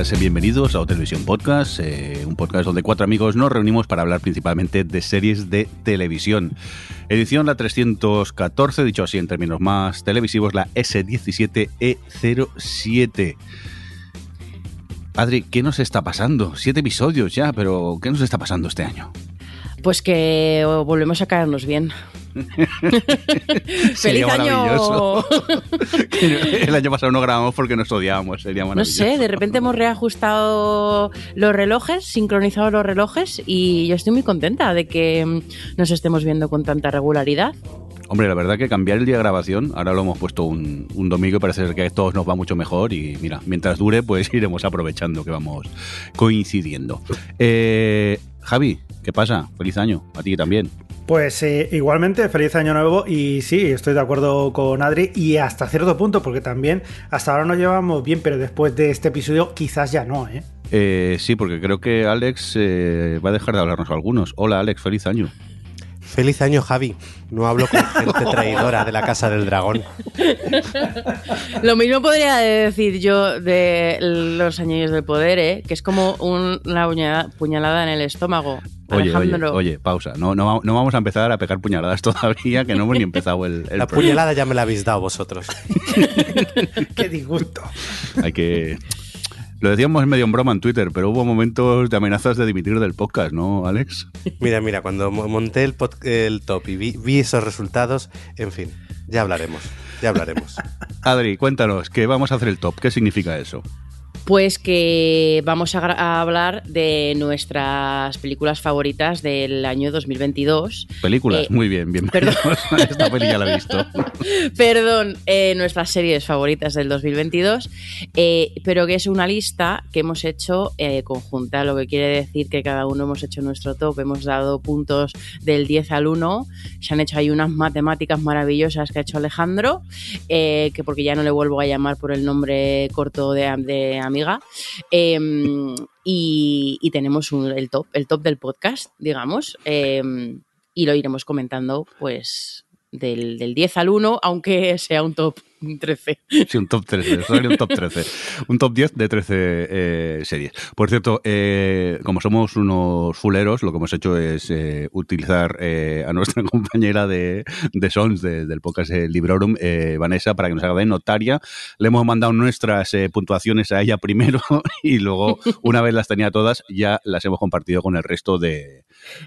Bienvenidas y bienvenidos a O Televisión Podcast, eh, un podcast donde cuatro amigos nos reunimos para hablar principalmente de series de televisión. Edición la 314, dicho así en términos más televisivos, la S17E07. Adri, ¿qué nos está pasando? Siete episodios ya, pero ¿qué nos está pasando este año? Pues que volvemos a caernos bien. ¡Feliz año! El año pasado no grabamos porque nos odiábamos, sería No sé, de repente hemos reajustado los relojes, sincronizado los relojes y yo estoy muy contenta de que mm, nos estemos viendo con tanta regularidad. Hombre, la verdad que cambiar el día de grabación, ahora lo hemos puesto un, un domingo y parece ser que a todos nos va mucho mejor y mira, mientras dure pues iremos aprovechando que vamos coincidiendo. Eh, Javi, ¿qué pasa? Feliz año, a ti también. Pues eh, igualmente, feliz año nuevo y sí, estoy de acuerdo con Adri y hasta cierto punto, porque también hasta ahora nos llevamos bien, pero después de este episodio quizás ya no, ¿eh? Eh, sí, porque creo que Alex eh, va a dejar de hablarnos algunos. Hola Alex, feliz año. Feliz año, Javi. No hablo con gente traidora de la Casa del Dragón. Lo mismo podría decir yo de los años del poder, ¿eh? que es como un- una puñalada, en el estómago. Oye, oye, Alejandro. oye, pausa. No, no, no vamos a empezar a pegar puñaladas todavía, que no hemos ni empezado el, el La puñalada ya me la habéis dado vosotros. Qué disgusto. Hay que. Lo decíamos medio en broma en Twitter, pero hubo momentos de amenazas de dimitir del podcast, ¿no, Alex? Mira, mira, cuando mo- monté el, pod- el top y vi, vi esos resultados, en fin, ya hablaremos, ya hablaremos. Adri, cuéntanos, que vamos a hacer el top. ¿Qué significa eso? Pues que vamos a, hablar de nuestras películas favoritas del año 2022. Películas, Eh, muy bien, bienvenidos. Esta peli ya la he visto. Perdón, eh, nuestras series favoritas del 2022, eh, pero que es una lista que hemos hecho conjunta, lo que quiere decir que cada uno hemos hecho nuestro top, hemos dado puntos del 10 al 1, se han hecho ahí unas matemáticas maravillosas que ha hecho Alejandro, que porque ya no le vuelvo a llamar por el nombre corto de, de amiga, em, y, y tenemos un- el top, el top del podcast, digamos, em, y lo iremos comentando pues del, del 10 al 1, aunque sea un top 13. Sí, un top 13, sale un top 13. Un top 10 de 13 eh, series. Por cierto, eh, como somos unos fuleros, lo que hemos hecho es eh, utilizar a nuestra compañera de, de Sons de- del podcast Librorum, Vanessa, para que nos haga de notaria. Le hemos mandado nuestras puntuaciones a ella primero y luego, una vez las tenía todas, ya las hemos compartido con el resto de,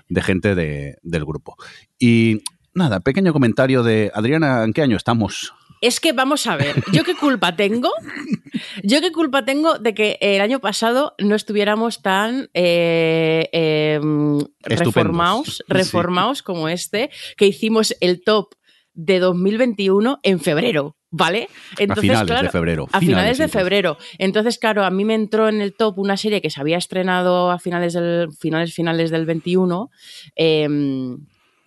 de gente de- del grupo. Y nada, pequeño comentario de Adriana, ¿en qué año estamos? Es que vamos a ver, ¿yo qué culpa tengo? ¿Yo qué culpa tengo de que el año pasado no estuviéramos tan eh, eh, reformados, Sí. reformados como este, que hicimos el top de 2021 en febrero? ¿Vale? a finales de febrero. A finales de febrero. Entonces, claro, a mí me entró en el top una serie que se había estrenado a finales del finales finales del 21 eh,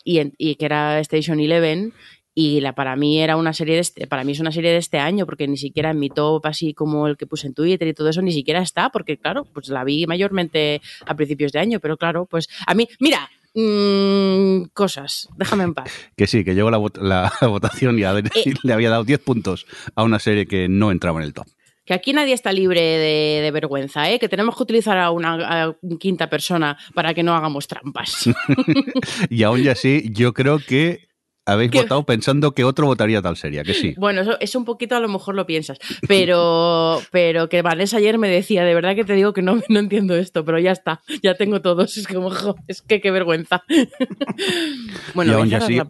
y, en- y que era Station Eleven y la para mí era una serie de este, para mí es una serie de este año porque ni siquiera en mi top así como el que puse en Twitter y todo eso ni siquiera está porque claro, pues la vi mayormente a principios de año, pero claro, pues a mí, mira, mm, cosas, déjame en paz. Que sí, que llegó la, la votación y Adri Eh. le había dado 10 puntos a una serie que no entraba en el top. Que aquí nadie está libre de, de vergüenza, ¿eh? que tenemos que utilizar a una, a quinta persona para que no hagamos trampas. Y aún y así, yo creo que habéis ¿Qué? votado pensando que otro votaría tal serie, que sí. Bueno, eso, eso un poquito a lo mejor lo piensas, pero, pero que Vanessa ayer me decía, de verdad que te digo que no, no entiendo esto, pero ya está, ya tengo todos, es como, jo, es que qué vergüenza. bueno, y aún y así, la-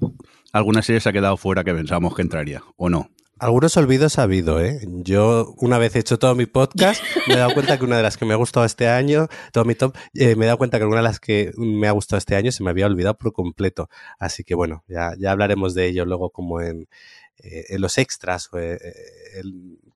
alguna serie se ha quedado fuera que pensábamos que entraría, ¿o no? Algunos olvidos ha habido, ¿eh? Yo, una vez hecho todo mi podcast, me he dado cuenta que una de las que me ha gustado este año, todo mi top, eh, me he dado cuenta que alguna de las que me ha gustado este año se me había olvidado por completo. Así que bueno, ya, ya hablaremos de ello luego como en, eh, en los extras o eh,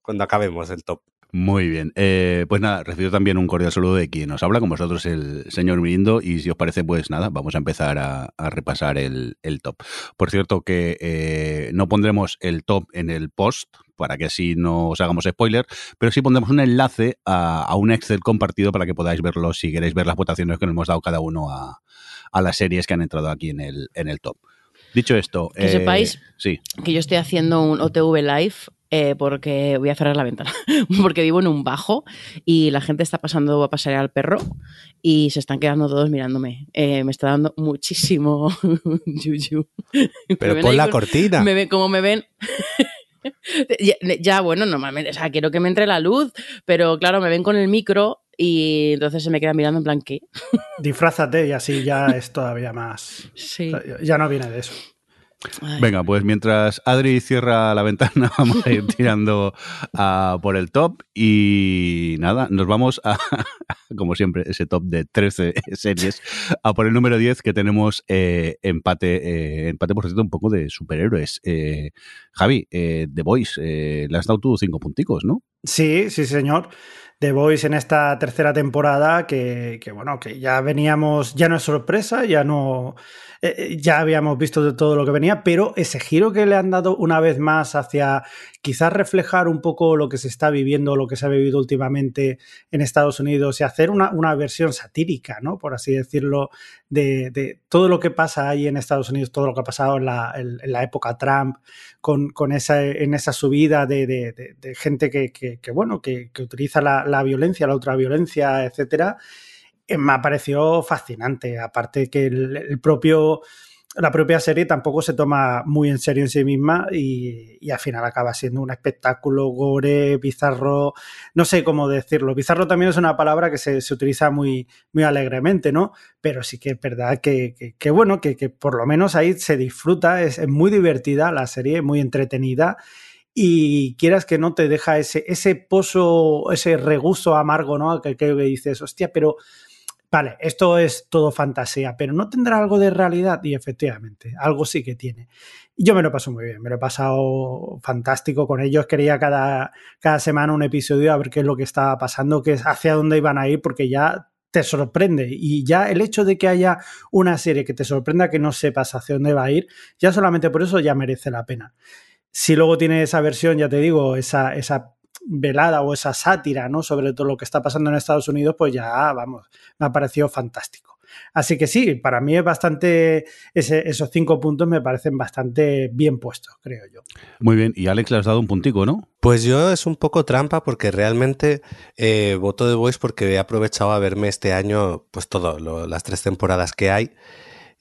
cuando acabemos el top. Muy bien. Eh, pues nada, recibo también un cordial saludo de quien nos habla, con vosotros el señor Mirindo, y si os parece, pues nada, vamos a empezar a, repasar el, top. Por cierto, que eh, no pondremos el top en el post, para que así no os hagamos spoiler, pero sí pondremos un enlace a, un Excel compartido para que podáis verlo si queréis ver las votaciones que nos hemos dado cada uno a, las series que han entrado aquí en el, en el top. Dicho esto, que sepáis sí. que yo estoy haciendo un OTV Live eh, porque voy a cerrar la ventana, porque vivo en un bajo y la gente está pasando a pasar al perro y se están quedando todos mirándome. Eh, me está dando muchísimo yuyu. Pero pon la cortina. Me ven, como me ven. ya, bueno, normalmente, o sea, quiero que me entre la luz, pero claro, me ven con el micro y entonces se me quedan mirando en plan, ¿qué? Disfrázate y así ya es todavía más. Sí. ya no viene de eso. Venga, pues mientras Adri cierra la ventana, vamos a ir tirando por el top y nada, nos vamos a, como siempre, ese top de 13 series, a por el número 10 que tenemos eh, empate, eh, empate por cierto, un poco de superhéroes. Eh, Javi, The Voice, le has dado tú cinco punticos, ¿no? Sí, sí, señor. The Voice en esta tercera temporada que, que, bueno, que ya veníamos, ya no es sorpresa, ya no, eh, ya habíamos visto de todo lo que venía, pero ese giro que le han dado una vez más hacia quizás reflejar un poco lo que se está viviendo, lo que se ha vivido últimamente en Estados Unidos y hacer una, una versión satírica, ¿no? Por así decirlo, de, de, todo lo que pasa ahí en Estados Unidos, todo lo que ha pasado en la, en, la época Trump, con, con, esa, en esa subida de, de gente que, que, que bueno, que, utiliza la, la, violencia, la ultraviolencia, etcétera, eh, me ha parecido fascinante. Aparte que el, propio la propia serie tampoco se toma muy en serio en sí misma y, y, al final acaba siendo un espectáculo gore, bizarro, no sé cómo decirlo. Bizarro también es una palabra que se, se utiliza muy, muy alegremente, ¿no? Pero sí que es verdad que, que, bueno, que, que, por lo menos ahí se disfruta, es, es muy divertida la serie, muy entretenida y quieras que no te deja ese, ese pozo, ese regusto amargo, ¿no? Que, que dices, hostia, pero vale, esto es todo fantasía, pero ¿no tendrá algo de realidad? Y efectivamente, algo sí que tiene. Yo me lo paso muy bien, me lo he pasado fantástico con ellos. Quería cada, cada semana un episodio a ver qué es lo que estaba pasando, qué es hacia dónde iban a ir, porque ya te sorprende. Y ya el hecho de que haya una serie que te sorprenda que no sepas hacia dónde va a ir, ya solamente por eso ya merece la pena. Si luego tiene esa versión, ya te digo, esa, esa velada o esa sátira, ¿no? Sobre todo lo que está pasando en Estados Unidos, pues ya, vamos, me ha parecido fantástico. Así que sí, para mí es bastante, esos cinco puntos me parecen bastante bien puestos, creo yo. Muy bien, y Alex le has dado un puntico, ¿no? Pues yo es un poco trampa porque realmente eh, voto de Voice porque he aprovechado a verme este año pues todo, las tres temporadas que hay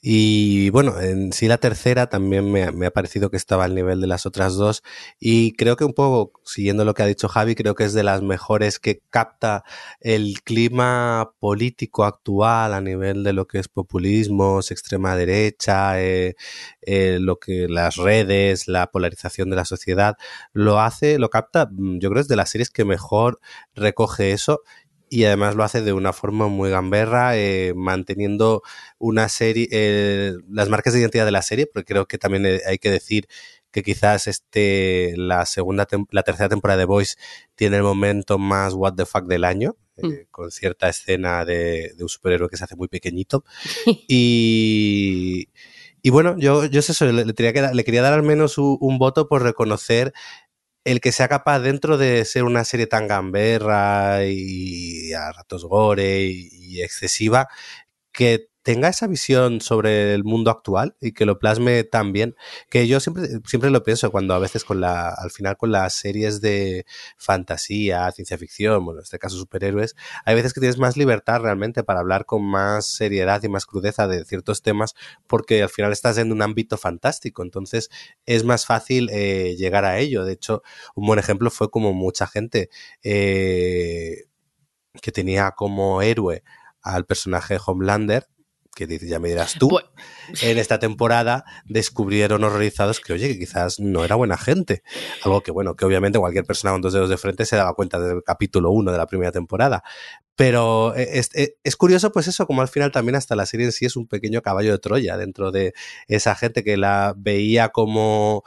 y bueno, en sí la tercera también me, me, ha parecido que estaba al nivel de las otras dos. Y creo que un poco, siguiendo lo que ha dicho Javi, creo que es de las mejores que capta el clima político actual a nivel de lo que es populismo, extrema derecha, eh, eh, lo que las redes, la polarización de la sociedad, lo hace, lo capta, mm, yo creo es de las series que mejor recoge eso y además lo hace de una forma muy gamberra, eh, manteniendo una serie, eh, las marcas de identidad de la serie, porque creo que también eh, hay que decir que quizás este, la segunda, la tercera temporada de Voice tiene el momento más what the fuck del año, mm. con cierta escena de, un superhéroe que se hace muy pequeñito. y, y bueno, yo, yo eso, le, le, quería dar al menos un, un voto por reconocer el que sea capaz dentro de ser una serie tan gamberra y a ratos gore y, excesiva, que tenga esa visión sobre el mundo actual y que lo plasme tan bien, que yo siempre, siempre lo pienso cuando a veces con la, al final con las series de fantasía, ciencia ficción, bueno, en este caso superhéroes, hay veces que tienes más libertad realmente para hablar con más seriedad y más crudeza de ciertos temas porque al final estás en un ámbito fantástico, entonces es más fácil eh, llegar a ello. De hecho, un buen ejemplo fue como mucha gente eh, que tenía como héroe al personaje de Homelander, que ya me dirás tú, en esta temporada descubrieron horrorizados que, oye, que quizás no era buena gente. Algo que, bueno, que obviamente cualquier persona con dos dedos de frente se daba cuenta desde el capítulo 1 de la primera temporada. Pero eh, es, eh, es, curioso, pues eso, como al final también hasta la serie en sí es un pequeño caballo de Troya dentro de esa gente que la veía como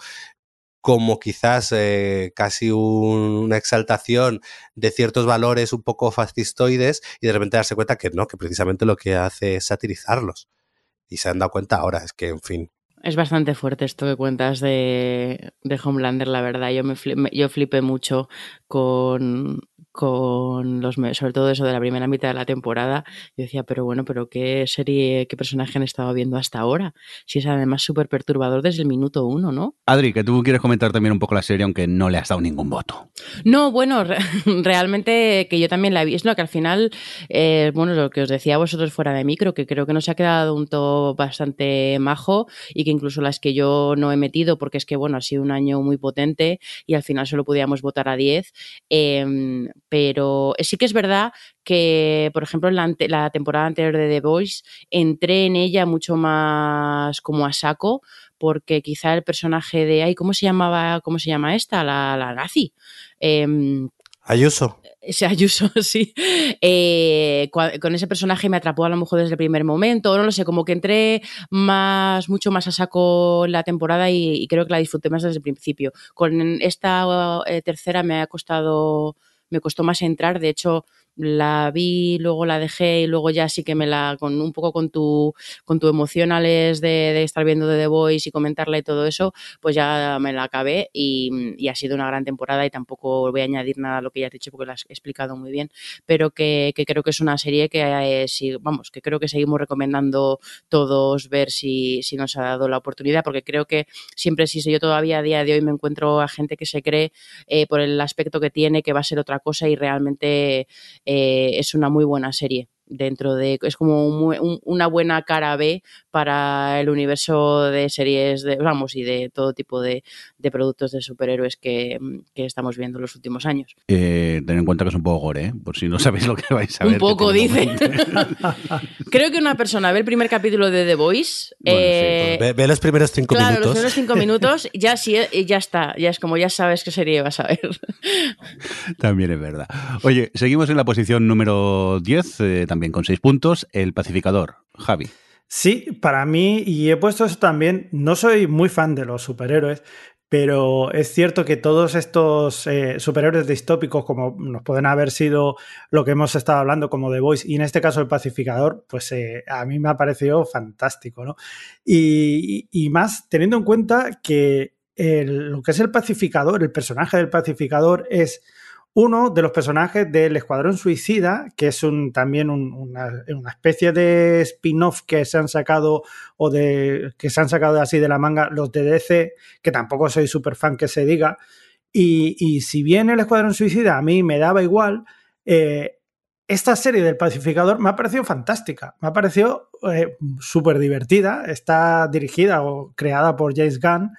como quizás eh, casi una exaltación de ciertos valores un poco fascistoides y de repente darse cuenta que no, que precisamente lo que hace es satirizarlos. Y se han dado cuenta ahora, es que, en fin, es bastante fuerte esto que cuentas de, de Homelander, la verdad. Yo me yo flipé mucho con, con los sobre todo eso de la primera mitad de la temporada yo decía pero bueno pero qué serie qué personaje han estado viendo hasta ahora si es además súper perturbador desde el minuto uno no Adri que tú quieres comentar también un poco la serie aunque no le has dado ningún voto. No bueno realmente que yo también la he visto que al final eh, bueno lo que os decía a vosotros fuera de micro que creo que nos ha quedado un top bastante majo y que incluso las que yo no he metido porque es que bueno ha sido un año muy potente y al final solo podíamos votar a 10 eh, pero sí que es verdad que, por ejemplo, en la, temporada anterior de The Voice entré en ella mucho más como a saco, porque quizá el personaje de, ay, ¿cómo se llamaba, cómo se llama esta? La, la nazi. Em, Ayuso. Ese Ayuso, sí. Eh, con ese personaje me atrapó a lo mejor desde el primer momento, no lo sé, como que entré más, mucho más a saco en la temporada y, creo que la disfruté más desde el principio. Con esta eh, tercera me ha costado me costó más entrar. De hecho, la vi, luego la dejé y luego ya sí que me la, con un poco con tu, con tu emocionales de, de estar viendo de The Voice y comentarla y todo eso, pues ya me la acabé y, y, ha sido una gran temporada y tampoco voy a añadir nada a lo que ya te he dicho porque lo has explicado muy bien, pero que, que creo que es una serie que, eh, si, vamos, que creo que seguimos recomendando todos ver si, si nos ha dado la oportunidad, porque creo que siempre si yo todavía a día de hoy me encuentro a gente que se cree eh, por el aspecto que tiene que va a ser otra cosa y realmente eh, es una muy buena serie dentro de es como una buena cara B para el universo de series de vamos y de todo tipo de, productos de superhéroes que, estamos viendo en los últimos años. Eh, ten en cuenta que es un poco gore ¿eh? por si no sabéis lo que vais a ver un poco dice. creo que una persona ve el primer capítulo de The Voice eh, pues ve, los primeros cinco claro, minutos. los primeros cinco minutos ya sí ya está ya es como ya sabes qué serie vas a ver. También es verdad. Oye seguimos en la posición número 10 también con seis puntos, el pacificador. Javi. Sí, para mí, y he puesto eso también, no soy muy fan de los superhéroes, pero es cierto que todos estos eh, superhéroes distópicos, como nos pueden haber sido lo que hemos estado hablando, como The Voice, y en este caso el pacificador, pues eh, a mí me ha parecido fantástico, ¿no? Y, y más teniendo en cuenta que lo que es el pacificador, el personaje del pacificador es uno de los personajes del Escuadrón Suicida, que es también una, especie de spin-off que se han sacado o de que se han sacado así de la manga los de DC, que tampoco soy súper fan que se diga. Y, si bien el Escuadrón Suicida a mí me daba igual, eh, esta serie del pacificador me ha parecido fantástica, me ha parecido eh, súper divertida, está dirigida o creada por James Gunn,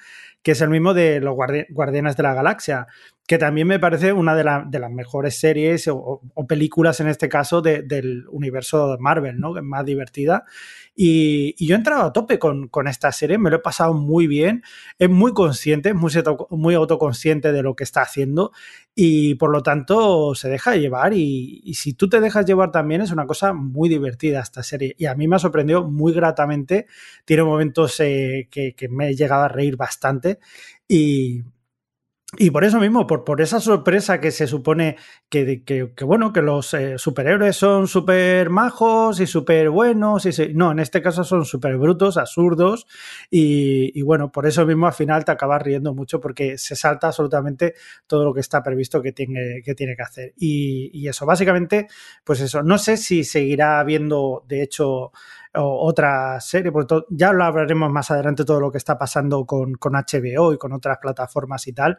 que es el mismo de los Guardianes de la Galaxia que también me parece una de, las mejores series o, películas en este caso del universo de Marvel, ¿no? Que es más divertida. Y, yo he entrado a tope con, esta serie, me lo he pasado muy bien, es muy consciente, muy, muy autoconsciente de lo que está haciendo y por lo tanto se deja llevar y, si tú te dejas llevar también es una cosa muy divertida esta serie y a mí me ha sorprendido muy gratamente, tiene momentos eh, que, que me he llegado a reír bastante y, y por eso mismo, por, por esa sorpresa que se supone que, que, bueno, que los eh, superhéroes son súper majos y súper buenos. Y no, en este caso son súper brutos, absurdos. Y, bueno, por eso mismo al final te acabas riendo mucho porque se salta absolutamente todo lo que está previsto que tiene que, tiene que hacer. Y, y eso, básicamente, pues eso. No sé si seguirá habiendo, de hecho, otra serie, porque ya lo hablaremos más adelante todo lo que está pasando con, con HBO y con otras plataformas y tal,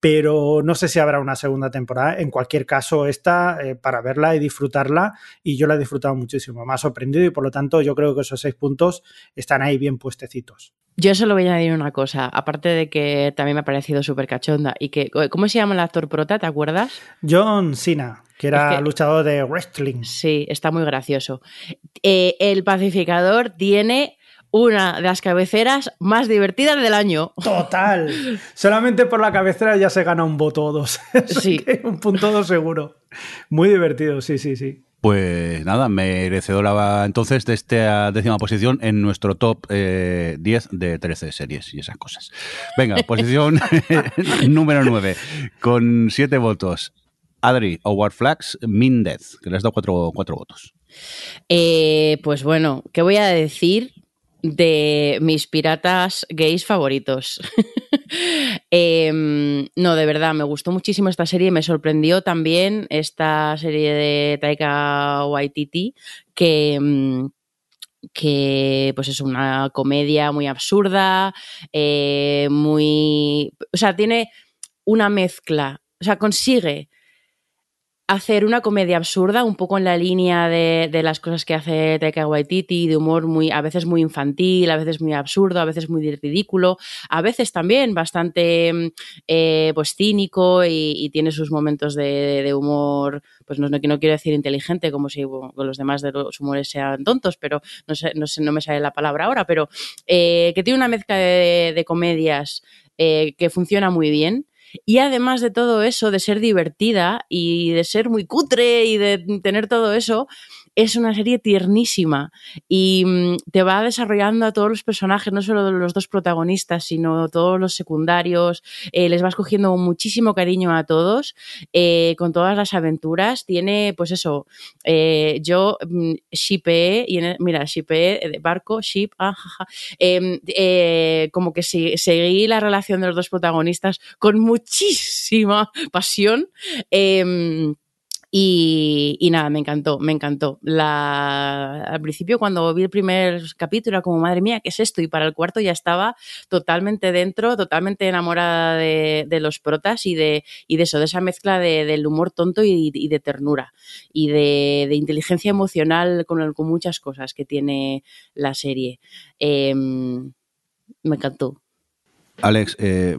pero no sé si habrá una segunda temporada. En cualquier caso, esta eh, para verla y disfrutarla, y yo la he disfrutado muchísimo, me ha sorprendido y por lo tanto yo creo que esos seis puntos están ahí bien puestecitos. Yo solo voy a añadir una cosa, aparte de que también me ha parecido súper cachonda y que, ¿cómo se llama el actor prota? ¿Te acuerdas? John Cena que era luchador de wrestling. Sí, está muy gracioso. Eh, el pacificador tiene una de las cabeceras más divertidas del año. Total. Solamente por la cabecera ya se gana un voto o dos. sí. un punto dos seguro. Muy divertido, sí, sí, sí. Pues nada, merecedora entonces de esta décima posición en nuestro top 10 eh, de 13 series y esas cosas. Venga, posición número 9, con 7 votos. Adri, Howard Flags, Min Death, que le has dado 4 votos. Eh, pues bueno, ¿qué voy a decir de mis piratas gays favoritos? Em, no, de verdad, me gustó muchísimo esta serie. Me sorprendió también esta serie de Taika Waititi que em, que pues es una comedia muy absurda, eh, muy... O sea, tiene una mezcla, o sea, consigue hacer una comedia absurda, un poco en la línea de, de, las cosas que hace Taika Waititi, de humor muy, a veces muy infantil, a veces muy absurdo, a veces muy ridículo, a veces también bastante mm, eh, pues cínico y, tiene sus momentos de, humor, pues no, no, no, quiero decir inteligente, como si los demás de los humores sean tontos, pero no sé, no, sé, no me sale la palabra ahora, pero eh, que tiene una mezcla de, de comedias eh, que funciona muy bien y además de todo eso, de ser divertida y de ser muy cutre y de tener todo eso, es una serie tiernísima y mm, te va desarrollando a todos los personajes, no solo los dos protagonistas, sino todos los secundarios. Eh, les vas cogiendo muchísimo cariño a todos, eh, con todas las aventuras. Tiene, pues eso, eh, yo mm, shipeé, y en, mira, shipeé de barco, ship, ah, em, como que seguí la relación de los dos protagonistas con muchísima pasión. Em, y, nada, me encantó, me encantó. La, al principio, cuando vi el primer capítulo, era como, madre mía, ¿qué es esto? Y para el cuarto ya estaba totalmente dentro, totalmente enamorada de, de los protas y de, y de eso, de esa mezcla de, del humor tonto y, de ternura y de, inteligencia emocional con, con, muchas cosas que tiene la serie. Eh, me encantó. Alex, eh,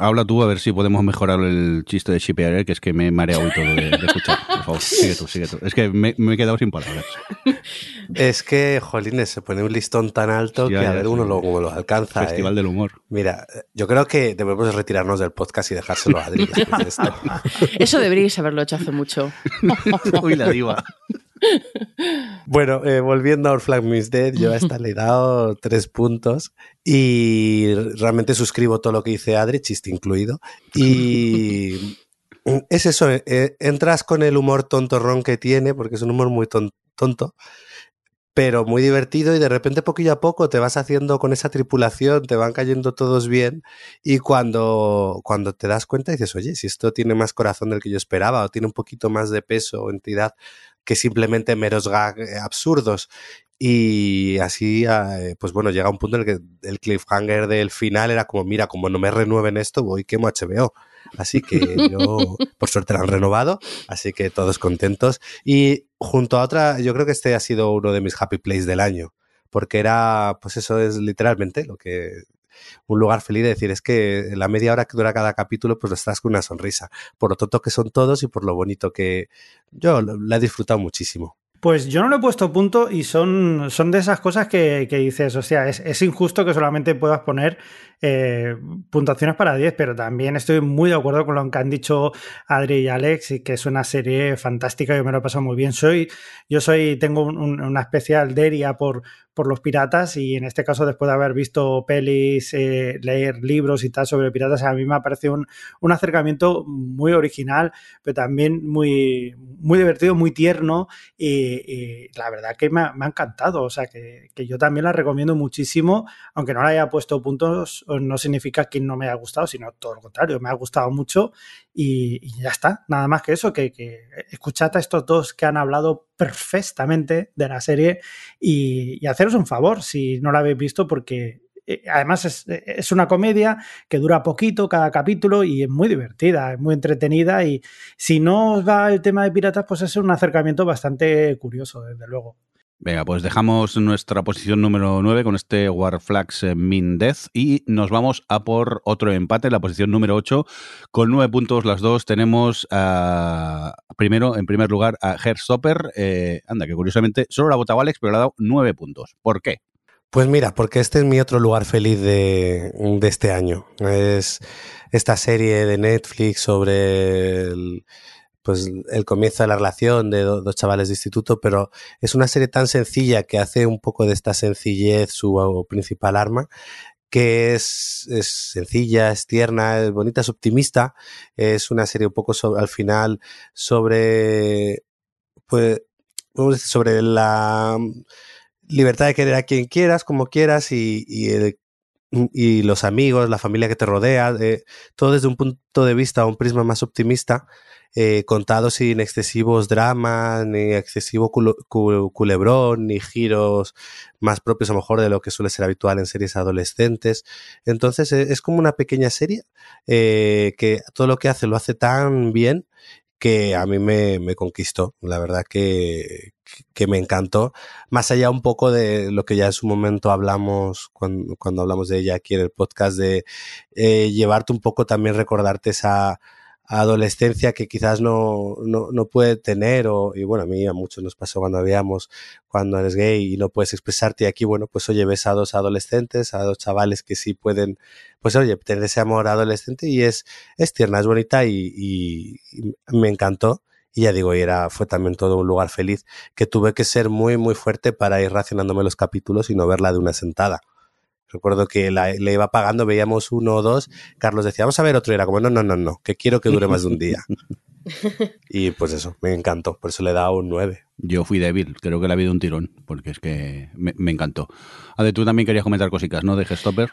habla tú a ver si podemos mejorar el chiste de Shipear, que es que me he mareado y todo de, de, escuchar. Por favor, sigue tú, sigue tú. Es que me, me he quedado sin palabras. Es que, jolines, se pone un listón tan alto sí, que a ver uno lo, lo alcanza. Festival ¿eh? del humor. Mira, yo creo que debemos retirarnos del podcast y dejárselo a Adri después de esto. Eso deberíais haberlo hecho hace mucho. Uy, la diva. Bueno, eh, volviendo a Our Flag Means Dead, yo a esta le he dado tres puntos y realmente suscribo todo lo que dice Adri, chiste incluido. Y es eso, eh, entras con el humor tontorrón que tiene, porque es un humor muy ton tonto, pero muy divertido y de repente poquillo a poco te vas haciendo con esa tripulación, te van cayendo todos bien y cuando, cuando te das cuenta dices, oye, si esto tiene más corazón del que yo esperaba o tiene un poquito más de peso o entidad que simplemente meros gag absurdos. Y así, eh, pues bueno, llega un punto en el que el cliffhanger del final era como, mira, como no me renueven esto, voy quemo HBO. Así que yo, por suerte, la han renovado, así que todos contentos. Y junto a otra, yo creo que este ha sido uno de mis happy plays del año, porque era, pues eso es literalmente lo que un lugar feliz de decir, es que la media hora que dura cada capítulo, pues lo estás con una sonrisa, por lo tonto que son todos y por lo bonito que yo la he disfrutado muchísimo. Pues yo no le he puesto punto y son, son de esas cosas que, que dices, o sea, es, injusto que solamente puedas poner eh, puntuaciones para 10, pero también estoy muy de acuerdo con lo que han dicho Adri y Alex, y que es una serie fantástica, yo me lo he pasado muy bien. Soy, yo soy, tengo un, una especial deria por, por los piratas y en este caso después de haber visto pelis, eh, leer libros y tal sobre piratas, a mí me ha parecido un, un acercamiento muy original, pero también muy, muy divertido, muy tierno y, la verdad que me ha, me ha, encantado, o sea que, que yo también la recomiendo muchísimo, aunque no le haya puesto puntos no significa que no me haya gustado, sino todo lo contrario, me ha gustado mucho y, ya está, nada más que eso, que, que, escuchad a estos dos que han hablado perfectamente de la serie y, y haceros un favor si no la habéis visto porque eh, además es, es, una comedia que dura poquito cada capítulo y es muy divertida, es muy entretenida y si no os va el tema de piratas pues es un acercamiento bastante curioso desde luego. Venga, pues dejamos nuestra posición número 9 con este War Flags Min Death y nos vamos a por otro empate, la posición número 8, con 9 puntos las dos. Tenemos uh, primero, en primer lugar, a Herstopper. Eh, anda, que curiosamente solo la ha votado Alex, pero le ha dado 9 puntos. ¿Por qué? Pues mira, porque este es mi otro lugar feliz de, de este año. Es esta serie de Netflix sobre el pues el comienzo de la relación de dos chavales de instituto, pero es una serie tan sencilla que hace un poco de esta sencillez su principal arma, que es, sencilla, es tierna, es bonita, es optimista. Es una serie un poco al final sobre, pues, sobre la libertad de querer a quien quieras, como quieras, y, y, el, y los amigos, la familia que te rodea, eh, todo desde un punto de vista, un prisma más optimista, eh, contado sin excesivos dramas, ni excesivo culebrón, ni giros más propios a lo mejor de lo que suele ser habitual en series adolescentes. Entonces e, es como una pequeña serie eh, que todo lo que hace lo hace tan bien que a mí me, me conquistó. La verdad que, que, me encantó. Más allá un poco de lo que ya en su momento hablamos cuando, cuando hablamos de ella aquí en el podcast, de eh, llevarte un poco también recordarte esa adolescencia que quizás no, no, no, puede tener, o, y bueno, a mí a muchos nos pasó cuando habíamos, cuando eres gay y no puedes expresarte, y aquí, bueno, pues oye, ves a dos adolescentes, a dos chavales que sí pueden, pues oye, tener ese amor adolescente y es, es tierna, es bonita y, me encantó. Y ya digo, y era, fue también todo un lugar feliz que tuve que ser muy, muy fuerte para ir racionándome los capítulos y no verla de una sentada. Recuerdo que la, le iba pagando, veíamos uno o dos. Carlos decía, vamos a ver otro. Y era como, no, no, no, no, que quiero que dure más de un día. y pues eso, me encantó. Por eso le he dado un 9. Yo fui débil, creo que le ha habido un tirón, porque es que me, me encantó. Ade, tú también querías comentar cositas, ¿no? De Gestopper.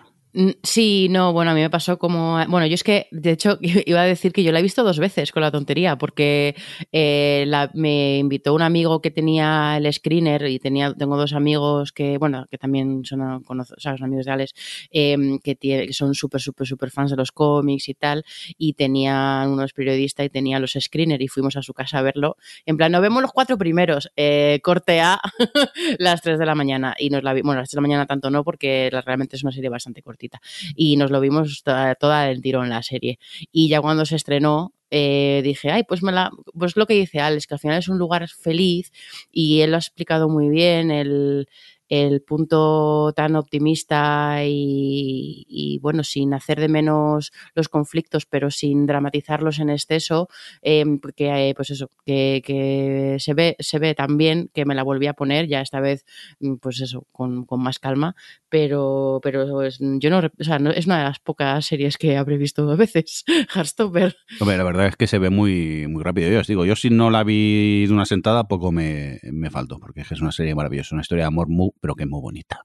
Sí, no, bueno, a mí me pasó como. Bueno, yo es que, de hecho, iba a decir que yo la he visto dos veces con la tontería, porque eh, me invitó un amigo que tenía el screener y tenía, tengo dos amigos que, bueno, que también son, conozco, o son amigos reales, eh, que, tiene, que, son súper, súper, súper fans de los cómics y tal, y tenían unos periodistas y tenía los screeners y fuimos a su casa a verlo. En plan, nos vemos los cuatro primeros, eh, corte A, las tres de la mañana, y nos la vi, bueno, las tres de la mañana tanto no, porque realmente es una serie bastante cortita y nos lo vimos toda, toda el tiro en la serie. Y ya cuando se estrenó, eh, dije, ay, pues me la, pues lo que dice Alex, que al final es un lugar feliz y él lo ha explicado muy bien, el, el punto tan optimista y, bueno, sin hacer de menos los conflictos, pero sin dramatizarlos en exceso, eh, porque eh, pues eso, que, que, se ve, se ve también que me la volví a poner, ya esta vez, mm, pues eso, con, con más calma, pero, pero es, yo no, o sea, no, es una de las pocas series que habré visto dos veces, Heartstopper. Hombre, la verdad es que se ve muy, muy rápido. Yo os digo, yo si no la vi de una sentada, poco me, me faltó, porque es una serie maravillosa, una historia de amor muy pero que muy bonita.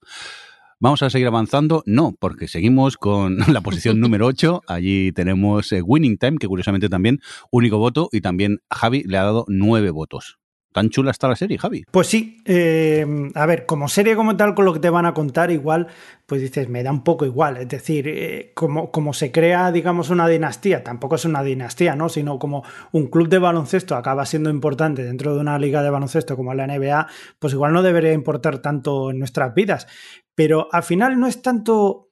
¿Vamos a seguir avanzando? No, porque seguimos con la posición número 8. Allí tenemos eh, Winning Time, que curiosamente también único voto, y también Javi le ha dado nueve votos. ¿Tan chula está la serie, Javi? Pues sí. Eh, a ver, como serie como tal, con lo que te van a contar, igual, pues dices, me da un poco igual. Es decir, eh, como, como se crea, digamos, una dinastía, tampoco es una dinastía, ¿no? Sino como un club de baloncesto acaba siendo importante dentro de una liga de baloncesto como la NBA, pues igual no debería importar tanto en nuestras vidas. Pero al final no es tanto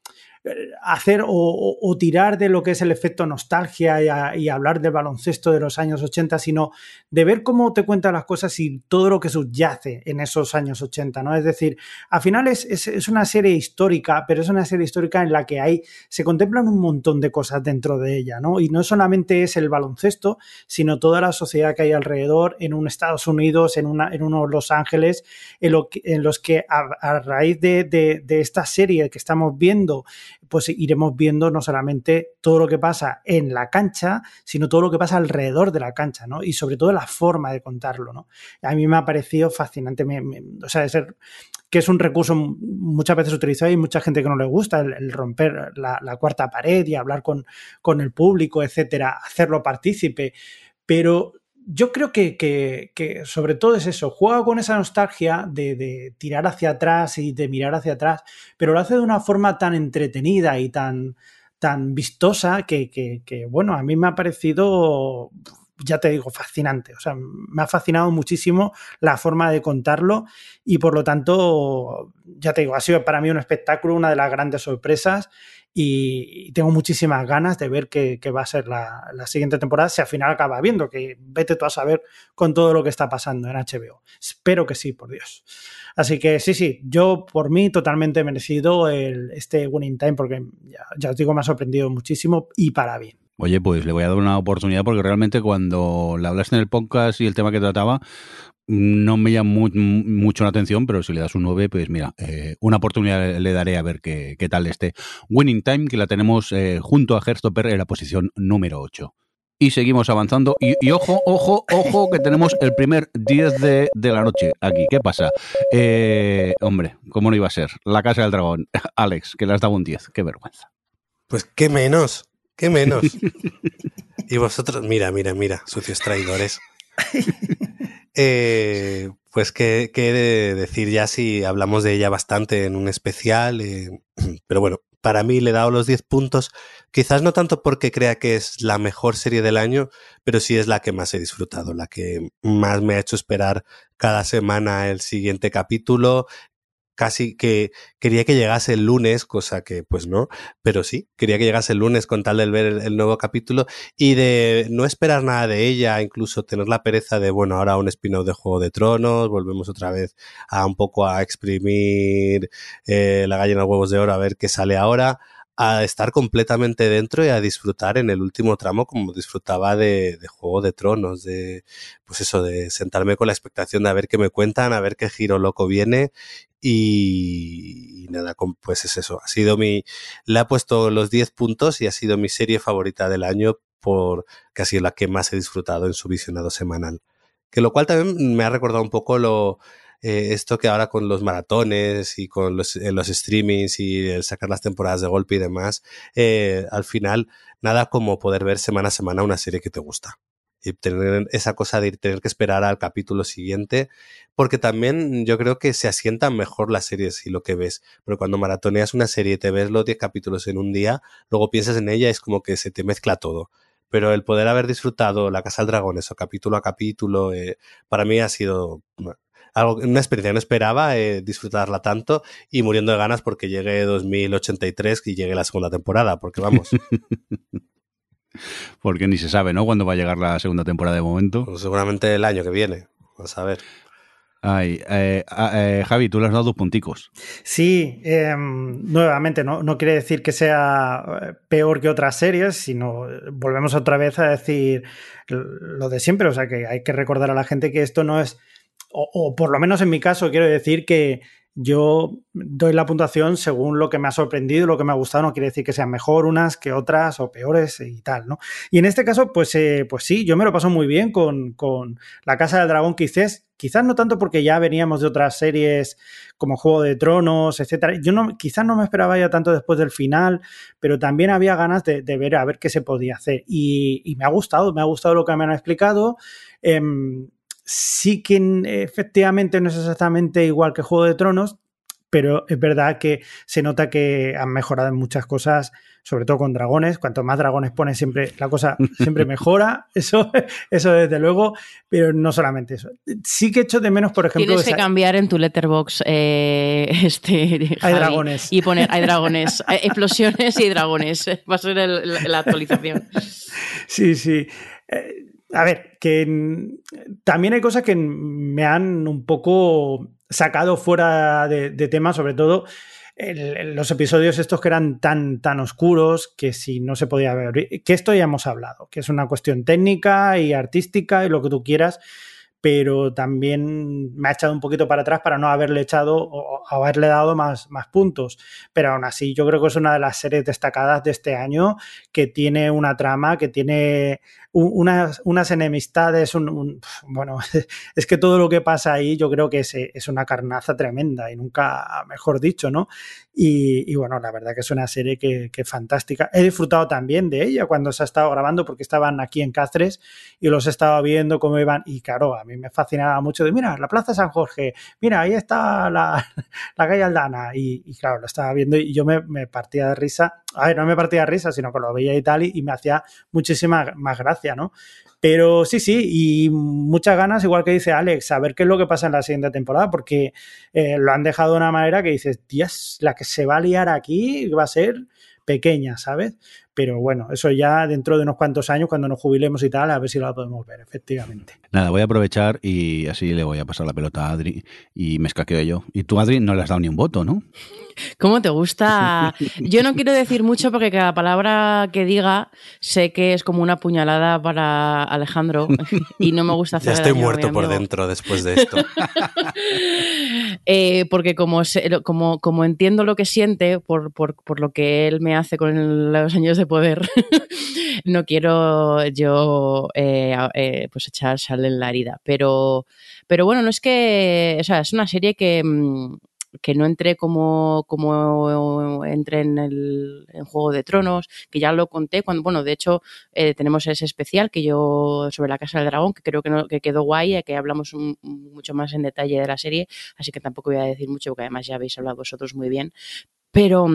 hacer o, tirar de lo que es el efecto nostalgia y, hablar del baloncesto de los años 80, sino de ver cómo te cuentan las cosas y todo lo que subyace en esos años 80, ¿no? Es decir, al final es, una serie histórica, pero es una serie histórica en la que hay, se contemplan un montón de cosas dentro de ella, ¿no? Y no solamente es el baloncesto, sino toda la sociedad que hay alrededor, en un Estados Unidos, en, una, en unos Los Ángeles, en, los que a, raíz de esta serie que estamos viendo, pues iremos viendo no solamente todo lo que pasa en la cancha, sino todo lo que pasa alrededor de la cancha, ¿no? Y sobre todo la forma de contarlo, ¿no? A mí me ha parecido fascinante, o sea, es el, que es un recurso muchas veces utilizado y mucha gente que no le gusta, el, romper la, la, cuarta pared y hablar con, con el público, etcétera, hacerlo partícipe, pero yo creo que, que, sobre todo es eso, juega con esa nostalgia de, de, tirar hacia atrás y de mirar hacia atrás, pero lo hace de una forma tan entretenida y tan, tan vistosa que, que bueno, a mí me ha parecido, ya te digo, fascinante. O sea, me ha fascinado muchísimo la forma de contarlo y por lo tanto, ya te digo, ha sido para mí un espectáculo, una de las grandes sorpresas y tengo muchísimas ganas de ver qué, qué va a ser la, la, siguiente temporada, si al final acaba viendo, que vete tú a saber con todo lo que está pasando en HBO. Espero que sí, por Dios. Así que sí, sí, yo por mí totalmente merecido el, este Winning Time, porque ya, ya os digo, me ha sorprendido muchísimo y para bien. Oye, pues le voy a dar una oportunidad porque realmente cuando le hablaste en el podcast y el tema que trataba, no me llama mu- mucho la atención, pero si le das un 9, pues mira, eh, una oportunidad le daré a ver qué, qué tal este Winning Time, que la tenemos eh, junto a Herstopper en la posición número 8. Y seguimos avanzando. Y, y ojo, ojo, ojo, que tenemos el primer 10 de, de la noche aquí. ¿Qué pasa? Eh, hombre, ¿cómo no iba a ser? La Casa del Dragón. Alex, que le has dado un 10. Qué vergüenza. Pues qué menos, qué menos. y vosotros, mira, mira, mira, sucios traidores. Eh, pues qué, qué he de decir ya si hablamos de ella bastante en un especial, eh, pero bueno, para mí le he dado los 10 puntos, quizás no tanto porque crea que es la mejor serie del año, pero sí es la que más he disfrutado, la que más me ha hecho esperar cada semana el siguiente capítulo, casi que quería que llegase el lunes, cosa que pues no, pero sí, quería que llegase el lunes con tal de ver el, nuevo capítulo y de no esperar nada de ella, incluso tener la pereza de, bueno, ahora un spin-off de Juego de Tronos, volvemos otra vez a un poco a exprimir eh, la gallina huevos de oro a ver qué sale ahora, a estar completamente dentro y a disfrutar en el último tramo como disfrutaba de, de, Juego de Tronos, de pues eso, de sentarme con la expectación de a ver qué me cuentan, a ver qué giro loco viene y, nada, pues es eso, ha sido mi, le ha puesto los 10 puntos y ha sido mi serie favorita del año por sido la que más he disfrutado en su visionado semanal. Que lo cual también me ha recordado un poco lo, eh, esto que ahora con los maratones y con los, eh, los, streamings y el sacar las temporadas de golpe y demás, eh, al final nada como poder ver semana a semana una serie que te gusta. Y tener esa cosa de tener que esperar al capítulo siguiente, porque también yo creo que se asientan mejor las series y lo que ves. Pero cuando maratoneas una serie te ves los 10 capítulos en un día, luego piensas en ella, es como que se te mezcla todo. Pero el poder haber disfrutado La Casa del Dragón, eso capítulo a capítulo, eh, para mí ha sido algo, una experiencia no esperaba eh, disfrutarla tanto y muriendo de ganas porque llegue 2083 y llegue la segunda temporada, porque vamos. porque ni se sabe, ¿no? Cuándo va a llegar la segunda temporada de momento. Pues seguramente el año que viene, vamos a ver. Ay, eh, eh, Javi, tú le has dado dos punticos. Sí, eh, nuevamente, no, no, quiere decir que sea peor que otras series, sino volvemos otra vez a decir lo de siempre. O sea, que hay que recordar a la gente que esto no es, o, o por lo menos en mi caso, quiero decir que yo doy la puntuación según lo que me ha sorprendido, lo que me ha gustado, no quiere decir que sean mejor unas que otras o peores y tal, ¿no? Y en este caso, pues, eh, pues sí, yo me lo paso muy bien con, con La Casa del Dragón, quizás, quizás no tanto porque ya veníamos de otras series como Juego de Tronos, etcétera. Yo no, quizás no me esperaba ya tanto después del final, pero también había ganas de, ver a ver qué se podía hacer. Y, y, me ha gustado, me ha gustado lo que me han explicado. Eh, sí que efectivamente no es exactamente igual que Juego de Tronos, pero es verdad que se nota que han mejorado en muchas cosas, sobre todo con dragones. Cuanto más dragones pones, siempre la cosa siempre mejora. Eso, eso desde luego, pero no solamente eso. Sí que echo de menos, por ejemplo. Tienes que esa... cambiar en tu letterbox eh, este. Hay Javi, dragones. Y poner, hay dragones, explosiones y dragones. Va a ser el, la, la actualización. Sí, sí. Eh, a ver, que también hay cosas que me han un poco sacado fuera de, tema, sobre todo los episodios estos que eran tan, tan oscuros que si no se podía ver, que esto ya hemos hablado, que es una cuestión técnica y artística y lo que tú quieras, pero también me ha echado un poquito para atrás para no haberle echado o haberle dado más, más puntos. Pero aún así, yo creo que es una de las series destacadas de este año que tiene una trama, que tiene unas, unas enemistades, un, un, bueno, es que todo lo que pasa ahí yo creo que es, es una carnaza tremenda y nunca mejor dicho, ¿no? Y, y, bueno, la verdad que es una serie que, que, fantástica. He disfrutado también de ella cuando se ha estado grabando porque estaban aquí en Cáceres y los estaba viendo cómo iban y claro, a mí me fascinaba mucho de, mira, la Plaza San Jorge, mira, ahí está la, la calle Aldana y, y, claro, lo estaba viendo y yo me, me, partía de risa. A ver, no me partía risa, sino que lo veía y tal y, y me hacía muchísima más gracia, ¿no? Pero sí, sí, y muchas ganas, igual que dice Alex, a ver qué es lo que pasa en la siguiente temporada, porque eh, lo han dejado de una manera que dices, Dios, la que se va a liar aquí va a ser pequeña, ¿sabes? Pero bueno, eso ya dentro de unos cuantos años, cuando nos jubilemos y tal, a ver si la podemos ver, efectivamente. Nada, voy a aprovechar y así le voy a pasar la pelota a Adri y me escaqueo yo. Y tú, Adri, no le has dado ni un voto, ¿no? ¿Cómo te gusta? Yo no quiero decir mucho porque cada palabra que diga sé que es como una puñalada para Alejandro y no me gusta hacer Ya estoy muerto por dentro después de esto. eh, porque como, como, como entiendo lo que siente por, por, por, lo que él me hace con los años de poder, no quiero yo eh, eh, pues echar sal en la herida. Pero, pero bueno, no es que, o sea, es una serie que mm, que no entré como, como entré en el Juego de Tronos, que ya lo conté cuando, bueno, de hecho eh, tenemos ese especial que yo sobre la Casa del Dragón, que creo que, no, que quedó guay, que hablamos un, mucho más en detalle de la serie, así que tampoco voy a decir mucho, porque además ya habéis hablado vosotros muy bien, pero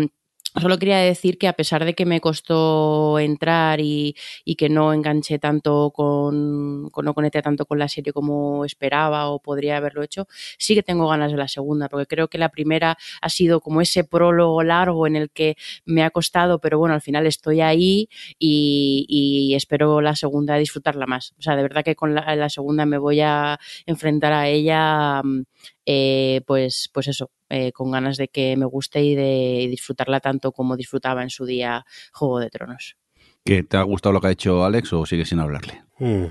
Solo quería decir que a pesar de que me costó entrar y, y que no enganché tanto con, con, no conecté tanto con la serie como esperaba o podría haberlo hecho, sí que tengo ganas de la segunda, porque creo que la primera ha sido como ese prólogo largo en el que me ha costado, pero bueno, al final estoy ahí y, y espero la segunda disfrutarla más. O sea, de verdad que con la, segunda me voy a enfrentar a ella eh, pues, pues eso, eh, con ganas de que me guste y de disfrutarla tanto como disfrutaba en su día Juego de Tronos. ¿Qué, ¿Te ha gustado lo que ha hecho Alex o sigue sin hablarle? Mm.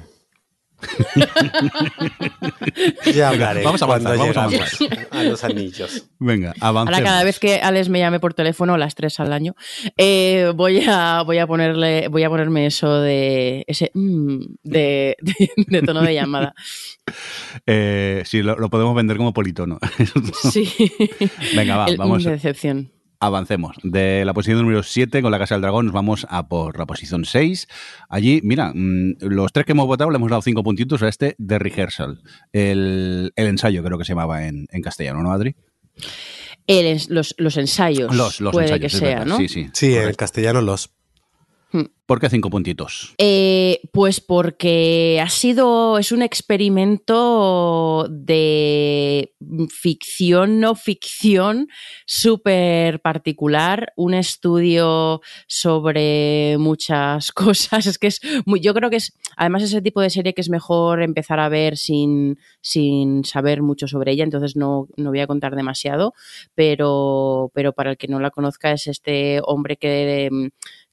ya hablaré. Vamos a avanzar, vamos a, avanzar. a los anillos. Venga, avancemos. Ahora cada vez que Alex me llame por teléfono, las tres al año, eh, voy a voy a ponerle voy a ponerme eso de ese mm, de, de, de, tono de llamada. Eh, sí, lo, lo, podemos vender como politono. sí. Venga, va, El, vamos. Decepción. Avancemos. De la posición número 7 con la Casa del Dragón nos vamos a por la posición 6. Allí, mira, mmm, los tres que hemos votado le hemos dado cinco puntitos a este de Rehearsal. El, el ensayo creo que se llamaba en, en castellano, ¿no, Adri? El, los, los, ensayos. Los, los puede ensayos, que sea, verdad. ¿no? Sí, sí. Sí, en castellano los. ¿Por qué cinco puntitos? Eh, pues porque ha sido, es un experimento de ficción, no ficción, súper particular, un estudio sobre muchas cosas. Es que es, muy, yo creo que es, además ese tipo de serie que es mejor empezar a ver sin, sin saber mucho sobre ella, entonces no, no voy a contar demasiado, pero, pero para el que no la conozca es este hombre que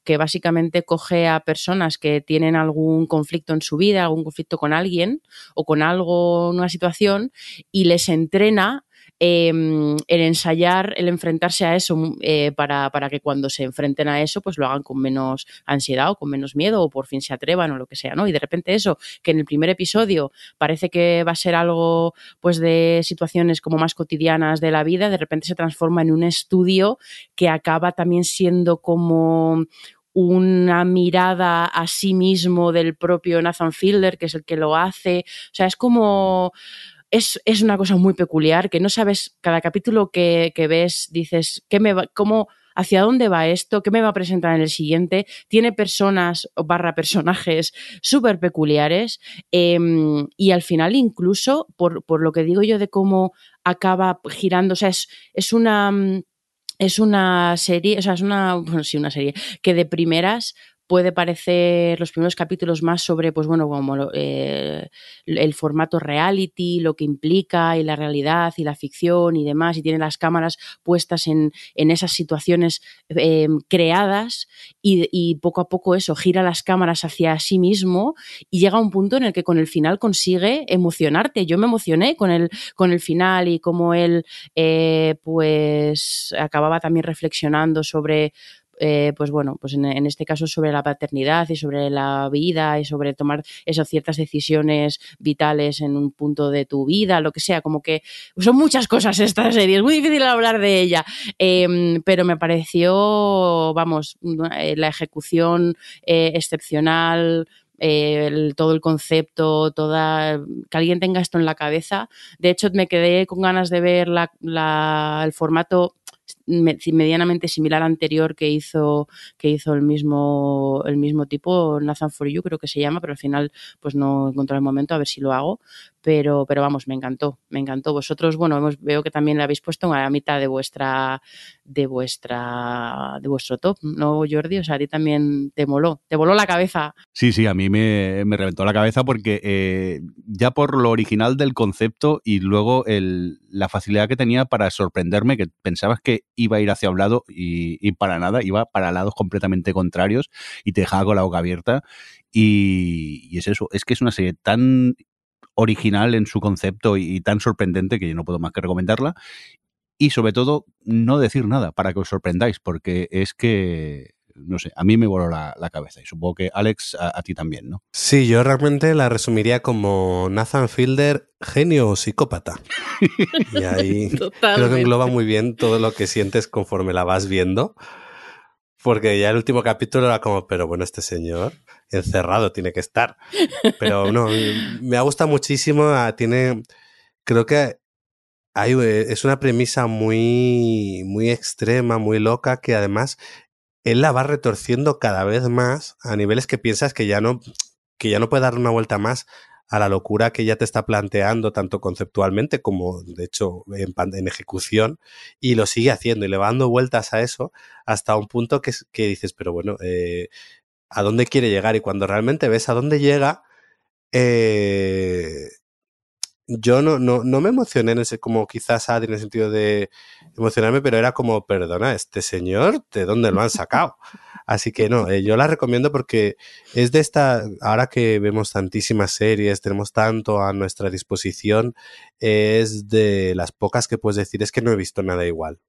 que básicamente coge a personas que tienen algún conflicto en su vida, algún conflicto con alguien o con algo, una situación, y les entrena eh, el ensayar, el enfrentarse a eso eh, para, para, que cuando se enfrenten a eso, pues lo hagan con menos ansiedad o con menos miedo o por fin se atrevan o lo que sea, ¿no? Y de repente eso, que en el primer episodio parece que va a ser algo pues de situaciones como más cotidianas de la vida, de repente se transforma en un estudio que acaba también siendo como una mirada a sí mismo del propio Nathan Fielder, que es el que lo hace. O sea, es como es, es, una cosa muy peculiar, que no sabes, cada capítulo que, que ves, dices, ¿qué me va, cómo, hacia dónde va esto, qué me va a presentar en el siguiente. Tiene personas barra personajes súper peculiares eh, y al final incluso, por, por, lo que digo yo de cómo acaba girando, o sea, es, es una... Es una serie, o sea, es una, bueno, sí, una serie que de primeras puede parecer los primeros capítulos más sobre, pues bueno, como eh, el formato reality, lo que implica y la realidad y la ficción y demás, y tiene las cámaras puestas en, en esas situaciones eh, creadas y, poco a poco eso gira las cámaras hacia sí mismo y llega a un punto en el que con el final consigue emocionarte. Yo me emocioné con el, con el final y como él eh, pues acababa también reflexionando sobre eh, pues bueno, pues en, este caso sobre la paternidad y sobre la vida y sobre tomar esas ciertas decisiones vitales en un punto de tu vida, lo que sea, como que son muchas cosas esta serie, es muy difícil hablar de ella, eh, pero me pareció, vamos, la ejecución eh, excepcional, eh, todo el concepto, toda que alguien tenga esto en la cabeza. De hecho, me quedé con ganas de ver el formato medianamente similar al anterior que hizo, que hizo el mismo, el mismo tipo, Nathan For You creo que se llama, pero al final pues no encontré el momento a ver si lo hago. Pero, pero vamos, me encantó, me encantó. Vosotros, bueno, hemos, veo que también le habéis puesto a la mitad de vuestra, de vuestra, de vuestro top, ¿no, Jordi? O sea, a ti también te moló, te voló la cabeza. Sí, sí, a mí me, me reventó la cabeza porque eh, ya por lo original del concepto y luego el, la facilidad que tenía para sorprenderme, que pensabas que iba a ir hacia un lado y, y para nada, iba para lados completamente contrarios y te dejaba con la boca abierta. Y, y, es eso, es que es una serie tan original en su concepto y, y, tan sorprendente que yo no puedo más que recomendarla. Y sobre todo, no decir nada para que os sorprendáis, porque es que, no sé, a mí me voló la, la cabeza y supongo que Alex a, a, ti también, ¿no? Sí, yo realmente la resumiría como Nathan Fielder, genio o psicópata. y ahí creo que engloba muy bien todo lo que sientes conforme la vas viendo. Porque ya el último capítulo era como, pero bueno, este señor encerrado tiene que estar. Pero no, me ha gustado muchísimo. Tiene, creo que hay, es una premisa muy, muy extrema, muy loca, que además él la va retorciendo cada vez más a niveles que piensas que ya no, que ya no puede dar una vuelta más a la locura que ya te está planteando tanto conceptualmente como de hecho en, ejecución y lo sigue haciendo y le va dando vueltas a eso hasta un punto que, que dices, pero bueno, eh, ¿a dónde quiere llegar? Y cuando realmente ves a dónde llega, eh, yo no, no, no me emocioné en ese, como quizás Adri en el sentido de emocionarme, pero era como, perdona, este señor, ¿de dónde lo han sacado? Así que no, eh, yo la recomiendo porque es de esta, ahora que vemos tantísimas series, tenemos tanto a nuestra disposición, es de las pocas que puedes decir, es que no he visto nada igual.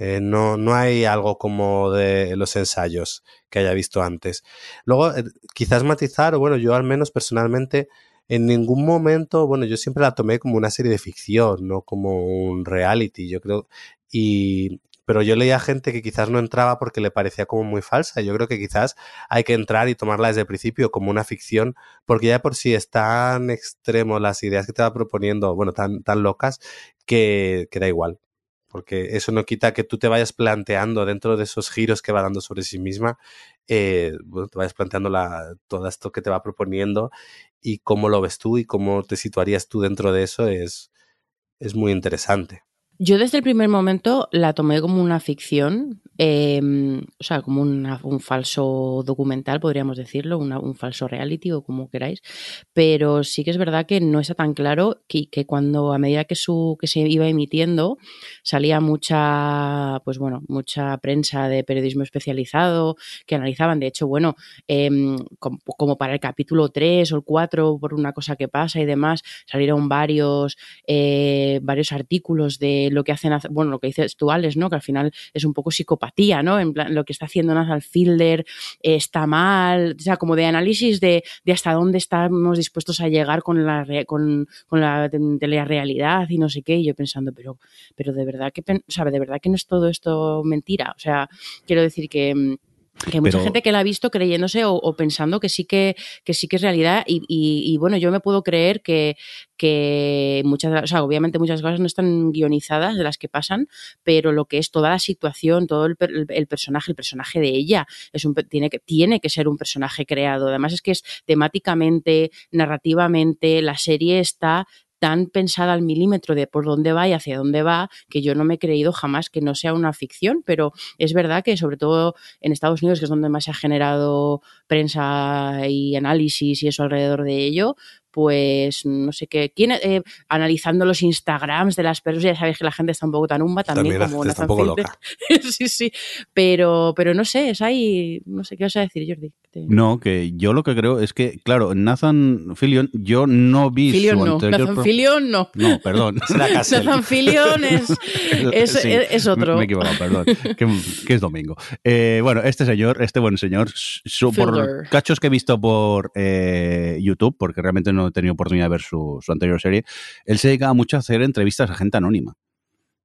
Eh, no, no hay algo como de los ensayos que haya visto antes. Luego, eh, quizás matizar, o bueno, yo al menos personalmente, en ningún momento, bueno, yo siempre la tomé como una serie de ficción, no como un reality, yo creo, y, pero yo leía gente que quizás no entraba porque le parecía como muy falsa. Yo creo que quizás hay que entrar y tomarla desde el principio como una ficción, porque ya por sí es tan extremo las ideas que te va proponiendo, bueno, tan, tan locas, que, que da igual porque eso no quita que tú te vayas planteando dentro de esos giros que va dando sobre sí misma, eh, bueno, te vayas planteando la, todo esto que te va proponiendo y cómo lo ves tú y cómo te situarías tú dentro de eso es, es muy interesante. Yo desde el primer momento la tomé como una ficción, eh, o sea, como una, un falso documental, podríamos decirlo, una, un falso reality o como queráis, pero sí que es verdad que no está tan claro que, que, cuando a medida que, su, que se iba emitiendo salía mucha, pues bueno, mucha prensa de periodismo especializado que analizaban, de hecho, bueno, como, como, para el capítulo 3 o el 4, por una cosa que pasa y demás, salieron varios, eh, varios artículos de lo que hacen, bueno, lo que dices tú, Alex, ¿no? Que al final es un poco psicopatía, ¿no? En plan, lo que está haciendo Nathan Fielder eh, está mal, o sea, como de análisis de, de, hasta dónde estamos dispuestos a llegar con la, con, con la realidad y no sé qué, y yo pensando, pero, pero de verdad que, o de verdad que no es todo esto mentira, o sea, quiero decir que que hay mucha Pero... gente que la ha visto creyéndose o, o, pensando que sí que, que sí que es realidad y, y, y bueno, yo me puedo creer que, que muchas, o sea, obviamente muchas cosas no están guionizadas de las que pasan, pero lo que es toda la situación, todo el, el, el personaje, el personaje de ella, es un, tiene, que, tiene que ser un personaje creado. Además es que es temáticamente, narrativamente, la serie está tan pensada al milímetro de por dónde va y hacia dónde va, que yo no me he creído jamás que no sea una ficción, pero es verdad que sobre todo en Estados Unidos, que es donde más se ha generado prensa y análisis y eso alrededor de ello, pues no sé qué, ¿quién, eh, analizando los Instagrams de las personas, ya sabéis que la gente está un poco tan umba también, también como está un poco loca. sí, sí, pero, pero no sé, es ahí, no sé qué vas a decir, Jordi. No, que yo lo que creo es que, claro, Nathan Fillion, yo no vi Fillion su no, anterior... Nathan Fillion no. No, perdón. Nathan Fillion es, es, Sí, es, otro. Me he equivocado, perdón. que, que, es domingo. Eh, bueno, este señor, este buen señor, su, por cachos que he visto por eh, YouTube, porque realmente no he tenido oportunidad de ver su, su anterior serie, él se dedicaba mucho a hacer entrevistas a gente anónima.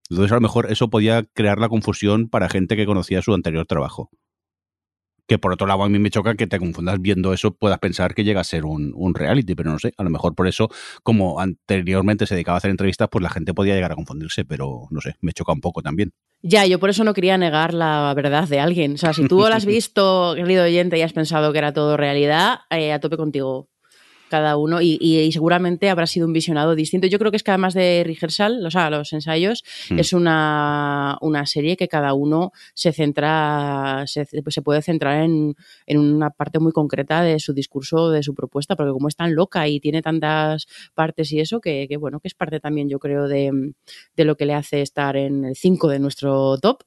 Entonces, a lo mejor eso podía crear la confusión para gente que conocía su anterior trabajo. Que por otro lado a mí me choca que te confundas viendo eso, puedas pensar que llega a ser un, un, reality, pero no sé, a lo mejor por eso, como anteriormente se dedicaba a hacer entrevistas, pues la gente podía llegar a confundirse, pero no sé, me choca un poco también. Ya, yo por eso no quería negar la verdad de alguien. O sea, si tú lo has visto, querido oyente, y has pensado que era todo realidad, eh, a tope contigo cada uno y, y, seguramente habrá sido un visionado distinto. Yo creo que es que además de rehearsal, o sea, los ensayos, mm. es una, una, serie que cada uno se centra, se, se puede centrar en, en, una parte muy concreta de su discurso, de su propuesta, porque como es tan loca y tiene tantas partes y eso, que, que bueno, que es parte también, yo creo, de, de lo que le hace estar en el 5 de nuestro top.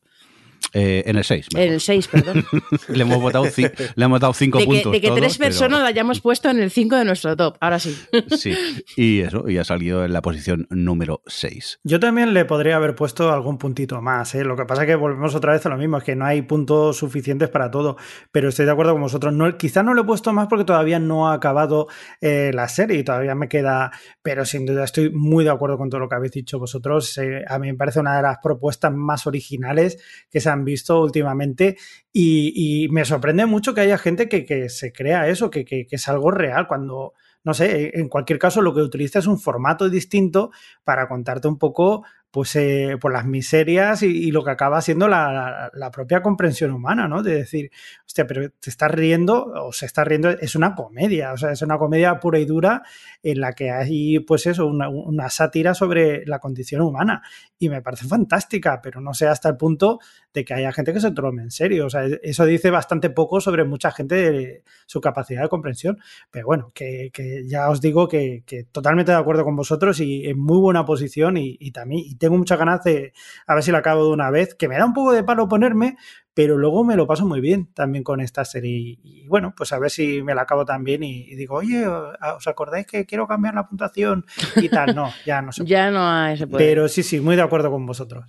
Eh, en el 6. En el 6, perdón. le, hemos votado le hemos dado 5 puntos. de que todos, tres personas pero... la hayamos puesto en el 5 de nuestro top. Ahora sí. sí. Y eso, y ha salido en la posición número 6. Yo también le podría haber puesto algún puntito más. ¿eh? Lo que pasa es que volvemos otra vez a lo mismo, es que no hay puntos suficientes para todo. Pero estoy de acuerdo con vosotros. No, quizá no le he puesto más porque todavía no ha acabado eh, la serie y todavía me queda. Pero sin duda estoy muy de acuerdo con todo lo que habéis dicho vosotros. Eh, a mí me parece una de las propuestas más originales que se han visto últimamente y, me sorprende mucho que haya gente que, que se crea eso, que, que, que, es algo real, cuando, no sé, en cualquier caso lo que utiliza es un formato distinto para contarte un poco pues eh, por las miserias y, lo que acaba siendo la, propia comprensión humana, ¿no? De decir, hostia, pero te estás riendo o se está riendo, es una comedia, o sea, es una comedia pura y dura en la que hay, pues eso, una, sátira sobre la condición humana. Y me parece fantástica, pero no sé hasta el punto de que haya gente que se tome en serio, o sea, eso dice bastante poco sobre mucha gente de su capacidad de comprensión, pero bueno, que, ya os digo que, totalmente de acuerdo con vosotros y en muy buena posición y, también tengo muchas ganas de a ver si la acabo de una vez, que me da un poco de palo ponerme, pero luego me lo paso muy bien también con esta serie. Y bueno, pues a ver si me la acabo también y, y digo, oye, ¿os acordáis que quiero cambiar la puntuación y tal? No, ya no se puede. ya no se puede. Pero sí, sí, muy de acuerdo con vosotros.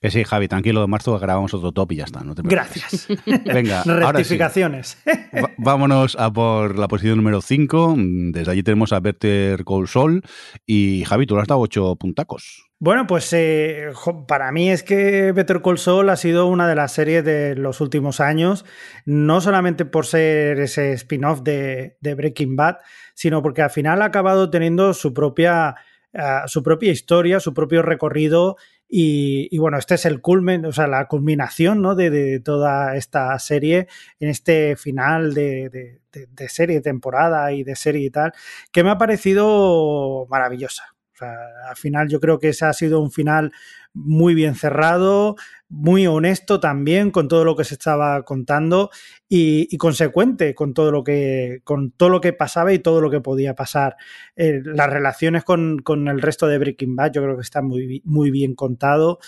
Que sí, Javi, tranquilo, de marzo grabamos otro top y ya está. No te Gracias. Venga, rectificaciones. Sí. vámonos a por la posición número 5. Desde allí tenemos a Better Call Sol. Y Javi, tú le has dado 8 puntacos. Bueno, pues eh, para mí es que Better Call Saul ha sido una de las series de los últimos años, no solamente por ser ese spin-off de, de, Breaking Bad, sino porque al final ha acabado teniendo su propia, uh, su propia historia, su propio recorrido y, bueno, este es el culmen, o sea, la culminación ¿no? de, de, toda esta serie en este final de, de, de, serie, temporada y de serie y tal, que me ha parecido maravillosa. O sea, al final yo creo que ese ha sido un final muy bien cerrado, muy honesto también con todo lo que se estaba contando y, consecuente con todo lo que con todo lo que pasaba y todo lo que podía pasar. Eh, las relaciones con, con, el resto de Breaking Bad yo creo que está muy, muy bien contado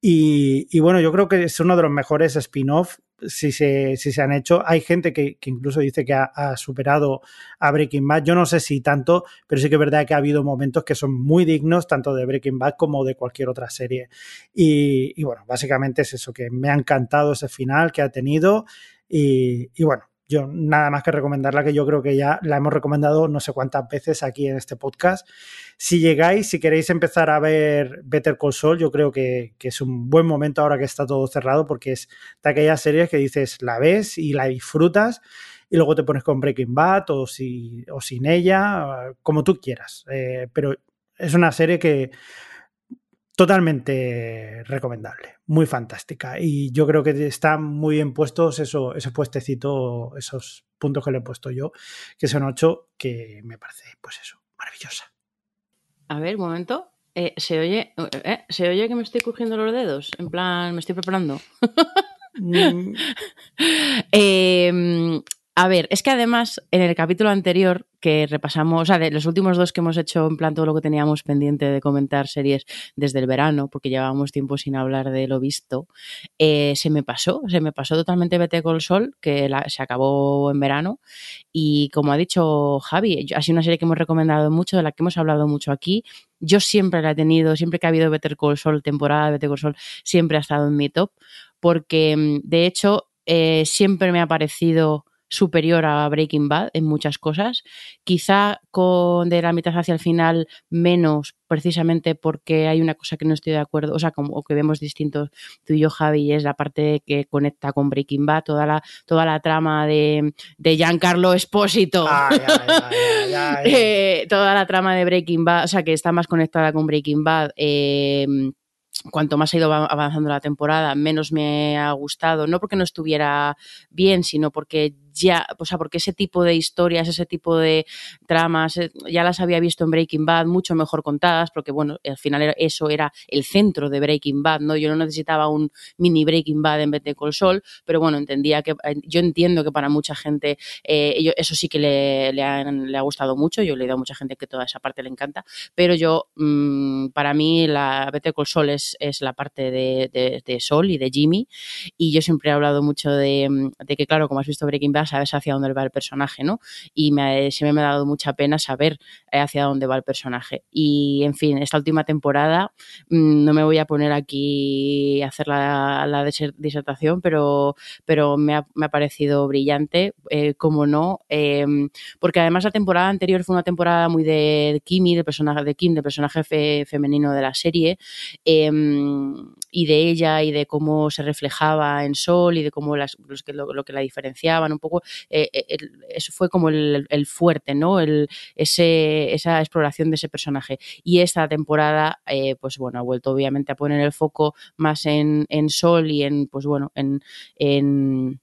y, y, bueno, yo creo que es uno de los mejores spin-off si se, si se han hecho. Hay gente que, incluso dice que ha, ha, superado a Breaking Bad. Yo no sé si tanto, pero sí que es verdad que ha habido momentos que son muy dignos, tanto de Breaking Bad como de cualquier otra serie. Y, y bueno, básicamente es eso, que me ha encantado ese final que ha tenido. Y, y bueno, yo nada más que recomendarla, que yo creo que ya la hemos recomendado no sé cuántas veces aquí en este podcast. Si llegáis, si queréis empezar a ver Better Call Saul, yo creo que, es un buen momento ahora que está todo cerrado, porque es de aquellas series que dices, la ves y la disfrutas, y luego te pones con Breaking Bad o sin ella, como tú quieras. Eh, pero es una serie que totalmente recomendable, muy fantástica. Y yo creo que están muy bien puestos eso, ese puestecito, esos puntos que le he puesto yo, que son ocho, que me parece, pues eso, maravillosa. A ver, un momento. Eh, ¿se, oye, eh, ¿Se oye que me estoy cogiendo los dedos? En plan, me estoy preparando. eh, a ver, es que además en el capítulo anterior que repasamos, o sea, de los últimos dos que hemos hecho, en plan todo lo que teníamos pendiente de comentar series desde el verano, porque llevábamos tiempo sin hablar de lo visto, eh, se me pasó, se me pasó totalmente Vete con el Sol, que se acabó en verano, y como ha dicho Javi, ha sido una serie que hemos recomendado mucho, de la que hemos hablado mucho aquí, yo siempre la he tenido, siempre que ha habido Better Call Sol, temporada de Better Call Sol, siempre ha estado en mi top, porque de hecho eh, siempre me ha parecido superior a Breaking Bad en muchas cosas. Quizá con de la mitad hacia el final menos, precisamente porque hay una cosa que no estoy de acuerdo, o sea, como que vemos distintos tú y yo, Javi, y es la parte que conecta con Breaking Bad, toda la, toda la trama de, de Giancarlo Espósito. Eh, toda la trama de Breaking Bad, o sea, que está más conectada con Breaking Bad. Eh, cuanto más ha ido avanzando la temporada, menos me ha gustado, no porque no estuviera bien, sino porque ya, o sea, porque ese tipo de historias, ese tipo de tramas, eh, ya las había visto en Breaking Bad mucho mejor contadas, porque bueno, al final eso era el centro de Breaking Bad, ¿no? Yo no necesitaba un mini Breaking Bad en vez de Col Sol, pero bueno, entendía que, eh, yo entiendo que para mucha gente eh, eso sí que le, le, ha gustado mucho, yo le he dado a mucha gente que toda esa parte le encanta, pero yo, mmm, para mí, la Better Call Sol es, es la parte de, de, de, Sol y de Jimmy, y yo siempre he hablado mucho de, de que, claro, como has visto Breaking Bad, sabes hacia dónde va el personaje, ¿no? Y me, siempre me ha dado mucha pena saber eh, hacia dónde va el personaje. Y, en fin, esta última temporada, mmm, no me voy a poner aquí a hacer la, disertación, pero, me, ha, parecido brillante, eh, como no, eh, porque además la temporada anterior fue una temporada muy de Kimi, del personaje de Kim, del personaje fe, femenino de la serie, eh, y de ella y de cómo se reflejaba en Sol y de cómo lo que la diferenciaban un poco eh, eh, eso fue como el, fuerte, ¿no? Esa exploración de ese personaje. Y esta temporada, eh, pues bueno, ha vuelto obviamente a poner el foco más en, en Sol y en, pues bueno, en, en,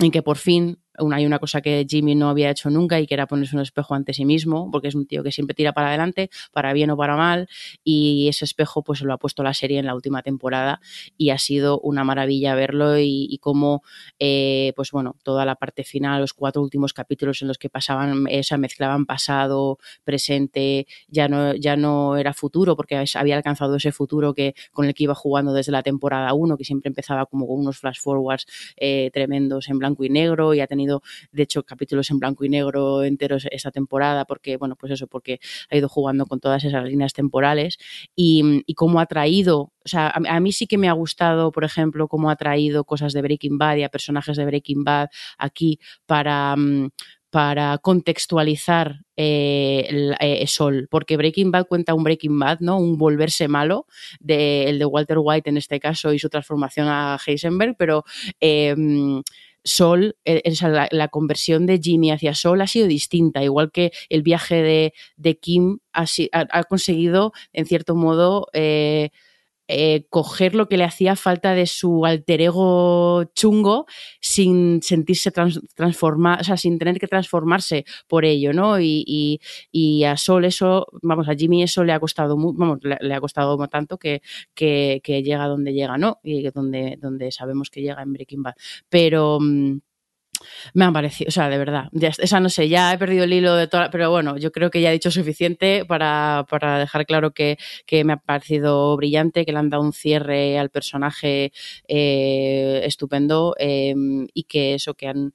en que por fin una, hay una cosa que Jimmy no había hecho nunca y que era ponerse un espejo ante sí mismo, porque es un tío que siempre tira para adelante, para bien o para mal, y ese espejo pues lo ha puesto la serie en la última temporada y ha sido una maravilla verlo y, cómo, eh, pues bueno, toda la parte final, los cuatro últimos capítulos en los que pasaban, esa mezclaban pasado, presente, ya no, ya no era futuro, porque había alcanzado ese futuro que con el que iba jugando desde la temporada 1, que siempre empezaba como con unos flash forwards eh, tremendos en blanco y negro y ha tenido de hecho capítulos en blanco y negro enteros esta temporada porque bueno pues eso porque ha ido jugando con todas esas líneas temporales y, y cómo ha traído o sea a, mí sí que me ha gustado por ejemplo cómo ha traído cosas de Breaking Bad y a personajes de Breaking Bad aquí para mm, para contextualizar eh, el, eh, Sol, porque Breaking Bad cuenta un Breaking Bad, ¿no? Un volverse malo, de, el de Walter White en este caso y su transformación a Heisenberg, pero eh, Sol, esa, la, la, conversión de Jimmy hacia Sol ha sido distinta, igual que el viaje de, de Kim ha, ha, ha, conseguido, en cierto modo, eh, eh, coger lo que le hacía falta de su alter ego chungo sin sentirse trans, transformar, o sea, sin tener que transformarse por ello, ¿no? Y, y, a Sol eso, vamos, a Jimmy eso le ha costado, vamos, le, ha costado tanto que, que, llega donde llega, ¿no? Y donde, donde sabemos que llega en Breaking Bad. Pero... Mmm, me han parecido, o sea, de verdad, ya, esa no sé, ya he perdido el hilo de toda, pero bueno, yo creo que ya he dicho suficiente para, para dejar claro que, que, me ha parecido brillante, que le han dado un cierre al personaje eh, estupendo eh, y que eso que han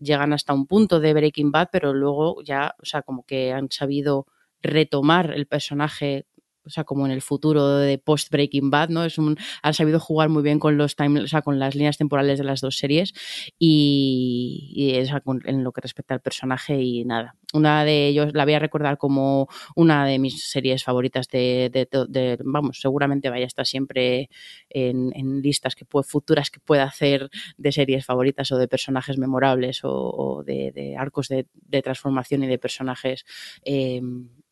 llegan hasta un punto de Breaking Bad, pero luego ya, o sea, como que han sabido retomar el personaje o sea, como en el futuro de post Breaking Bad, ¿no? Es un, han sabido jugar muy bien con los time, o sea, con las líneas temporales de las dos series y, y esa, en lo que respecta al personaje y nada. Una de ellos la voy a recordar como una de mis series favoritas de, de, vamos, seguramente vaya a estar siempre en, listas que puede, futuras que pueda hacer de series favoritas o de personajes memorables o, de, arcos de, de transformación y de personajes eh,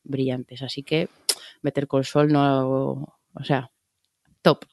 brillantes. Así que meter con sol no, o sea, top.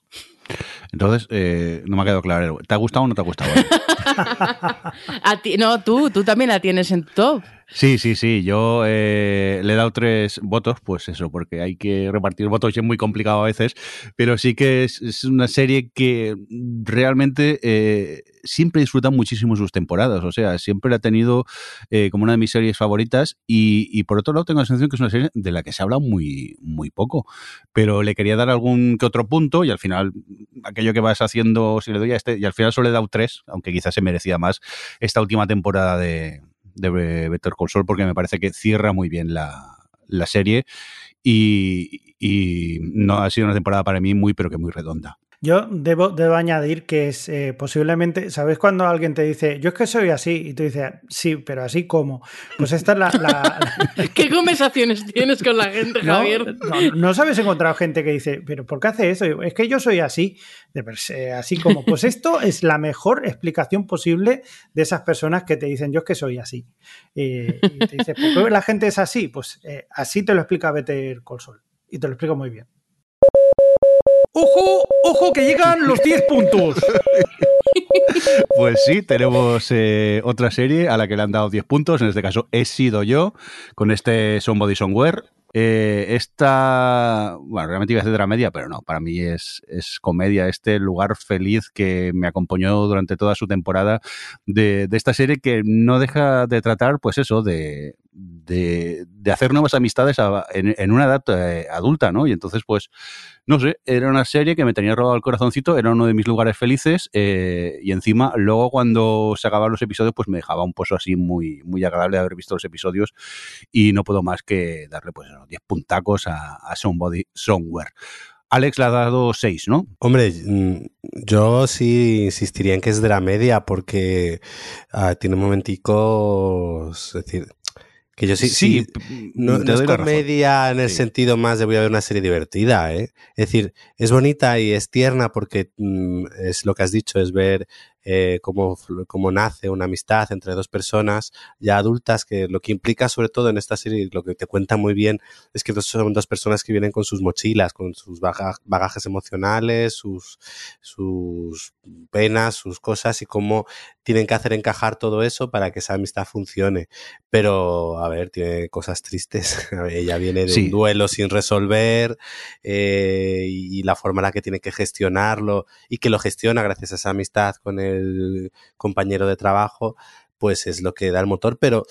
Entonces, eh, no me ha quedado claro. ¿Te ha gustado o no te ha gustado? a ti, no, tú, tú también la tienes en top. Sí, sí, sí. Yo eh, le he dado tres votos, pues eso, porque hay que repartir votos y es muy complicado a veces, pero sí que es, es una serie que realmente eh, siempre disfruta muchísimo sus temporadas. O sea, siempre la ha tenido eh, como una de mis series favoritas y, y, por otro lado tengo la sensación que es una serie de la que se habla muy, muy poco. Pero le quería dar algún que otro punto y al final aquello que vas haciendo, si le doy a este, y al final solo le he dado tres, aunque quizás se merecía más esta última temporada de de Better Call porque me parece que cierra muy bien la, la serie y, no ha sido una temporada para mí muy pero que muy redonda. Yo debo, debo añadir que es eh, posiblemente, ¿sabes cuando alguien te dice, yo es que soy así? Y tú dices, sí, pero así como. Pues esta es la. la... ¿Qué conversaciones tienes con la gente, ¿No? Javier? No, no sabes encontrado gente que dice, pero ¿por qué hace eso? Es que yo soy así. De, pues, eh, así como, pues esto es la mejor explicación posible de esas personas que te dicen, yo es que soy así. Eh, y te dices, ¿por qué la gente es así? Pues eh, así te lo explica Better Call Saul. Y te lo explico muy bien. ¡Ojo! ¡Ojo! ¡Que llegan los 10 puntos! Pues sí, tenemos eh, otra serie a la que le han dado 10 puntos. En este caso he sido yo con este Somebody Somewhere. Eh, esta, bueno, realmente iba a ser media, pero no, para mí es, es, comedia. Este lugar feliz que me acompañó durante toda su temporada de, de esta serie que no deja de tratar, pues eso, de, de, de hacer nuevas amistades a, en, en, una edad eh, adulta, ¿no? Y entonces, pues, no sé, era una serie que me tenía robado el corazoncito, era uno de mis lugares felices eh, y encima luego cuando se acababan los episodios pues me dejaba un pozo así muy, muy agradable de haber visto los episodios y no puedo más que darle pues 10 puntacos a, a Somebody Somewhere. Alex le ha dado 6, ¿no? Hombre, yo sí insistiría en que es de la media porque uh, tiene momenticos, es decir, que yo sí, sí, sí no, no es comedia en el sí. sentido más de voy a ver una serie divertida, ¿eh? Es decir, es bonita y es tierna porque mm, es lo que has dicho, es ver eh, cómo, cómo nace una amistad entre dos personas ya adultas, que lo que implica sobre todo en esta serie, lo que te cuenta muy bien, es que son dos personas que vienen con sus mochilas, con sus bagajes emocionales, sus, sus penas, sus cosas y cómo tienen que hacer encajar todo eso para que esa amistad funcione. Pero, a ver, tiene cosas tristes. Ella viene de sí. un duelo sin resolver eh, y la forma en la que tiene que gestionarlo y que lo gestiona gracias a esa amistad con el el compañero de trabajo, pues es lo que da el motor, pero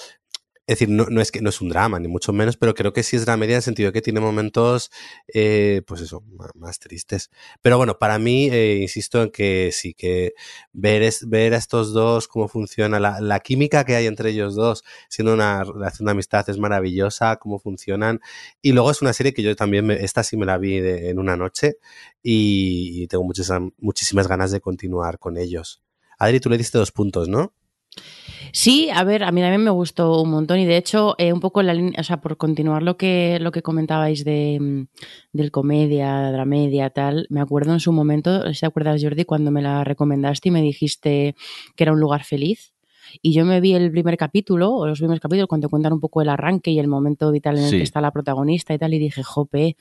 es decir, no, es que no es un drama, ni mucho menos, pero creo que sí es dramedia en el sentido que tiene momentos, eh, pues eso, más, tristes. Pero bueno, para mí, eh, insisto en que sí, que ver, ver a estos dos, cómo funciona la, química que hay entre ellos dos, siendo una relación de amistad, es maravillosa, cómo funcionan. Y luego es una serie que yo también, me, esta sí me la vi en una noche y, y tengo muchas, muchísimas ganas de continuar con ellos. Adri, tú le diste dos puntos, ¿no? Sí, a ver, a mí también me gustó un montón y de hecho, eh, un poco en la línea, o sea, por continuar lo que, lo que comentabais de, mm, del comedia, dramedia, tal, me acuerdo en su momento, si te acuerdas, Jordi, cuando me la recomendaste y me dijiste que era un lugar feliz. Y yo me vi el primer capítulo, o los primeros capítulos, cuando cuentan un poco el arranque y el momento vital en el sí. que está la protagonista y tal, y dije, jope,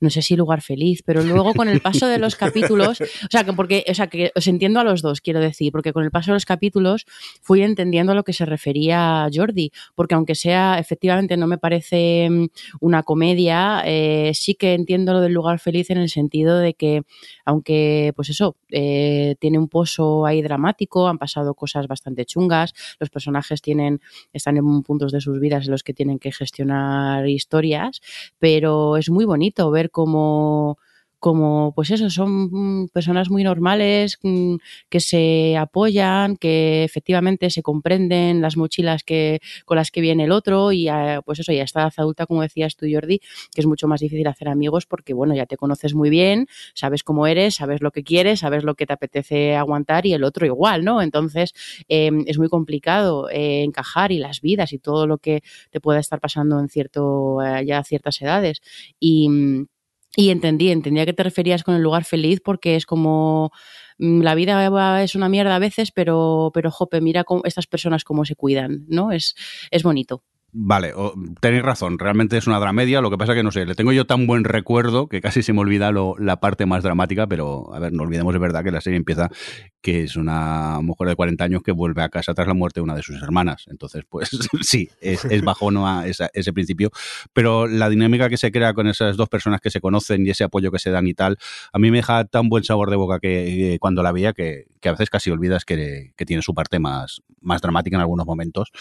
no sé si lugar feliz, pero luego con el paso de los capítulos, o sea, que porque, o sea, que os entiendo a los dos, quiero decir, porque con el paso de los capítulos fui entendiendo a lo que se refería Jordi, porque aunque sea, efectivamente, no me parece mm, una comedia, eh, sí que entiendo lo del lugar feliz en el sentido de que, aunque, pues eso, eh, tiene un pozo ahí dramático, han pasado cosas bastante chungas, los personajes tienen, están en puntos de sus vidas en los que tienen que gestionar historias, pero es muy bonito ver cómo como pues eso, son personas muy normales mm, que se apoyan, que efectivamente se comprenden las mochilas que, con las que viene el otro y a, pues eso, ya está edad adulta, como decías tú, Jordi, que es mucho más difícil hacer amigos porque bueno, ya te conoces muy bien, sabes cómo eres, sabes lo que quieres, sabes lo que te apetece aguantar y el otro igual, ¿no? Entonces eh, es muy complicado eh, encajar y las vidas y todo lo que te pueda estar pasando en cierto, eh, ya a ciertas edades. Y y entendí, entendía que te referías con el lugar feliz porque es como mm, la vida es una mierda a veces, pero, pero jope, mira cómo, estas personas cómo se cuidan, ¿no? Es, es bonito. Vale, o, tenéis razón, realmente es una dramedia, lo que pasa que no sé, le tengo yo tan buen recuerdo que casi se me olvida lo, la parte más dramática, pero a ver, no olvidemos de verdad que la serie empieza que es una mujer de 40 años que vuelve a casa tras la muerte de una de sus hermanas, entonces pues sí, es, es bajo no a ese principio, pero la dinámica que se crea con esas dos personas que se conocen y ese apoyo que se dan y tal, a mí me deja tan buen sabor de boca que, que cuando la veía que, que, a veces casi olvidas que, que tiene su parte más, más dramática en algunos momentos,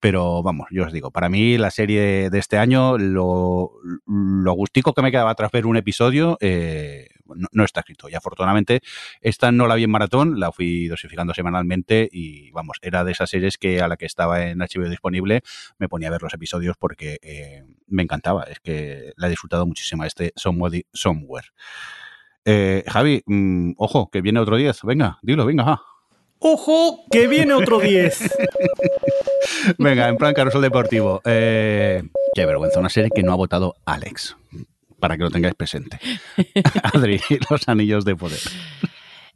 pero vamos, yo os digo, para mí la serie de este año, lo, lo gustico que me quedaba tras ver un episodio, eh, no, no, está escrito. Y afortunadamente, esta no la vi en maratón, la fui dosificando semanalmente y vamos, era de esas series que a la que estaba en HBO disponible me ponía a ver los episodios porque eh, me encantaba. Es que la he disfrutado muchísimo este Somebody Somewhere. Eh, Javi, mm, ojo, que viene otro 10. Venga, dilo, venga. ja. ¡Ojo! ¡Que viene otro 10! Venga, en plan carrusel deportivo. Eh, qué vergüenza, una serie que no ha votado Alex. Para que lo tengáis presente. Adri, los anillos de poder.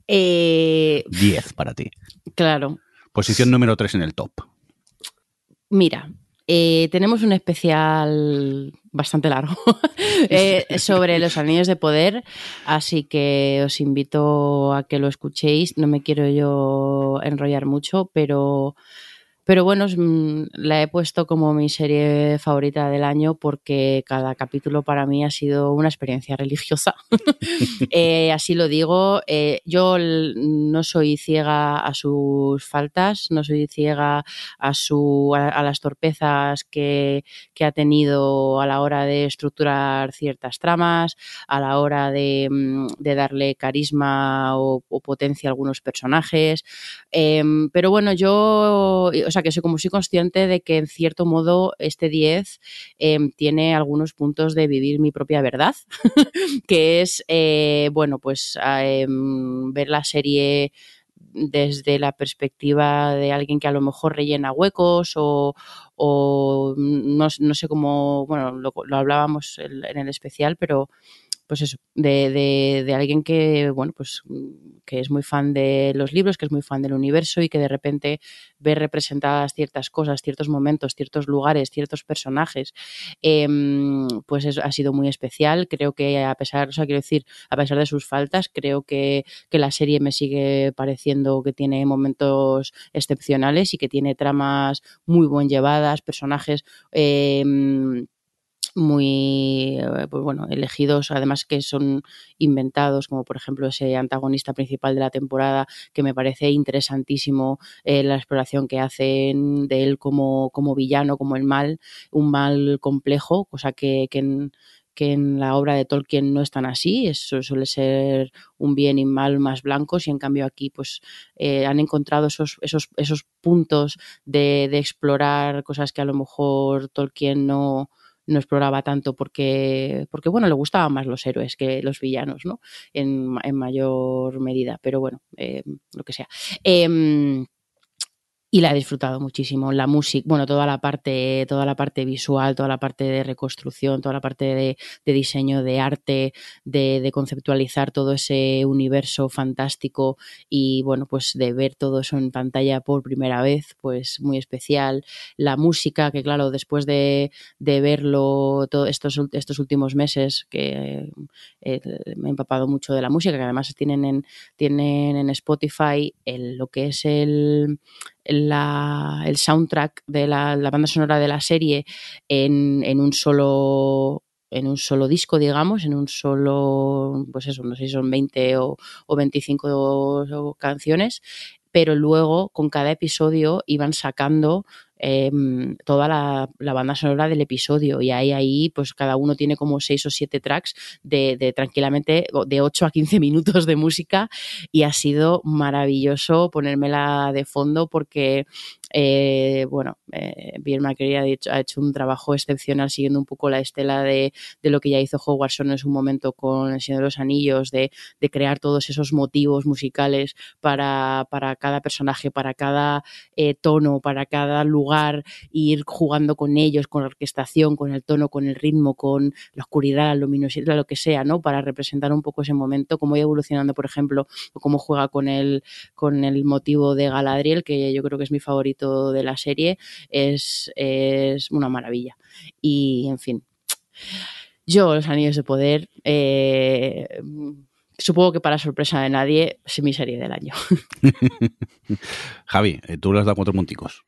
Eh, 10 para ti. claro. Posición número 3 en el top. Mira, eh, tenemos un especial bastante largo eh, sobre los anillos de poder, así que os invito a que lo escuchéis. No me quiero yo enrollar mucho, pero, pero bueno, mm, la he puesto como mi serie favorita del año porque cada capítulo para mí ha sido una experiencia religiosa. Eh, así lo digo. Eh, yo no soy ciega a sus faltas, no soy ciega a, su, a, las torpezas que, que ha tenido a la hora de estructurar ciertas tramas, a la hora de, mm, darle carisma o, potencia a algunos personajes. Em, pero bueno, yo, sea, que soy como soy consciente de que en cierto modo este 10 em, tiene algunos puntos de vivir mi propia verdad, que es, eh, bueno, pues a, em, ver la serie desde la perspectiva de alguien que a lo mejor rellena huecos o, no, sé cómo, bueno, lo, lo hablábamos en el especial, pero pues eso, de, de, de alguien que, bueno, pues que es muy fan de los libros, que es muy fan del universo y que de repente ve representadas ciertas cosas, ciertos momentos, ciertos lugares, ciertos personajes, em, pues es- ha sido muy especial. Creo que a pesar, o sea, quiero decir, a pesar de sus faltas, creo que, que la serie me sigue pareciendo que tiene momentos excepcionales y que tiene tramas muy buen llevadas, personajes em, muy eh, pues bueno, elegidos, además que son inventados, como por ejemplo ese antagonista principal de la temporada, que me parece interesantísimo eh, la exploración que hacen de él como, como villano, como el mal, un mal complejo, cosa que, que en, que en la obra de Tolkien no es tan así, eso suele ser un bien y mal más blancos y en cambio aquí pues eh, han encontrado esos, esos, esos puntos de, de explorar cosas que a lo mejor Tolkien no, no exploraba tanto porque, porque bueno, le gustaban más los héroes que los villanos, ¿no? En, en mayor medida, pero bueno, eh, lo que sea. Eh, y la he disfrutado muchísimo. La música, bueno, toda la parte, toda la parte visual, toda la parte de reconstrucción, toda la parte de, diseño, de arte, de, conceptualizar todo ese universo fantástico y bueno, pues de ver todo eso en pantalla por primera vez, pues muy especial. La música, que claro, después de, de verlo todos estos, estos últimos meses, que eh, me he empapado mucho de la música, que además tienen en, tienen en Spotify lo que es el la, el soundtrack de la, la, banda sonora de la serie en, un solo en un solo disco, digamos, en un solo, pues eso, no sé si son 20 o, o 25 canciones, pero luego con cada episodio iban sacando eh, toda la, la, banda sonora del episodio. Y ahí, ahí pues cada uno tiene como seis o siete tracks de, de, tranquilamente de 8 a 15 minutos de música. Y ha sido maravilloso ponérmela de fondo porque eh, bueno, eh, McCreary ha ha hecho, un trabajo excepcional siguiendo un poco la estela de, lo que ya hizo Howard en su momento con El Señor de los Anillos, de, crear todos esos motivos musicales para, cada personaje, para cada eh, tono, para cada lugar, ir jugando con ellos, con la orquestación, con el tono, con el ritmo, con la oscuridad, la luminosidad, lo que sea, ¿no? Para representar un poco ese momento, cómo iba evolucionando, por ejemplo, o cómo juega con el, con el motivo de Galadriel, que yo creo que es mi favorito de la serie es, es una maravilla. Y, en fin, yo, Los Anillos de Poder, eh, supongo que para sorpresa de nadie, es mi serie del año. Javi, eh, tú le has dado cuatro punticos.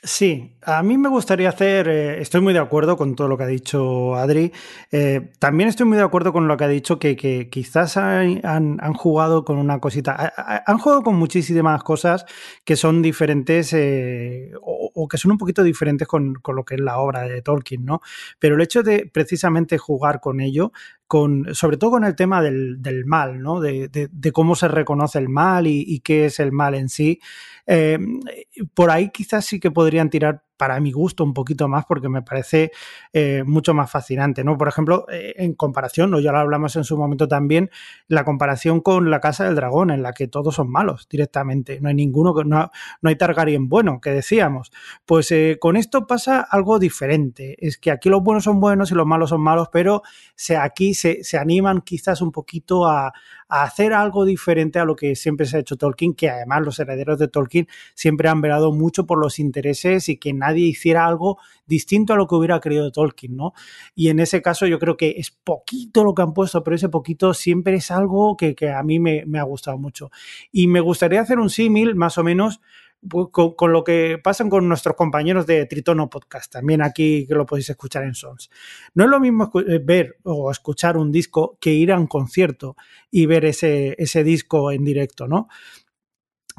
Sí, a mí me gustaría hacer, eh, estoy muy de acuerdo con todo lo que ha dicho Adri, eh, también estoy muy de acuerdo con lo que ha dicho, que, quizás han, jugado con una cosita, han jugado con muchísimas cosas que son diferentes eh, o, que son un poquito diferentes con, lo que es la obra de Tolkien, ¿no? Pero el hecho de precisamente jugar con ello, con, sobre todo con el tema del, mal, ¿no? De, de, cómo se reconoce el mal y, y qué es el mal en sí. Eh, por ahí quizás sí que podrían tirar para mi gusto un poquito más porque me parece eh, mucho más fascinante, ¿no? Por ejemplo, eh, en comparación, ¿no? ya lo hablamos en su momento también, la comparación con la Casa del Dragón, en la que todos son malos directamente, no hay ninguno, no, no hay Targaryen bueno, que decíamos. Pues eh, con esto pasa algo diferente, es que aquí los buenos son buenos y los malos son malos, pero se, aquí se, se animan quizás un poquito a, a hacer algo diferente a lo que siempre se ha hecho Tolkien, que además los herederos de Tolkien siempre han velado mucho por los intereses y que nadie hiciera algo distinto a lo que hubiera querido Tolkien, ¿no? Y en ese caso yo creo que es poquito lo que han puesto, pero ese poquito siempre es algo que, que a mí me, me ha gustado mucho. Y me gustaría hacer un símil, más o menos, con, con, lo que pasan con nuestros compañeros de Tritono Podcast, también aquí que lo podéis escuchar en Sons. No es lo mismo eh, ver o escuchar un disco que ir a un concierto y ver ese, ese disco en directo, ¿no?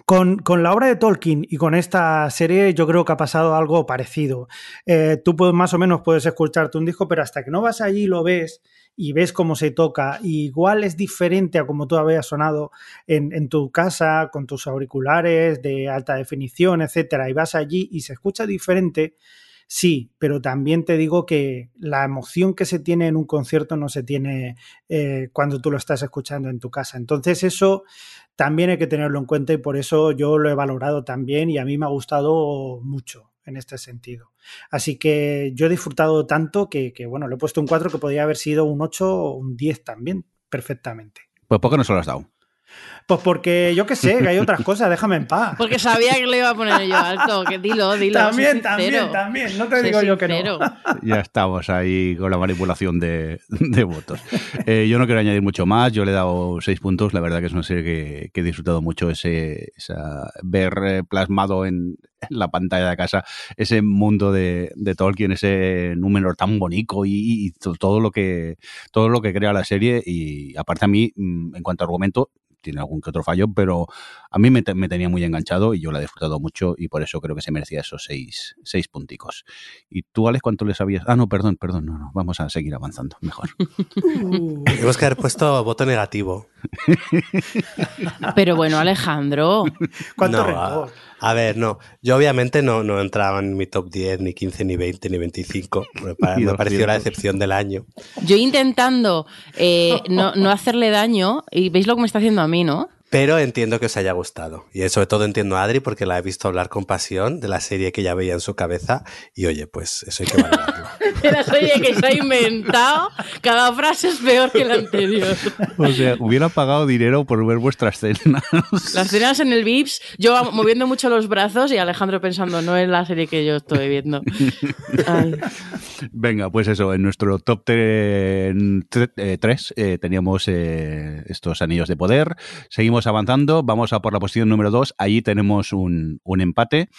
Con, con, la obra de Tolkien y con esta serie yo creo que ha pasado algo parecido. Eh, tú más o menos puedes escucharte un disco, pero hasta que no vas allí y lo ves y ves cómo se toca, y igual es diferente a como tú habías sonado en, tu casa, con tus auriculares de alta definición, etcétera, y vas allí y se escucha diferente, sí, pero también te digo que la emoción que se tiene en un concierto no se tiene eh, cuando tú lo estás escuchando en tu casa. Entonces eso también hay que tenerlo en cuenta y por eso yo lo he valorado también y a mí me ha gustado mucho en este sentido. Así que yo he disfrutado tanto que, bueno, le he puesto un 4 que podría haber sido un 8 o un 10 también, perfectamente. Pues ¿por qué no se lo has dado? Pues porque yo qué sé, que hay otras cosas, déjame en paz. Porque sabía que le iba a poner yo alto, que dilo, dilo. También, también, también, no te Sé digo yo que no. Ya estamos ahí con la manipulación de, de votos. Eh, yo no quiero añadir mucho más, yo le he dado seis puntos, la verdad que es una serie que, que he disfrutado mucho, ese esa, ver eh, plasmado en, en, la pantalla de casa ese mundo de, de Tolkien, ese número tan bonito y, y, todo lo que todo lo que crea la serie y aparte a mí, mm, en cuanto a argumento, tiene algún que otro fallo, pero a mí me, me, tenía muy enganchado y yo la he disfrutado mucho y por eso creo que se merecía esos seis, seis punticos. ¿Y tú, Alex, cuánto le sabías? Ah, no, perdón, perdón, no, no, vamos a seguir avanzando, mejor. Tenemos que haber puesto voto negativo. pero bueno, Alejandro. ¿Cuánto no, a, a, ver, no. Yo obviamente no, no entraba en mi top 10, ni 15, ni 20, ni 25. Me, me pareció la decepción del año. Yo intentando eh, no, no hacerle daño, y veis lo que me está haciendo a mí, ¿no? Pero entiendo que os haya gustado. Y sobre todo entiendo a Adri porque la he visto hablar con pasión de la serie que ya veía en su cabeza. Y oye, pues eso hay que valorarlo. de la serie que se ha inventado, cada frase es peor que la anterior. O sea, hubiera pagado dinero por ver vuestra escena. Las escenas en el Vips, yo moviendo mucho los brazos y Alejandro pensando, no es la serie que yo estoy viendo. Ay. Venga, pues eso, en nuestro top 3 eh, teníamos eh, estos anillos de poder. Seguimos avanzando, vamos a por la posición número 2, allí tenemos un, empate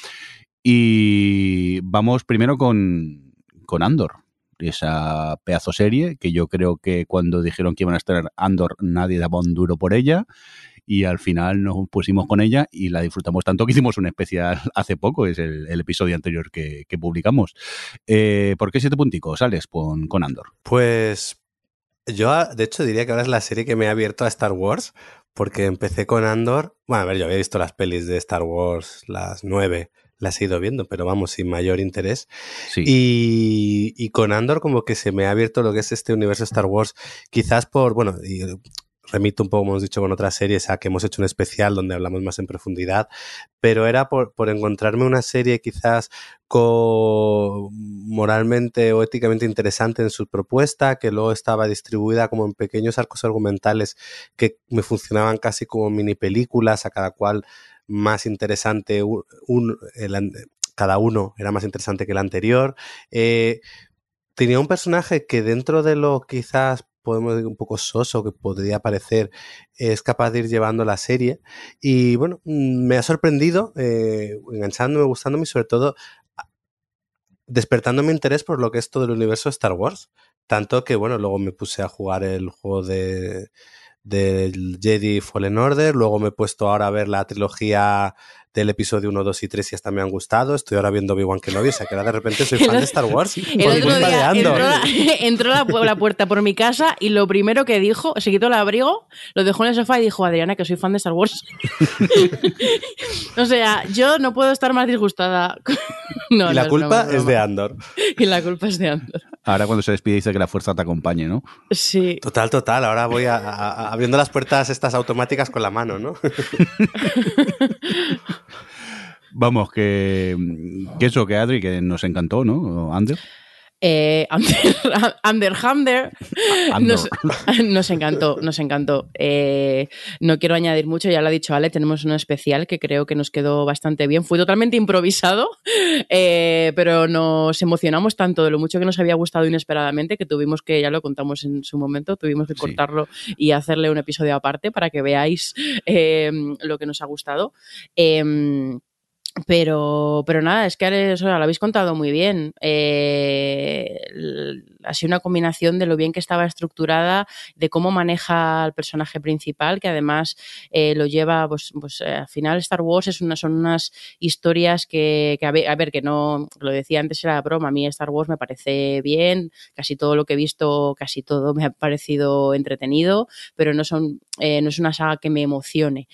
y vamos primero con, con Andor, esa pedazo serie que yo creo que cuando dijeron que iban a estar Andor nadie daba un duro por ella y al final nos pusimos con ella y la disfrutamos tanto que hicimos un especial hace poco, es el, episodio anterior que, publicamos. Eh, ¿Por qué siete punticos, Alex, con, con Andor? Pues yo, de hecho, diría que ahora es la serie que me ha abierto a Star Wars, porque empecé con Andor. Bueno, a ver, yo había visto las pelis de Star Wars, las nueve, las he ido viendo, pero vamos, sin mayor interés. Sí. Y, y, con Andor como que se me ha abierto lo que es este universo Star Wars, quizás por, bueno, y remito un poco, como hemos dicho, con otras series a que hemos hecho un especial donde hablamos más en profundidad, pero era por, por encontrarme una serie quizás moralmente o éticamente interesante en su propuesta, que luego estaba distribuida como en pequeños arcos argumentales que me funcionaban casi como mini películas, a cada cual más interesante, un, cada uno era más interesante que el anterior. Eh, tenía un personaje que dentro de lo quizás podemos decir un poco soso que podría parecer, es capaz de ir llevando la serie. Y bueno, me ha sorprendido, eh, enganchándome, gustándome y sobre todo despertando mi interés por lo que es todo el universo de Star Wars. Tanto que, bueno, luego me puse a jugar el juego de del Jedi Fallen Order, luego me he puesto ahora a ver la trilogía del episodio 1, 2 y 3 y hasta me han gustado. Estoy ahora viendo Obi-Wan Kenobi, o sea que ahora de repente soy fan de Star Wars. El otro día entró, la, entró la pu- la puerta por mi casa y lo primero que dijo, se quitó el abrigo, lo dejó en el sofá y dijo, Adriana, que soy fan de Star Wars. o sea, yo no puedo estar más disgustada. No, y la no, culpa es de. Andor. Y la culpa es de Andor. Ahora cuando se despide dice que la fuerza te acompañe, ¿no? Sí. Total, total. Ahora voy a- a- a- abriendo las puertas estas automáticas con la mano, ¿no? Vamos, que, que eso, que Adri, que nos encantó, ¿no? Ander. Eh, Under, Under Andor. nos, nos encantó, nos encantó. Eh, no quiero añadir mucho, ya lo ha dicho Ale, tenemos un especial que creo que nos quedó bastante bien. Fue totalmente improvisado, eh, pero nos emocionamos tanto de lo mucho que nos había gustado inesperadamente que tuvimos que, ya lo contamos en su momento, tuvimos que Sí. cortarlo y hacerle un episodio aparte para que veáis eh, lo que nos ha gustado. Pero, pero nada, es que lo habéis contado muy bien. Eh, ha sido una combinación de lo bien que estaba estructurada, de cómo maneja al personaje principal, que además eh, lo lleva, pues, pues eh, al final Star Wars es una, son unas historias que, que a, ver, a ver, que no, lo decía antes era broma, a mí Star Wars me parece bien, casi todo lo que he visto, casi todo me ha parecido entretenido, pero no, son, eh, no es una saga que me emocione.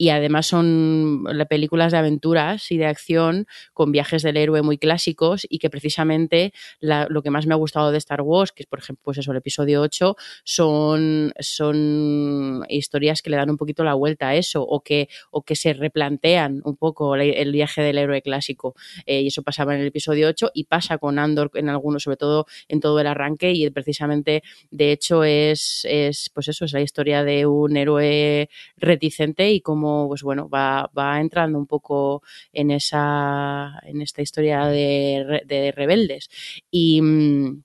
Y además son la- películas de aventuras y de acción con viajes del héroe muy clásicos y que precisamente la- lo que más me ha gustado de Star Wars, que es por ejemplo pues eso, el episodio 8, son, son historias que le dan un poquito la vuelta a eso o que, o que se replantean un poco el viaje del héroe clásico. Eh, y eso pasaba en el episodio 8 y pasa con Andor en algunos, sobre todo en todo el arranque y precisamente de hecho es, es pues eso, es la historia de un héroe reticente y cómo pues bueno va, va entrando un poco en esa en esta historia de, de rebeldes. Y mm,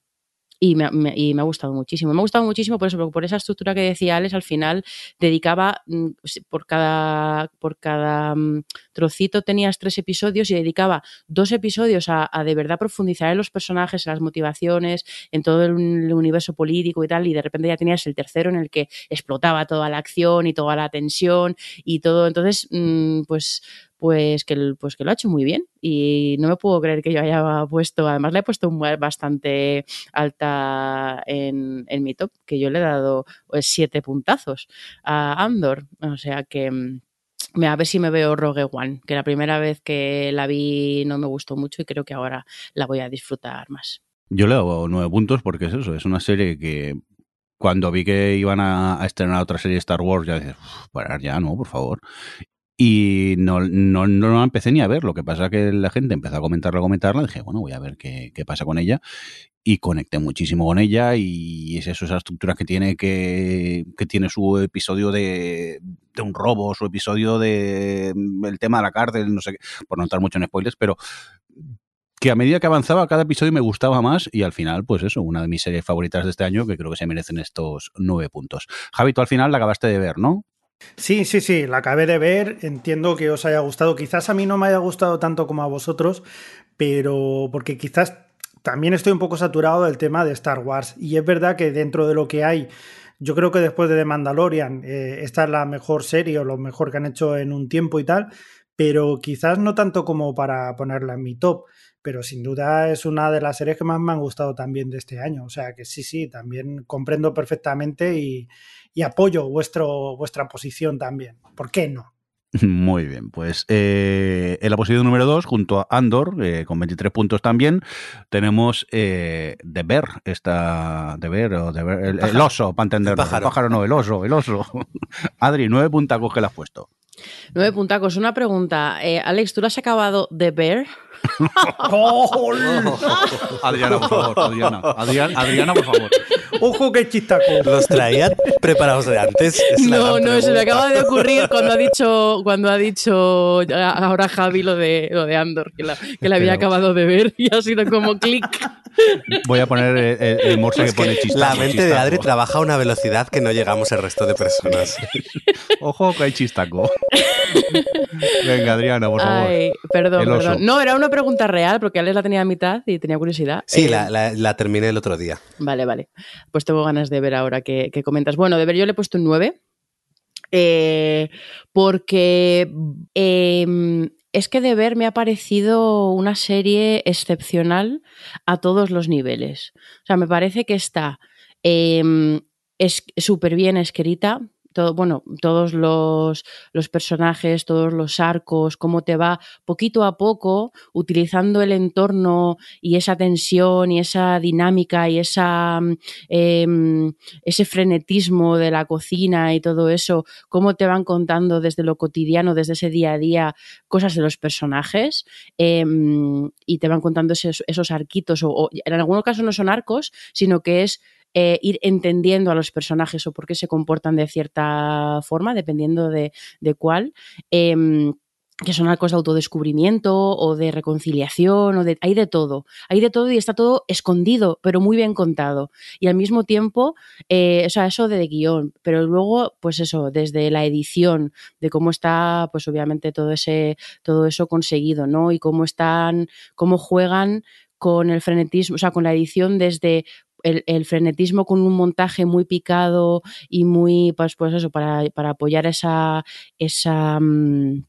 y me, y me ha gustado muchísimo. Me ha gustado muchísimo por eso, porque por esa estructura que decía Alex, al final dedicaba mm, por cada, por cada mm, trocito tenías tres episodios y dedicaba dos episodios a, a de verdad profundizar en los personajes, en las motivaciones, en todo el universo político y tal, y de repente ya tenías el tercero en el que explotaba toda la acción y toda la tensión y todo. Entonces, mm, pues pues que, pues que lo ha hecho muy bien y no me puedo creer que yo haya puesto, además le he puesto un bastante alta en, en mi top, que yo le he dado pues, siete puntazos a Andor, o sea que mm, a ver si me veo Rogue One, que la primera vez que la vi no me gustó mucho y creo que ahora la voy a disfrutar más. Yo le doy nueve puntos porque es eso, es una serie que cuando vi que iban a, estrenar otra serie de Star Wars, ya dije, "Uf, parar ya, no, por favor. Y no, no, no empecé ni a ver, lo que pasa que la gente empezó a comentarla, a comentarla, dije, bueno, voy a ver qué, qué pasa con ella. Y conecté muchísimo con ella y es eso, esa estructura que tiene que, que tiene su episodio de, de un robo, su episodio de mm, el tema de la cárcel, no sé por no entrar mucho en spoilers, pero que a medida que avanzaba cada episodio me gustaba más y al final, pues eso, una de mis series favoritas de este año que creo que se merecen estos nueve puntos. Javi, tú al final la acabaste de ver, ¿no? Sí, sí, sí, la acabé de ver, entiendo que os haya gustado, quizás a mí no me haya gustado tanto como a vosotros, pero porque quizás también estoy un poco saturado del tema de Star Wars. Y es verdad que dentro de lo que hay, yo creo que después de The Mandalorian, eh, esta es la mejor serie o lo mejor que han hecho en un tiempo y tal, pero quizás no tanto como para ponerla en mi top, pero sin duda es una de las series que más me han gustado también de este año, o sea que sí, sí, también comprendo perfectamente y y apoyo vuestro, vuestra posición también. ¿Por qué no? Muy bien, pues eh, en la posición número 2, junto a Andor, eh, con 23 puntos también, tenemos eh, The Bear, esta, The Bear, o The Bear, el, el oso, para entenderlo. El pájaro. no, el oso, el oso. Adri, nueve puntacos que le has puesto. Nueve puntacos. Una pregunta. Eh, Alex, ¿tú lo has acabado de ver? Adriana, por favor, Adriana. Adriana, Adriana, por favor. ¡Ojo que chistaco! ¿Los traían preparados de antes? No, no, se me acaba de ocurrir cuando ha dicho, cuando ha dicho ahora Javi lo de, lo de Andor, que la, que la había Pero- acabado de ver y ha sido como clic. Voy a poner el, el- el morse que Es que pone chistaco. la mente de chistaco. Adri trabaja a una velocidad que no llegamos el resto de personas. Ojo que hay chistaco. Venga, Adriana, por favor. Ay, perdón, perdón. No, era una pregunta real porque Alex la tenía a mitad y tenía curiosidad. Sí, Eh, la, la- la terminé el otro día. Vale, vale. Pues tengo ganas de ver ahora que, que comentas. Bueno, de ver yo le he puesto un 9. Eh, porque em, es que de ver me ha parecido una serie excepcional a todos los niveles. O sea, me parece que está em, súper bien escrita, bueno, todos los, los, personajes, todos los arcos, cómo te va poquito a poco utilizando el entorno y esa tensión y esa dinámica y esa, eh, ese frenetismo de la cocina y todo eso, cómo te van contando desde lo cotidiano, desde ese día a día, cosas de los personajes eh, y te van contando esos, esos arquitos, o, o en algunos casos no son arcos, sino que es eh, ir entendiendo a los personajes o por qué se comportan de cierta forma, dependiendo de, cuál. Em, que son arcos de autodescubrimiento o de reconciliación, o de, hay de todo, hay de todo y está todo escondido, pero muy bien contado. Y al mismo tiempo, eh, o sea, eso de, guion, pero luego, pues eso, desde la edición, de cómo está, pues obviamente todo ese, todo eso conseguido, ¿no? Y cómo están, cómo juegan con el frenetismo, o sea, con la edición desde el, frenetismo con un montaje muy picado y muy, pues, pues eso, para, para apoyar esa, esa mm,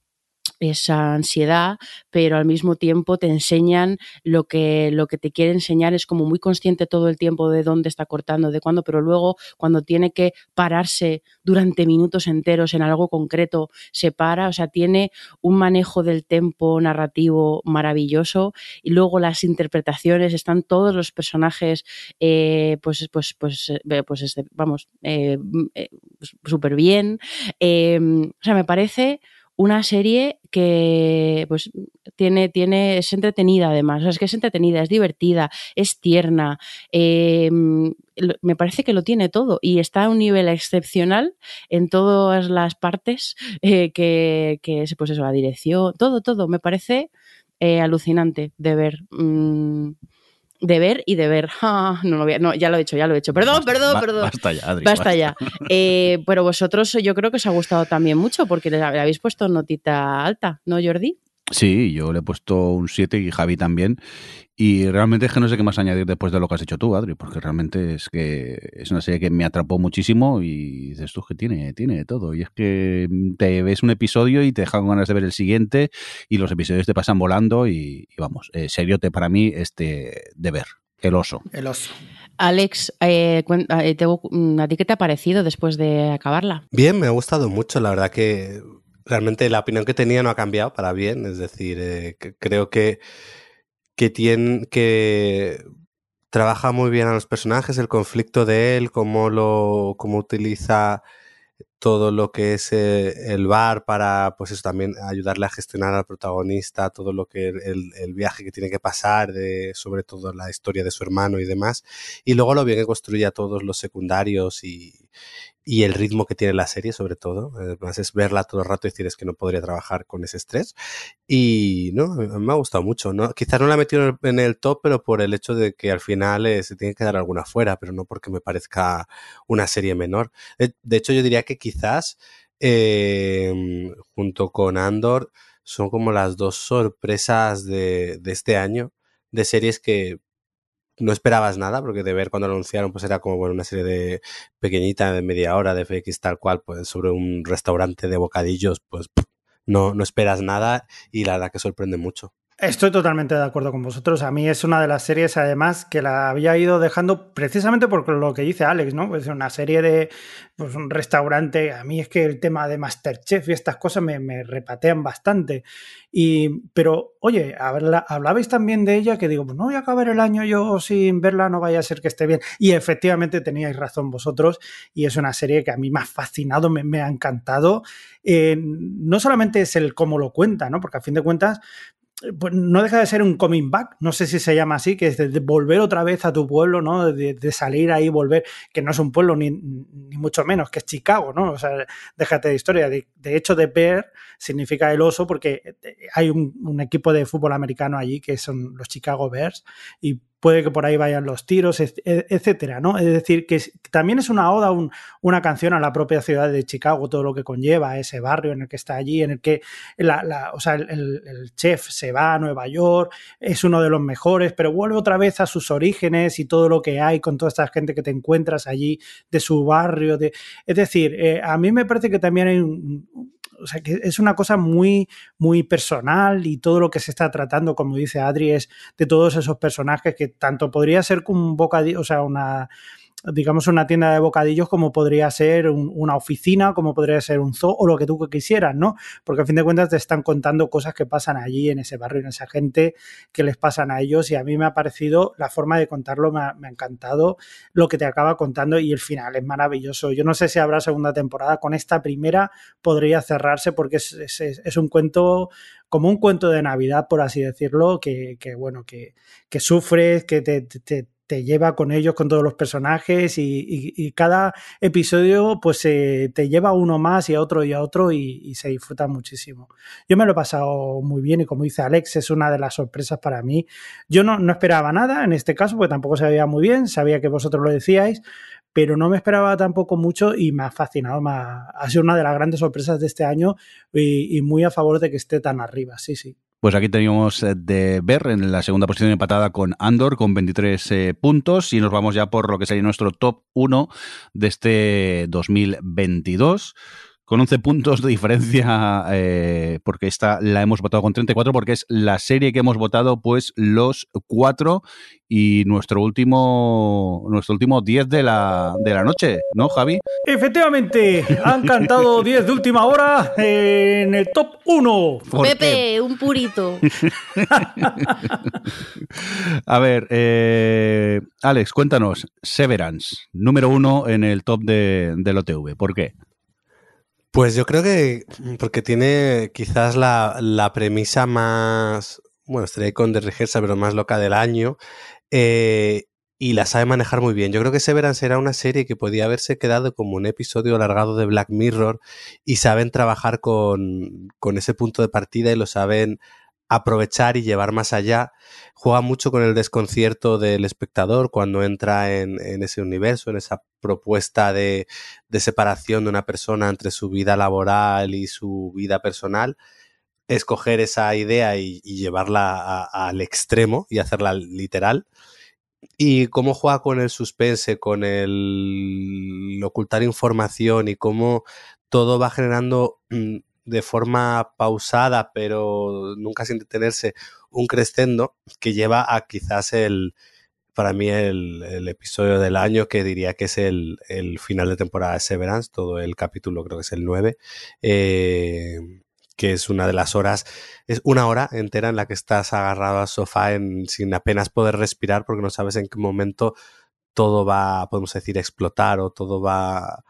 esa ansiedad, pero al mismo tiempo te enseñan lo que, lo que te quiere enseñar, es como muy consciente todo el tiempo de dónde está cortando, de cuándo, pero luego cuando tiene que pararse durante minutos enteros en algo concreto, se para, o sea, tiene un manejo del tempo narrativo maravilloso y luego las interpretaciones, están todos los personajes, eh, pues, pues, pues, eh, pues este, vamos, eh, súper bien. o sea, me parece una serie que pues tiene, tiene, es entretenida además, es que es entretenida, es divertida, es tierna, eh, me parece que lo tiene todo. Y está a un nivel excepcional en todas las partes eh, que, que, pues eso, la dirección, todo, todo, me parece eh, alucinante de ver. Mm, de ver y de ver. Ah, no, lo no, ya lo he hecho, ya lo he hecho. Perdón, perdón, perdón. Basta ya, Adri, Basta, ya. Eh, pero vosotros yo creo que os ha gustado también mucho porque le habéis puesto notita alta, ¿no, Jordi? Sí, yo le he puesto un 7 y Javi también. Y realmente es que no sé qué más añadir después de lo que has hecho tú, Adri, porque realmente es que es una serie que me atrapó muchísimo y dices tú que tiene, tiene todo. Y es que te ves un episodio y te deja con ganas de ver el siguiente y los episodios te pasan volando y, vamos, eh, seriote para mí este de ver, el oso. El oso. Alex, eh, eh mm, ¿a ti qué te ha parecido después de acabarla? Bien, me ha gustado mucho, la verdad que realmente la opinión que tenía no ha cambiado para bien, es decir, eh, creo que, que tiene que trabaja muy bien a los personajes, el conflicto de él, cómo lo cómo utiliza todo lo que es eh, el bar para, pues eso, también ayudarle a gestionar al protagonista, todo lo que el, el, viaje que tiene que pasar, de, sobre todo la historia de su hermano y demás. Y luego lo bien que construye a todos los secundarios y, y el ritmo que tiene la serie, sobre todo. Además, es verla todo el rato y decir es que no podría trabajar con ese estrés. Y no, me ha gustado mucho. ¿no? Quizás no la he metido en el top, pero por el hecho de que al final eh, se tiene que dar alguna fuera, pero no porque me parezca una serie menor. De, hecho, yo diría que quizás eh, junto con Andor son como las dos sorpresas de este año de series que no esperabas nada, porque de ver cuando lo anunciaron, pues era como bueno, una serie de pequeñita de media hora de FX tal cual, pues sobre un restaurante de bocadillos, pues no, no esperas nada y la verdad que sorprende mucho. Estoy totalmente de acuerdo con vosotros. A mí es una de las series, además, que la había ido dejando precisamente por lo que dice Alex, ¿no? Es una serie de pues, un restaurante. A mí es que el tema de Masterchef y estas cosas me, repatean bastante. Y, pero, oye, hablabais también de ella que digo, pues no voy a acabar el año yo sin verla, no vaya a ser que esté bien. Y efectivamente teníais razón vosotros. Y es una serie que a mí me ha fascinado, me, ha encantado. Eh, no solamente es el cómo lo cuenta, ¿no? Porque a fin de cuentas pues no deja de ser un coming back, no sé si se llama así, que es de, volver otra vez a tu pueblo, ¿no? De, salir ahí, volver, que no es un pueblo ni, ni, mucho menos, que es Chicago, ¿no? O sea, déjate de historia. De, hecho, de Bear significa el oso porque hay un, equipo de fútbol americano allí que son los Chicago Bears y puede que por ahí vayan los tiros, etcétera, ¿no? Es decir, que también es una oda, una canción a la propia ciudad de Chicago, todo lo que conlleva ese barrio en el que está allí, en el que o sea, el, chef se va a Nueva York, es uno de los mejores, pero vuelve otra vez a sus orígenes y todo lo que hay con toda esta gente que te encuentras allí de su barrio. De, es decir, eh, a mí me parece que también hay un, o sea, que es una cosa muy, muy personal y todo lo que se está tratando, como dice Adri, es de todos esos personajes que tanto podría ser un bocadillo, o sea, una digamos, una tienda de bocadillos como podría ser una oficina, como podría ser un zoo o lo que tú quisieras, ¿no? Porque a fin de cuentas te están contando cosas que pasan allí en ese barrio, en esa gente que les pasan a ellos y a mí me ha parecido, la forma de contarlo me ha, encantado, lo que te acaba contando y el final es maravilloso. Yo no sé si habrá segunda temporada, con esta primera podría cerrarse porque es, un cuento como un cuento de Navidad, por así decirlo, que, bueno, que, sufres, que te lleva con ellos, con todos los personajes y, cada episodio pues te lleva a uno más y a otro y a otro y, se disfruta muchísimo. Yo me lo he pasado muy bien y como dice Alex es una de las sorpresas para mí. Yo no, no esperaba nada en este caso porque tampoco sabía muy bien, sabía que vosotros lo decíais, pero no me esperaba tampoco mucho y me ha fascinado, ha, sido una de las grandes sorpresas de este año y muy a favor de que esté tan arriba, sí, sí. Pues aquí teníamos eh, de ver en la segunda posición empatada con Andor con 23 eh, puntos. Y nos vamos ya por lo que sería nuestro top 1 de este 2022 con 11 puntos de diferencia, eh, porque esta la hemos votado con 34, porque es la serie que hemos votado, pues los cuatro y nuestro último nuestro último 10 de la, de la noche, ¿no, Javi? Efectivamente, han cantado 10 de última hora en el top 1. Pepe, un purito. A ver, eh, Alex, cuéntanos, Severance, número uno en el top de, del OTV, ¿por qué? Pues yo creo que porque tiene quizás la, premisa más, bueno, estaría con de pero más loca del año. Eh, y la sabe manejar muy bien. Yo creo que Severance era una serie que podía haberse quedado como un episodio alargado de Black Mirror y saben trabajar con, con ese punto de partida y lo saben aprovechar y llevar más allá. Juega mucho con el desconcierto del espectador cuando entra en, ese universo, en esa propuesta de, separación de una persona entre su vida laboral y su vida personal. Escoger esa idea y, llevarla al extremo y hacerla literal. Y cómo juega con el suspense, con el ocultar información y cómo todo va generando mm, de forma pausada, pero nunca sin detenerse, un crescendo que lleva a quizás el, para mí, el, episodio del año, que diría que es el, final de temporada de Severance, todo el capítulo creo que es el 9, eh, que es una de las horas, es una hora entera en la que estás agarrado al sofá en, sin apenas poder respirar porque no sabes en qué momento todo va, podemos decir, explotar o todo va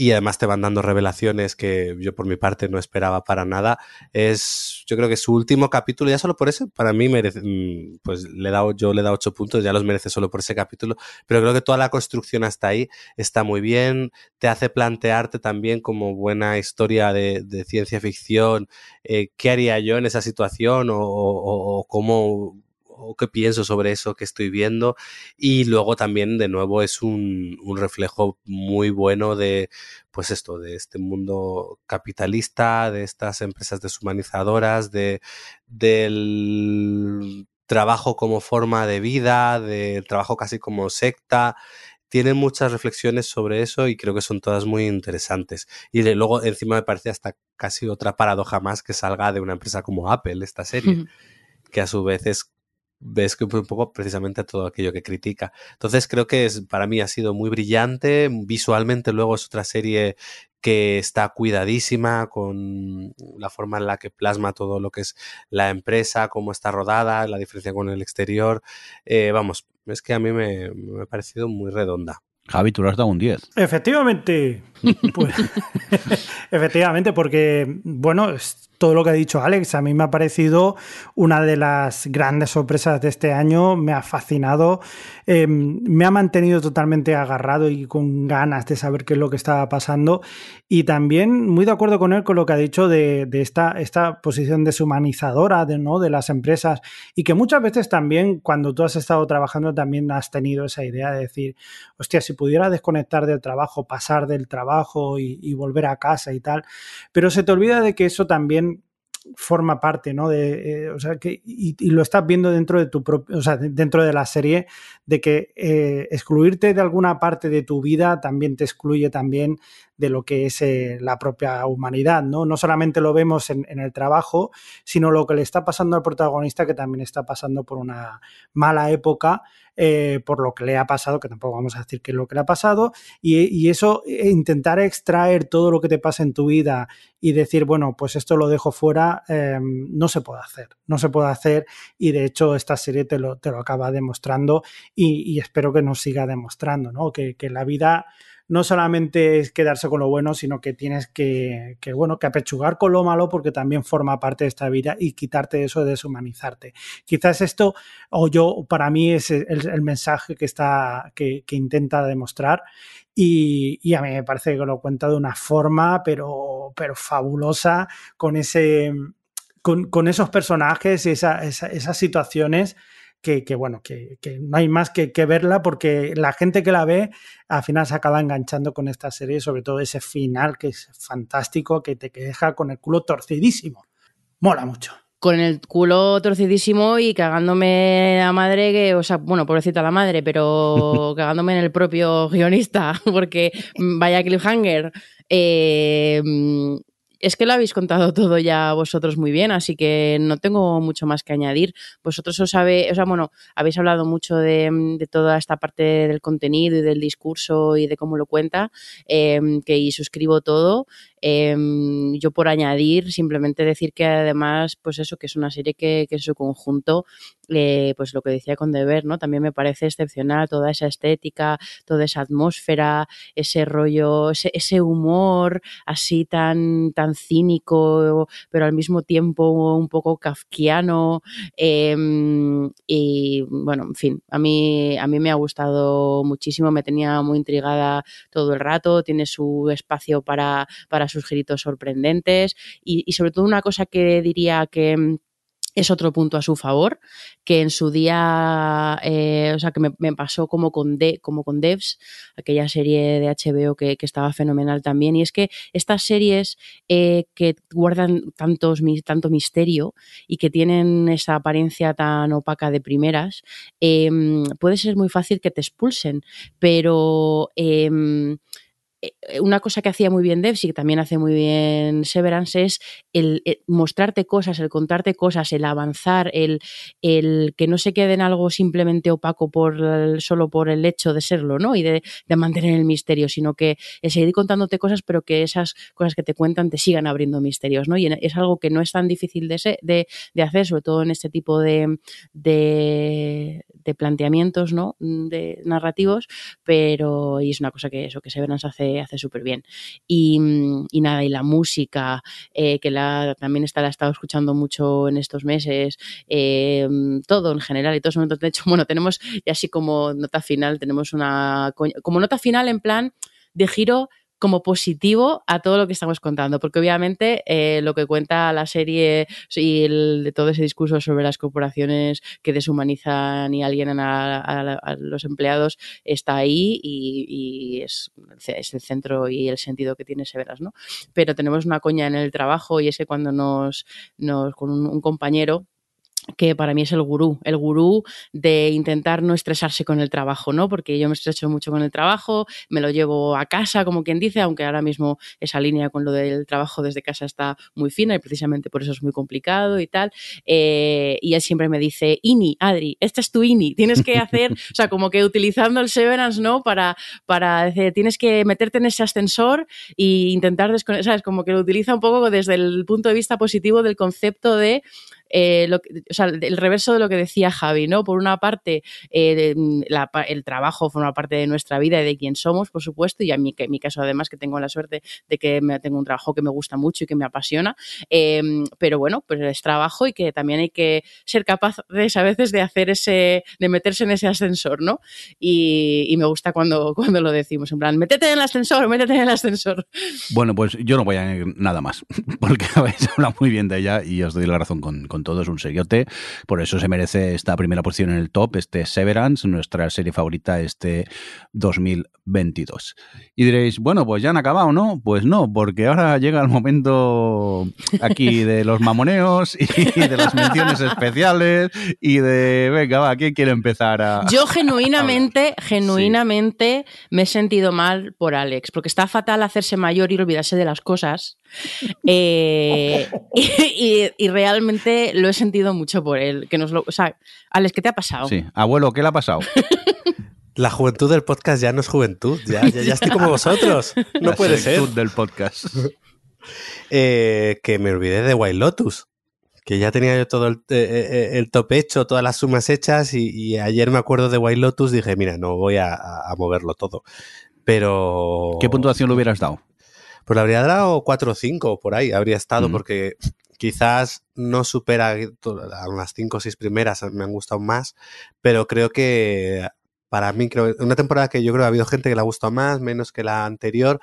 y además te van dando revelaciones que yo por mi parte no esperaba para nada. Es, yo creo que su último capítulo, ya solo por eso, para mí merece, mm, pues le he dado, yo le he dado ocho puntos, ya los merece solo por ese capítulo, pero creo que toda la construcción hasta ahí está muy bien, te hace plantearte también como buena historia de, ciencia ficción, eh, qué haría yo en esa situación o cómo o qué pienso sobre eso que estoy viendo. Y luego también, de nuevo, es un, reflejo muy bueno de, pues esto, de este mundo capitalista, de estas empresas deshumanizadoras, de, del trabajo como forma de vida, del trabajo casi como secta. Tiene muchas reflexiones sobre eso y creo que son todas muy interesantes. Y luego encima me parece hasta casi otra paradoja más que salga de una empresa como Apple, esta serie, que a su vez es ves que un poco precisamente todo aquello que critica. Entonces creo que es, para mí ha sido muy brillante. Visualmente luego es otra serie que está cuidadísima con la forma en la que plasma todo lo que es la empresa, cómo está rodada, la diferencia con el exterior. Eh, vamos, es que a mí me, me ha parecido muy redonda. Javi, tú le has dado un 10. Efectivamente. Pues, efectivamente, porque, bueno, todo lo que ha dicho Alex. A mí me ha parecido una de las grandes sorpresas de este año. Me ha fascinado. Eh, me ha mantenido totalmente agarrado y con ganas de saber qué es lo que estaba pasando. Y también muy de acuerdo con él con lo que ha dicho de, esta, esta posición deshumanizadora de, ¿no? de las empresas. Y que muchas veces también, cuando tú has estado trabajando, también has tenido esa idea de decir, hostia, si pudiera desconectar del trabajo, pasar del trabajo y volver a casa y tal. Pero se te olvida de que eso también forma parte, ¿no? De, eh, o sea, que, y, lo estás viendo dentro de tu o sea, dentro de la serie, de que eh, excluirte de alguna parte de tu vida también te excluye también de lo que es eh, la propia humanidad, ¿no? No solamente lo vemos en, el trabajo, sino lo que le está pasando al protagonista, que también está pasando por una mala época, eh, por lo que le ha pasado, que tampoco vamos a decir qué es lo que le ha pasado, y, eso, eh, intentar extraer todo lo que te pasa en tu vida y decir, bueno, pues esto lo dejo fuera, eh, no se puede hacer, no se puede hacer, y de hecho esta serie te lo, te lo acaba demostrando y, y espero que nos siga demostrando, ¿no? Que, que la vida no solamente es quedarse con lo bueno, sino que tienes que, bueno, que apechugar con lo malo porque también forma parte de esta vida y quitarte eso de deshumanizarte. Quizás esto, o yo, para mí es el, mensaje que está, que, que intenta demostrar y, y, a mí me parece que lo cuenta de una forma, pero, pero fabulosa, con ese, con, con esos personajes y esa, esa, esas situaciones que, que bueno, que, que, no hay más que, que, verla porque la gente que la ve al final se acaba enganchando con esta serie, sobre todo ese final que es fantástico, que te deja con el culo torcidísimo. Mola mucho con el culo torcidísimo y cagándome a madre, que, o sea, bueno, pobrecita la madre, pero cagándome en el propio guionista, porque vaya cliffhanger. Eh, es que lo habéis contado todo ya vosotros muy bien, así que no tengo mucho más que añadir. Vosotros os sabéis, o sea, bueno, habéis hablado mucho de, de, toda esta parte del contenido y del discurso y de cómo lo cuenta, eh, que y suscribo todo. Eh, yo por añadir, simplemente decir que además, pues eso, que es una serie que, que en su conjunto, eh, pues lo que decía con Deber, ¿no? También me parece excepcional toda esa estética, toda esa atmósfera, ese rollo, ese, humor así tan, tan cínico, pero al mismo tiempo un poco kafkiano. Eh, y bueno, en fin, a mí, a mí me ha gustado muchísimo, me tenía muy intrigada todo el rato, tiene su espacio para, para sus gritos sorprendentes. Y, sobre todo una cosa que diría que es otro punto a su favor, que en su día, eh, o sea, que me, pasó como con, de, como con Devs, aquella serie de HBO que, estaba fenomenal también, y es que estas series eh, que guardan tantos, tanto misterio y que tienen esa apariencia tan opaca de primeras, eh, puede ser muy fácil que te expulsen, pero eh, una cosa que hacía muy bien Devs y que también hace muy bien Severance es el, el, mostrarte cosas, el contarte cosas, el avanzar, el, el que no se quede en algo simplemente opaco por el, solo por el hecho de serlo, ¿no? Y de, de, mantener el misterio, sino que el seguir contándote cosas, pero que esas cosas que te cuentan te sigan abriendo misterios, ¿no? Y es algo que no es tan difícil de, ser, de, de hacer, sobre todo en este tipo de, de, de planteamientos, ¿no? De narrativos, pero y es una cosa que eso que Severance hace hace súper bien. Y, y, nada, y la música, eh, que la, también está, la he estado escuchando mucho en estos meses, eh, todo en general y todo De hecho, bueno, tenemos, y así como nota final, tenemos una, como nota final en plan de giro como positivo a todo lo que estamos contando, porque obviamente eh, lo que cuenta la serie y el, todo ese discurso sobre las corporaciones que deshumanizan y alienan a, a, a los empleados está ahí y, es, el centro y el sentido que tiene Severas, ¿no? Pero tenemos una coña en el trabajo y es que cuando nos, nos con un compañero que para mí es el gurú, el gurú de intentar no estresarse con el trabajo, ¿no? Porque yo me estreso mucho con el trabajo, me lo llevo a casa, como quien dice, aunque ahora mismo esa línea con lo del trabajo desde casa está muy fina y precisamente por eso es muy complicado y tal. Eh, y él siempre me dice, INI, Adri, este es tu INI, tienes que hacer, o sea, como que utilizando el Severance, ¿no? Para, para decir, tienes que meterte en ese ascensor e intentar desconectar, ¿sabes? Como que lo utiliza un poco desde el punto de vista positivo del concepto de eh, o sea, el reverso de lo que decía Javi, ¿no? Por una parte, eh, la, el trabajo forma parte de nuestra vida y de quién somos, por supuesto, y a mí, que en mi caso además que tengo la suerte de que me, tengo un trabajo que me gusta mucho y que me apasiona, eh, pero bueno, pues es trabajo y que también hay que ser capaz de, a veces de hacer ese, de meterse en ese ascensor, ¿no? Y, y me gusta cuando, cuando lo decimos, en plan, métete en el ascensor, métete en el ascensor. Bueno, pues yo no voy a añadir nada más, porque habéis hablado muy bien de ella y os doy la razón con, con todo, es un seriote, por eso se merece esta primera posición en el top, este Severance, nuestra serie favorita este 2022. Y diréis, bueno, pues ya han acabado, ¿no? Pues no, porque ahora llega el momento aquí de los mamoneos y de las menciones especiales y de, venga, va, ¿quién quiere empezar a... Yo genuinamente, genuinamente sí. me he sentido mal por Alex, porque está fatal hacerse mayor y olvidarse de las cosas. Eh, y, y, y, realmente lo he sentido mucho por él. Que nos lo, o sea, Alex, ¿qué te ha pasado? Sí, abuelo, ¿qué le ha pasado? La juventud del podcast ya no es juventud, ya, ya, ya estoy como vosotros. No La puede ser. del podcast. Eh, que me olvidé de White Lotus. Que ya tenía yo todo el, eh, el top hecho, todas las sumas hechas, y, y, ayer me acuerdo de White Lotus, dije, mira, no voy a, a moverlo todo. Pero. ¿Qué puntuación le hubieras dado? Pues le habría dado 4 o 5 por ahí, habría estado, mm. porque quizás no supera a unas 5 o 6 primeras, me han gustado más, pero creo que para mí, creo una temporada que yo creo que ha habido gente que le ha gustado más, menos que la anterior.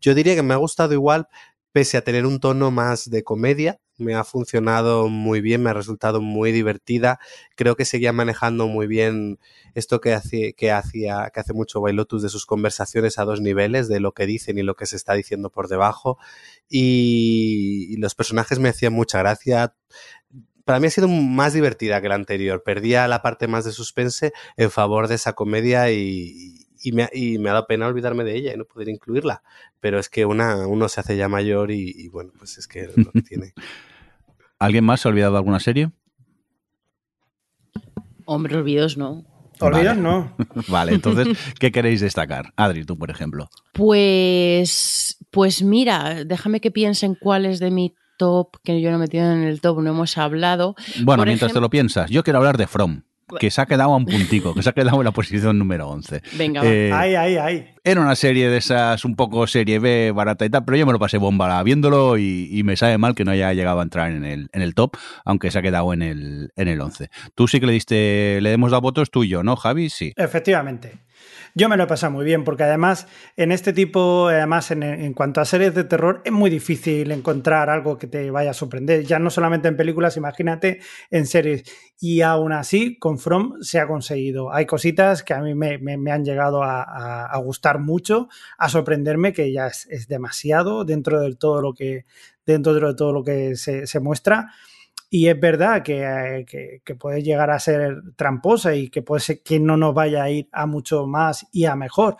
Yo diría que me ha gustado igual, pese a tener un tono más de comedia, me ha funcionado muy bien, me ha resultado muy divertida. Creo que seguía manejando muy bien esto que, hace, que, hacía, que hace mucho Bailotus de sus conversaciones a dos niveles, de lo que dicen y lo que se está diciendo por debajo. Y los personajes me hacían mucha gracia para mí ha sido más divertida que la anterior. Perdía la parte más de suspense en favor de esa comedia y, y, me, y, me, ha dado pena olvidarme de ella y no poder incluirla. Pero es que una, uno se hace ya mayor y, y bueno, pues es que es lo que tiene. ¿Alguien más se ha olvidado de alguna serie? Hombre, olvidos no. Olvidos vale. no. vale, entonces, ¿qué queréis destacar? Adri, tú, por ejemplo. Pues, pues mira, déjame que piense en cuáles de mi top, que yo no he metido en el top, no hemos hablado. Bueno, Por mientras ejemplo... te lo piensas, yo quiero hablar de From, que se ha quedado a un puntico, que se ha quedado en la posición número 11. Venga, eh, ay, ay, ay. Era una serie de esas un poco serie B, barata y tal, pero yo me lo pasé bomba viéndolo y, y, me sabe mal que no haya llegado a entrar en el, en el top, aunque se ha quedado en el, en el 11. Tú sí que le diste, le hemos dado votos tú y yo, ¿no, Javi? Sí. Efectivamente. Yo me lo he pasado muy bien porque además en este tipo, además en, cuanto a series de terror, es muy difícil encontrar algo que te vaya a sorprender. Ya no solamente en películas, imagínate en series. Y aún así, con From se ha conseguido. Hay cositas que a mí me, han llegado a, gustar mucho, a sorprenderme, que ya es, demasiado dentro de todo lo que, dentro de todo lo que se muestra. Y es verdad que, que, que, puede llegar a ser tramposa y que puede ser que no nos vaya a ir a mucho más y a mejor,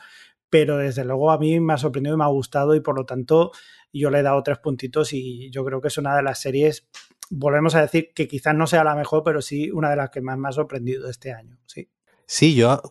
pero desde luego a mí me ha sorprendido y me ha gustado y por lo tanto yo le he dado tres puntitos y yo creo que es una de las series, volvemos a decir que quizás no sea la mejor, pero sí una de las que más me ha sorprendido este año, sí. Sí, yo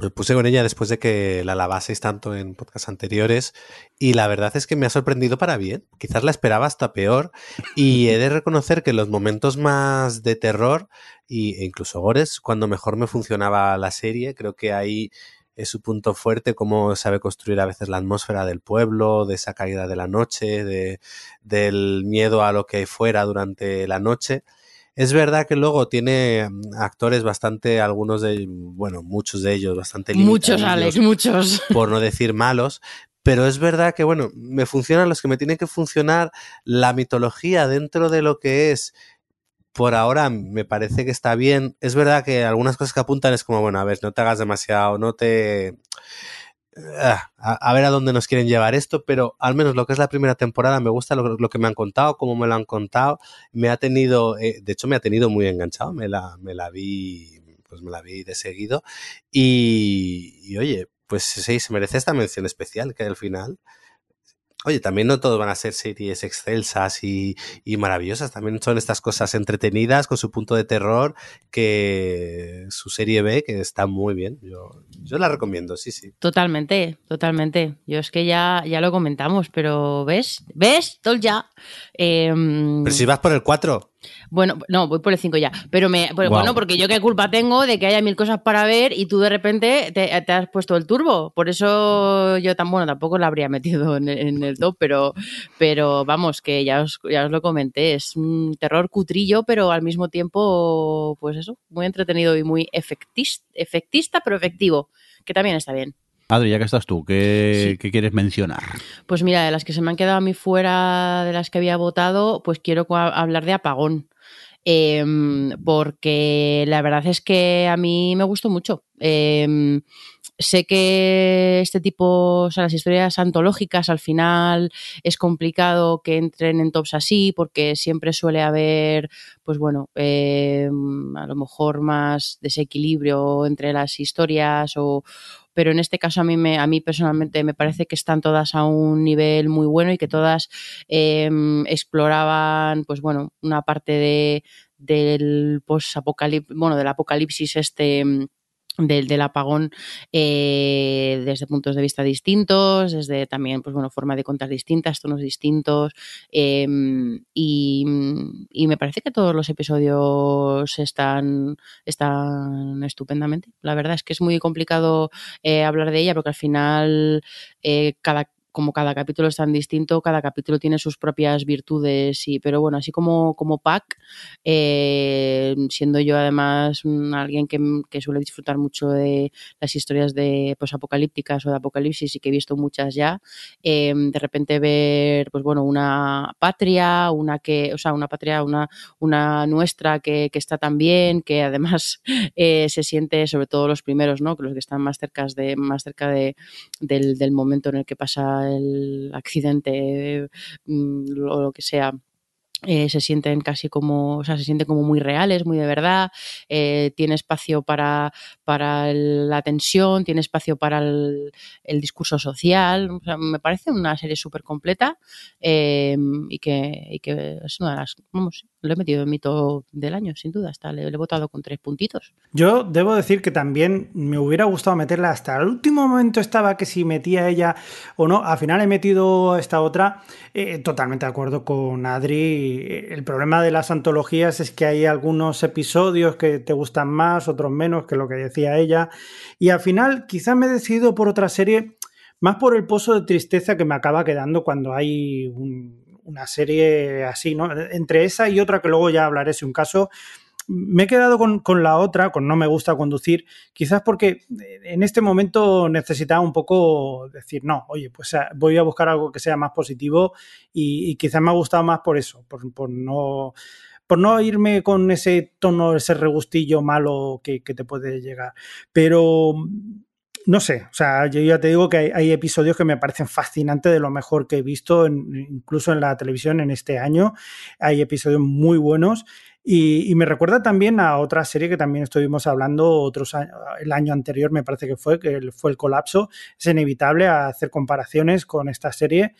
me puse con ella después de que la lavaseis tanto en podcasts anteriores y la verdad es que me ha sorprendido para bien. Quizás la esperaba hasta peor y he de reconocer que los momentos más de terror e incluso gores, cuando mejor me funcionaba la serie, creo que ahí es su punto fuerte, cómo sabe construir a veces la atmósfera del pueblo, de esa caída de la noche, de, del miedo a lo que fuera durante la noche. Es verdad que luego tiene mm, actores bastante, algunos de, bueno, muchos de ellos bastante Muchos, Alex, muchos. Por no decir malos. Pero es verdad que, bueno, me funcionan los que me tienen que funcionar. La mitología dentro de lo que es, por ahora me parece que está bien. Es verdad que algunas cosas que apuntan es como, bueno, a ver, no te hagas demasiado, no te a, a, ver a dónde nos quieren llevar esto, pero al menos lo que es la primera temporada me gusta lo, lo que me han contado, cómo me lo han contado, me ha tenido, eh, de hecho me ha tenido muy enganchado, me la, me la vi, pues me la vi de seguido. Y, y oye, pues sí, se merece esta mención especial que al final Oye, también no todos van a ser series excelsas y, y, maravillosas, también son estas cosas entretenidas con su punto de terror, que su serie B, que está muy bien. Yo, yo la recomiendo, sí, sí. Totalmente, totalmente. Yo es que ya, ya lo comentamos, pero ¿ves? ¿Ves? Tol ya. Eh, pero si vas por el 4. Bueno, no, voy por el 5 ya. Pero me, bueno, porque yo qué culpa tengo de que haya mil cosas para ver y tú de repente te, te has puesto el turbo. Por eso yo tan bueno, tampoco la habría metido en el, en el top, pero, pero vamos, que ya os, ya os lo comenté. Es un terror cutrillo, pero al mismo tiempo, pues eso, muy entretenido y muy efectis- efectista, pero efectivo, que también está bien. Adri, ya que estás tú, ¿qué, Sí. qué quieres mencionar? Pues mira, de las que se me han quedado a mí fuera de las que había votado, pues quiero hablar de Apagón. Em, porque la verdad es que a mí me gustó mucho. Em, sé que este tipo, o sea, las historias antológicas al final es complicado que entren en tops así, porque siempre suele haber, pues bueno, em, a lo mejor más desequilibrio entre las historias o, pero en este caso a mí, me, a mí personalmente me parece que están todas a un nivel muy bueno y que todas eh, exploraban, pues bueno, una parte de, del post-apocalipsis, bueno, del apocalipsis este mm, del, del apagón eh, desde puntos de vista distintos, desde también, pues bueno, forma de contar distintas, tonos distintos, eh, y, y me parece que todos los episodios están, están estupendamente. La verdad es que es muy complicado eh, hablar de ella porque al final eh, cada como cada capítulo es tan distinto, cada capítulo tiene sus propias virtudes, y, pero bueno, así como, como pack, eh, siendo yo además alguien que, que suele disfrutar mucho de las historias de pues, apocalípticas o de apocalipsis y que he visto muchas ya, eh, de repente ver, pues bueno, una patria, una que, o sea, una patria, una, una nuestra que, que está tan bien, que además eh, se siente, sobre todo los primeros, ¿no? Que los que están más cerca de, más cerca de, del, del momento en el que pasa el accidente mm, o lo que sea. eh, se sienten casi como, o sea, se sienten como muy reales, muy de verdad. eh, tiene espacio para, para la tensión, tiene espacio para el, discurso social. Me parece una serie súper completa eh, y, que, y que es una de las, vamos, lo he metido en mi top del año, sin duda. Hasta le, he votado con tres puntitos. Yo debo decir que también me hubiera gustado meterla hasta el último momento estaba que si metía ella o no. Al final he metido esta otra. eh, totalmente de acuerdo con Adri. El problema de las antologías es que hay algunos episodios que te gustan más, otros menos, que lo que decía ella. Y al final quizás me he decidido por otra serie, más por el pozo de tristeza que me acaba quedando cuando hay un- una serie así, ¿no? Entre esa y otra que luego ya hablaré si un caso me he quedado con, con, la otra, con No me gusta conducir, quizás porque en este momento necesitaba un poco decir, no, oye, pues voy a buscar algo que sea más positivo y, y quizás me ha gustado más por eso, por, por, no por no irme con ese tono, ese regustillo malo que, que te puede llegar. Pero no sé, o sea, yo ya te digo que hay, episodios que me parecen fascinantes de lo mejor que he visto, incluso en la televisión en este año. Hay episodios muy buenos. Y, me recuerda también a otra serie que también estuvimos hablando otros el año anterior, me parece que fue, que fue el colapso. Es inevitable hacer comparaciones con esta serie,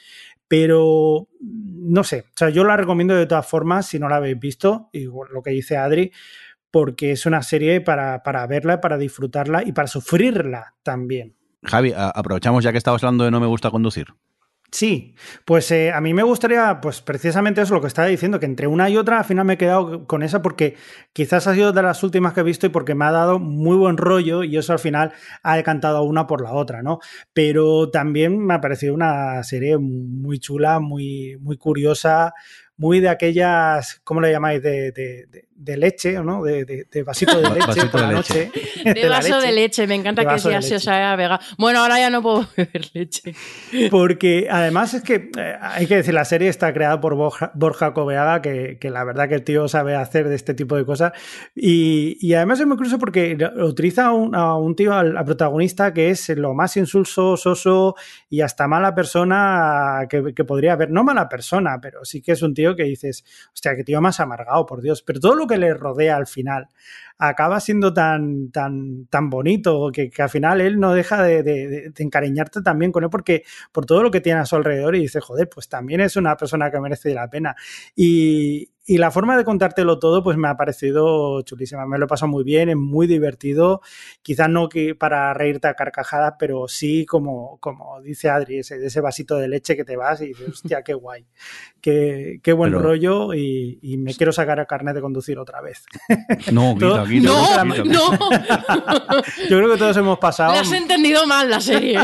pero no sé, o sea, yo la recomiendo de todas formas si no la habéis visto, y lo que dice Adri, porque es una serie para, para verla, para disfrutarla y para sufrirla también. Javi, aprovechamos ya que estabas hablando de No me gusta conducir. Sí, pues eh, a mí me gustaría, pues precisamente eso lo que estaba diciendo, que entre una y otra al final me he quedado con esa porque quizás ha sido de las últimas que he visto y porque me ha dado muy buen rollo y eso al final ha decantado una por la otra, ¿no? Pero también me ha parecido una serie muy chula, muy, muy curiosa, muy de aquellas, ¿cómo le llamáis? De, de, de, de leche, ¿no? De, de vasito de leche vasito por de la leche. noche. De, vaso leche. de leche, me encanta que ya se os haya vegano. Bueno, ahora ya no puedo beber leche. Porque además es que eh, hay que decir, la serie está creada por Borja, Borja Cobeaga, que, que, la verdad que el tío sabe hacer de este tipo de cosas. Y, y además es muy curioso porque utiliza a un, a un tío, al, al, protagonista, que es lo más insulso, soso y hasta mala persona que, que podría haber. No mala persona, pero sí que es un tío que dices, hostia, qué tío más amargado, por Dios. Pero todo lo que le rodea al final acaba siendo tan, tan, tan bonito que, al final él no deja de, de, de, encariñarte también con él porque por todo lo que tiene a su alrededor y dice, joder, pues también es una persona que merece la pena. Y, y la forma de contártelo todo, pues me ha parecido chulísima. Me lo he pasado muy bien, es muy divertido. Quizás no que para reírte a carcajadas, pero sí, como, como dice Adri, ese, ese vasito de leche que te vas y dices, hostia, qué guay. Qué, qué buen pero... rollo y, y, me quiero sacar a carnet de conducir otra vez. No, quita, quita, no, quita, no. Yo creo que todos hemos pasado. Le has entendido mal la serie.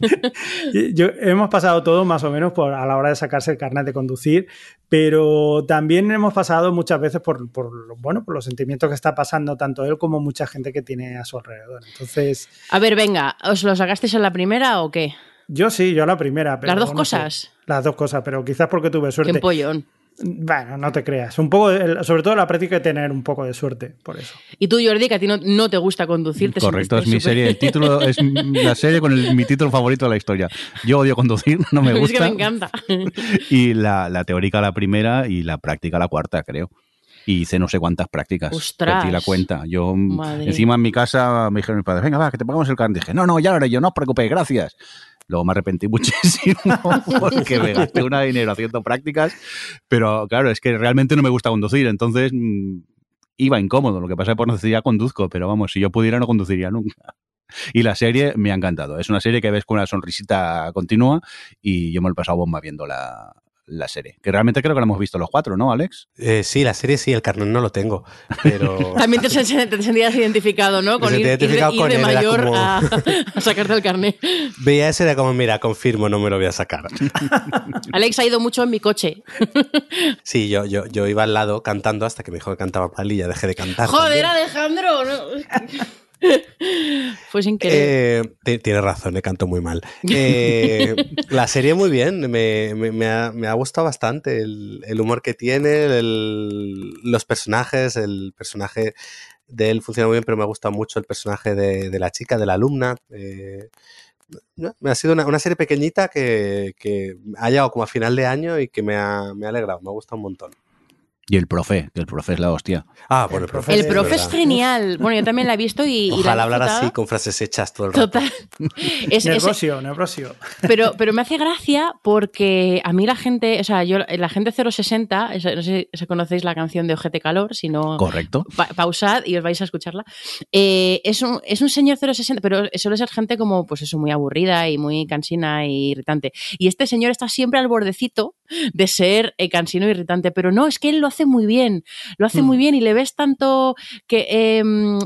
Yo, hemos pasado todo más o menos por, a la hora de sacarse el carnet de conducir, pero también hemos pasado muchas veces por, por, bueno, por los sentimientos que está pasando tanto él como mucha gente que tiene a su alrededor. Entonces. A ver, venga, ¿os lo sacasteis en la primera o qué? Yo sí, yo la primera. Pero ¿Las dos no cosas? Sé, las dos cosas, pero quizás porque tuve suerte. ¡Qué pollón! Bueno, no te creas. Un poco, sobre todo la práctica de tener un poco de suerte, por eso. Y tú, Jordi, que a ti no, no te gusta conducir. Correcto, es mi super... serie. El título es la serie con el, mi título favorito de la historia. Yo odio conducir, no me gusta. Es que me encanta. Y la, la teórica la primera y la práctica la cuarta, creo y hice no sé cuántas prácticas. Ostras. Perdí la cuenta. Yo, Madre. encima en mi casa, me dijeron mis padres, venga, va, que te pagamos el carnet. Dije, no, no, ya lo haré yo, no os preocupéis, gracias. Luego me arrepentí muchísimo porque me gasté una dinero haciendo prácticas, pero claro, es que realmente no me gusta conducir, entonces mmm, iba incómodo. Lo que pasa es que por necesidad conduzco, pero vamos, si yo pudiera no conduciría nunca. Y la serie me ha encantado. Es una serie que ves con una sonrisita continua y yo me lo he pasado bomba viendo la, serie. Que realmente creo que la hemos visto los cuatro, ¿no, Alex? Eh, sí, la serie sí, el carnet no lo tengo. Pero... También te, te, sentías identificado, ¿no? Con ir, identificado ir, de, ir de con mayor como... a, a, sacarte el carnet. Veía ese era como, mira, confirmo, no me lo voy a sacar. Alex ha ido mucho en mi coche. sí, yo, yo, yo iba al lado cantando hasta que me dijo que cantaba mal y ya dejé de cantar. Joder, también. Alejandro. No. Fue sin querer. Eh, tienes razón, le canto muy mal. Eh, la serie muy bien, me, me, me, ha, me ha, gustado bastante el, el humor que tiene, el, los personajes, el personaje de él funciona muy bien, pero me ha gustado mucho el personaje de, de la chica, de la alumna. Eh, me ha sido una, una serie pequeñita que, que, ha llegado como a final de año y que me ha, me ha alegrado, me ha gustado un montón. Y el profe, que el profe es la hostia. Ah, bueno, el profe, el profe es, es, genial. Bueno, yo también la he visto y. Ojalá y la hablar así con frases hechas todo el rato. Total. es, negocio, es. Pero, pero me hace gracia porque a mí la gente, o sea, yo, la gente 060, no sé si conocéis la canción de Ojete Calor, si no. Correcto. Pa pausad y os vais a escucharla. Eh, es, un, es un señor 060, pero suele ser gente como, pues eso, muy aburrida y muy cansina y irritante. Y este señor está siempre al bordecito de ser eh, cansino e irritante, pero no, es que él lo hace muy bien lo hace mm. muy bien y le ves tanto que, eh,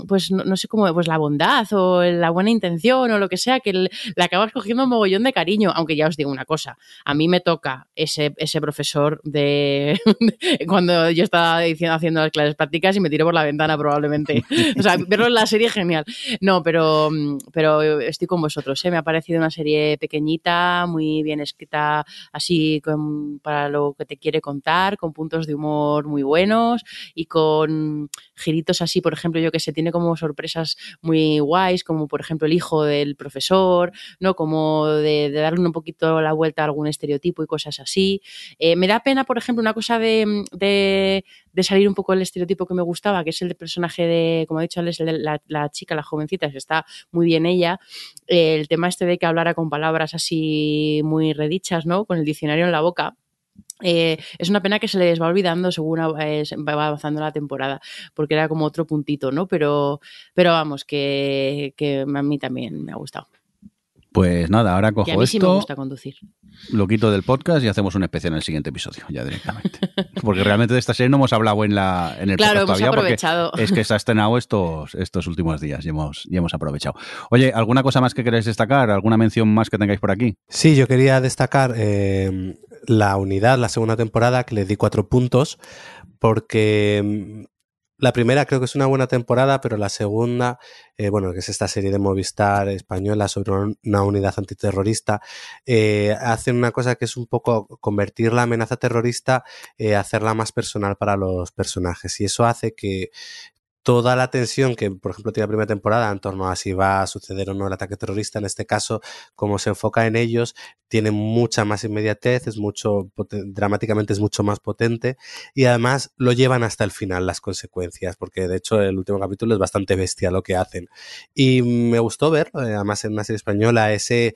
pues no, no, sé cómo, pues la bondad o la buena intención o lo que sea, que le, le acabas cogiendo un mogollón de cariño, aunque ya os digo una cosa, a mí me toca ese, ese profesor de, cuando yo estaba diciendo, haciendo las clases prácticas y me tiré por la ventana probablemente. o sea, verlo en la serie genial. No, pero, pero estoy con vosotros, ¿eh? me ha parecido una serie pequeñita, muy bien escrita, así con, para lo que te quiere contar, con puntos de humor muy buenos y con giritos así, por ejemplo, yo que sé, tiene como sorpresas muy guays, como por ejemplo el hijo del profesor, ¿no? Como de, darle un poquito la vuelta a algún estereotipo y cosas así. Eh, me da pena, por ejemplo, una cosa de, de, salir un poco del estereotipo que me gustaba, que es el de personaje de, como ha dicho, es el de la, chica, la jovencita, está muy bien ella. Eh, el tema este de que hablara con palabras así muy redichas, ¿no? Con el diccionario en la boca eh, es una pena que se les va olvidando según eh, va avanzando la temporada, porque era como otro puntito, ¿no? Pero, pero vamos, que, que a mí también me ha gustado. Pues nada, ahora cojo y a mí esto, sí me gusta conducir. lo quito del podcast y hacemos un especial en el siguiente episodio, ya directamente. Porque realmente de esta serie no hemos hablado en, la, en el claro, podcast hemos todavía, aprovechado. porque es que se ha estrenado estos, estos últimos días y hemos, y hemos aprovechado. Oye, ¿alguna cosa más que queréis destacar? ¿Alguna mención más que tengáis por aquí? Sí, yo quería destacar eh, la unidad, la segunda temporada, que le di cuatro puntos, porque la primera creo que es una buena temporada, pero la segunda, eh, bueno, que es esta serie de Movistar española sobre una unidad antiterrorista, eh, hacen una cosa que es un poco convertir la amenaza terrorista, eh, hacerla más personal para los personajes. Y eso hace que toda la tensión que, por ejemplo, tiene la primera temporada en torno a si va a suceder o no el ataque terrorista, en este caso, como se enfoca en ellos, tiene mucha más inmediatez, es mucho, dramáticamente es mucho más potente y además lo llevan hasta el final las consecuencias, porque de hecho el último capítulo es bastante bestia lo que hacen. Y me gustó ver, eh, además en una serie española, ese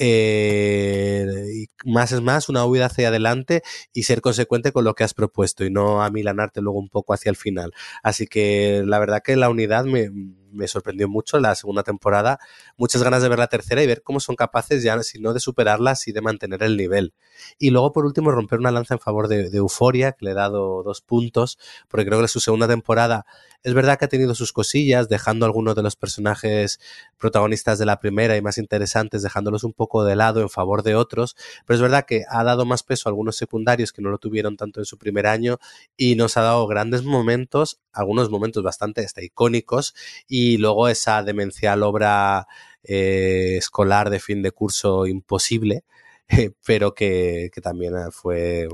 eh, más es más, una huida hacia adelante y ser consecuente con lo que has propuesto y no amilanarte luego un poco hacia el final. Así que la verdad que la unidad me, me sorprendió mucho la segunda temporada. Muchas ganas de ver la tercera y ver cómo son capaces ya, si no de superarla, y de mantener el nivel. Y luego, por último, romper una lanza en favor de, de Euforia, que le he dado dos puntos, porque creo que su segunda temporada es verdad que ha tenido sus cosillas, dejando algunos de los personajes protagonistas de la primera y más interesantes, dejándolos un poco de lado en favor de otros, pero es verdad que ha dado más peso a algunos secundarios que no lo tuvieron tanto en su primer año y nos ha dado grandes momentos, algunos momentos bastante hasta icónicos, y luego esa demencial obra eh, escolar de fin de curso imposible, pero que, que, también fue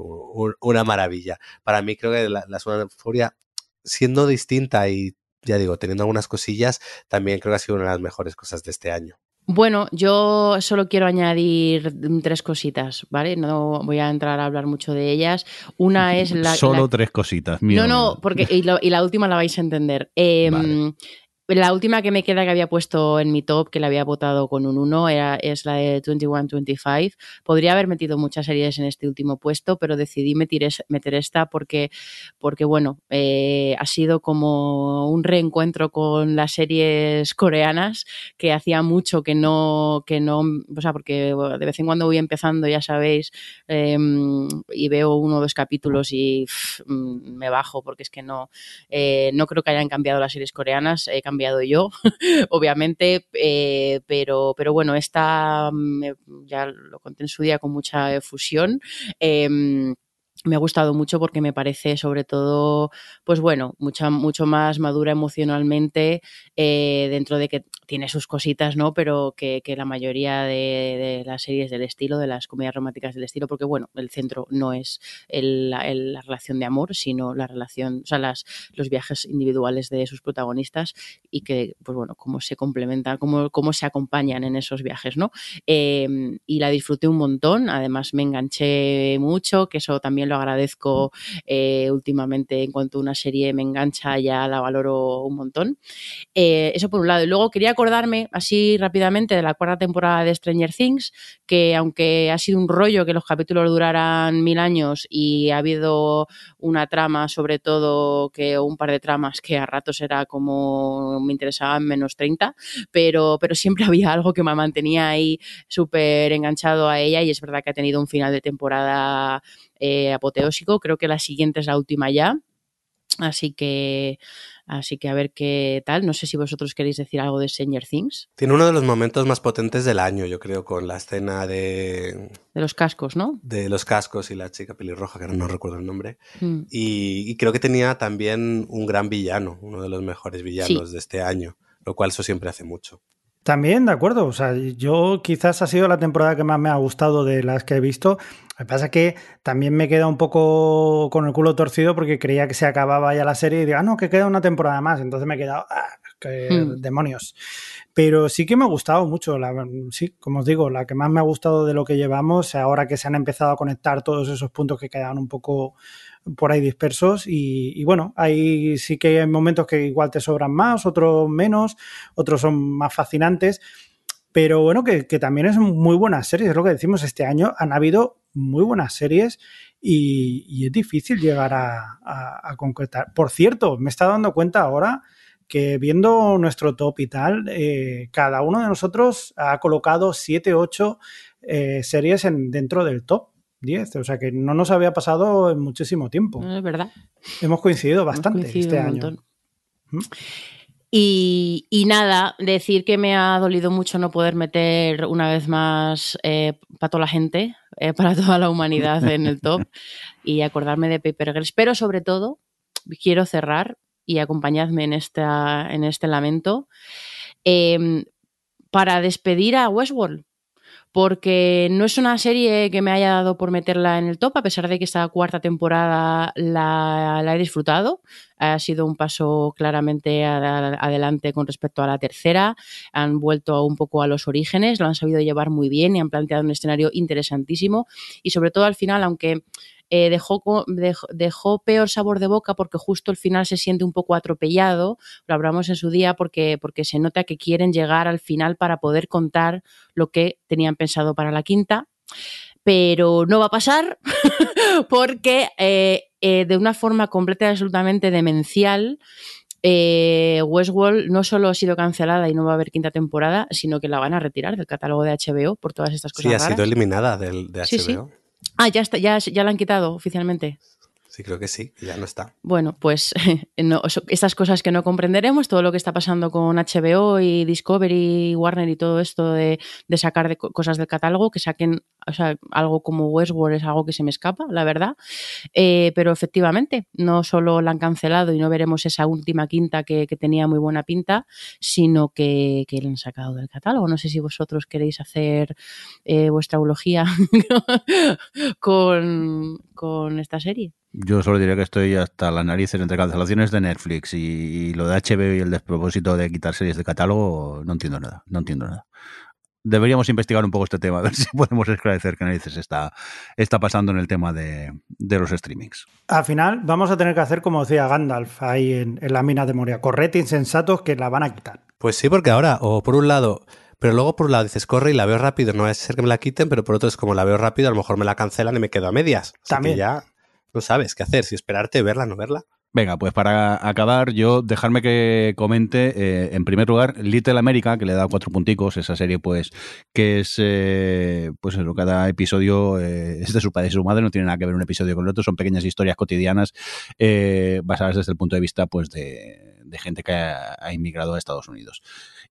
una maravilla. Para mí creo que la, la segunda euforia siendo distinta y, ya digo, teniendo algunas cosillas, también creo que ha sido una de las mejores cosas de este año. Bueno, yo solo quiero añadir tres cositas, ¿vale? No voy a entrar a hablar mucho de ellas. Una es la... Solo la... tres cositas. no, no, porque y, lo, y, la última la vais a entender. Eh, vale. La última que me queda que había puesto en mi top, que la había votado con un 1, era, es la de 21-25. Podría haber metido muchas series en este último puesto, pero decidí meter, meter esta porque, porque bueno, eh, ha sido como un reencuentro con las series coreanas que hacía mucho que no, que no, o sea, porque de vez en cuando voy empezando, ya sabéis, eh, y veo uno o dos capítulos y pff, me bajo porque es que no, eh, no creo que hayan cambiado las series coreanas. Yo, obviamente, eh, pero, pero bueno, esta ya lo conté en su día con mucha efusión. Eh, me ha gustado mucho porque me parece sobre todo, pues bueno, mucha, mucho más madura emocionalmente eh, dentro de que tiene sus cositas, ¿no? Pero que, que la mayoría de, las series del estilo, de las comedias románticas del estilo, porque bueno, el centro no es el, la relación de amor, sino la relación, o sea, las, los viajes individuales de sus protagonistas y que, pues bueno, cómo se complementan, cómo, cómo se acompañan en esos viajes, ¿no? Eh, y la disfruté un montón, además me enganché mucho, que eso también lo agradezco eh, últimamente en cuanto a una serie me engancha, ya la valoro un montón. Eh, eso por un lado. Y luego quería acordarme así rápidamente de la cuarta temporada de Stranger Things, que aunque ha sido un rollo que los capítulos duraran mil años y ha habido una trama, sobre todo, que un par de tramas que a ratos era como me interesaban menos 30, pero, pero siempre había algo que me mantenía ahí súper enganchado a ella y es verdad que ha tenido un final de temporada eh, apoteósico. Creo que la siguiente es la última ya. Así que, así que a ver qué tal. No sé si vosotros queréis decir algo de Stranger Things. Tiene uno de los momentos más potentes del año, yo creo, con la escena de. De los cascos, ¿no? De los cascos y la chica pelirroja, que no recuerdo el nombre. Mm. Y, y, creo que tenía también un gran villano, uno de los mejores villanos sí. de este año, lo cual eso siempre hace mucho. También, de acuerdo. O sea, yo quizás ha sido la temporada que más me ha gustado de las que he visto. Lo que pasa es que también me queda un poco con el culo torcido porque creía que se acababa ya la serie y digo, ah, no, que queda una temporada más. Entonces me he quedado, ah, que hmm. demonios. Pero sí que me ha gustado mucho. La, sí, como os digo, la que más me ha gustado de lo que llevamos, ahora que se han empezado a conectar todos esos puntos que quedaban un poco por ahí dispersos y, y, bueno, ahí sí que hay momentos que igual te sobran más, otros menos, otros son más fascinantes, pero bueno, que, que también es muy buenas series, es lo que decimos este año, han habido muy buenas series y, y es difícil llegar a, a, a, concretar. Por cierto, me está dando cuenta ahora que viendo nuestro top y tal, eh, cada uno de nosotros ha colocado 7, 8 eh, series en, dentro del top. 10, o sea que no nos había pasado en muchísimo tiempo. Es verdad. Hemos coincidido bastante Hemos coincidido este año. ¿Mm? Y, y, nada, decir que me ha dolido mucho no poder meter una vez más eh, para toda la gente, eh, para toda la humanidad en el top y acordarme de Paper Girls. Pero sobre todo, quiero cerrar y acompañadme en, esta, en este lamento eh, para despedir a Westworld porque no es una serie que me haya dado por meterla en el top, a pesar de que esta cuarta temporada la, he disfrutado. ha sido un paso claramente adelante con respecto a la tercera. Han vuelto un poco a los orígenes, lo han sabido llevar muy bien y han planteado un escenario interesantísimo. Y sobre todo al final, aunque eh, dejó, dejó, peor sabor de boca porque justo el final se siente un poco atropellado, lo hablamos en su día porque, porque se nota que quieren llegar al final para poder contar lo que tenían pensado para la quinta pero no va a pasar porque eh, eh, de una forma completa y absolutamente demencial, eh, Westworld no solo ha sido cancelada y no va a haber quinta temporada, sino que la van a retirar del catálogo de HBO por todas estas cosas. Sí, ha sido eliminada del, de HBO. Ah, ya, está, ya, ya la han quitado oficialmente. Sí, creo que sí, ya no está. Bueno, pues estas cosas que no comprenderemos, todo lo que está pasando con HBO y Discovery, Warner y todo esto de, sacar de cosas del catálogo, que saquen o sea, algo como Westworld es algo que se me escapa, la verdad. Eh, pero efectivamente, no solo la han cancelado y no veremos esa última quinta que, tenía muy buena pinta, sino que, la han sacado del catálogo. No sé si vosotros queréis hacer eh, vuestra eulogía con esta serie. Yo solo diría que estoy hasta las narices entre cancelaciones de Netflix y, lo de HBO y el despropósito de quitar series de catálogo, no entiendo nada, no entiendo nada. Deberíamos investigar un poco este tema, a ver si podemos esclarecer qué narices está, está pasando en el tema de, los streamings. Al final vamos a tener que hacer como decía Gandalf ahí en, la mina de Moria, correte insensatos que la van a quitar. Pues sí, porque ahora, o por un lado, pero luego por un lado dices, corre y la veo rápido, no va a ser que me la quiten, pero por otro es como la veo rápido, a lo mejor me la cancelan y me quedo a medias. También. ya sabes qué hacer, si esperarte, verla, no verla. Venga, pues para acabar, yo dejarme que comente, eh, en primer lugar, Little America, que le da cuatro punticos, esa serie, pues, que es, eh, pues cada episodio eh, es de su padre y su madre, no tiene nada que ver un episodio con el otro, son pequeñas historias cotidianas basadas desde el punto de vista, pues, de, gente que ha, inmigrado a Estados Unidos.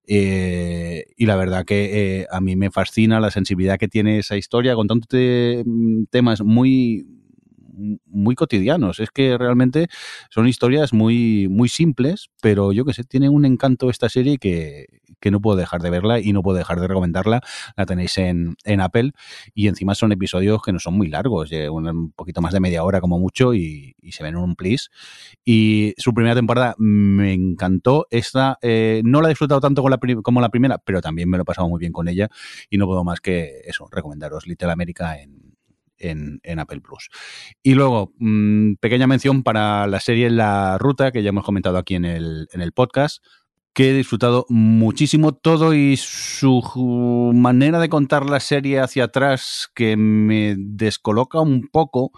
y la verdad que a mí me fascina la sensibilidad que tiene esa historia con tantos temas muy muy cotidianos. Es que realmente son historias muy, muy simples, pero yo que sé, tiene un encanto esta serie que, no puedo dejar de verla y no puedo dejar de recomendarla. La tenéis en, Apple y encima son episodios que no son muy largos, un poquito más de media hora como mucho y, se ven en un plis. Y su primera temporada me encantó. Esta eh, no la he disfrutado tanto como la primera, pero también me lo he pasado muy bien con ella y no puedo más que eso, recomendaros Little America en, en, Apple Plus. Y luego, mm, pequeña mención para la serie La Ruta, que ya hemos comentado aquí en el, en el podcast que he disfrutado muchísimo todo y su manera de contar la serie hacia atrás que me descoloca un poco,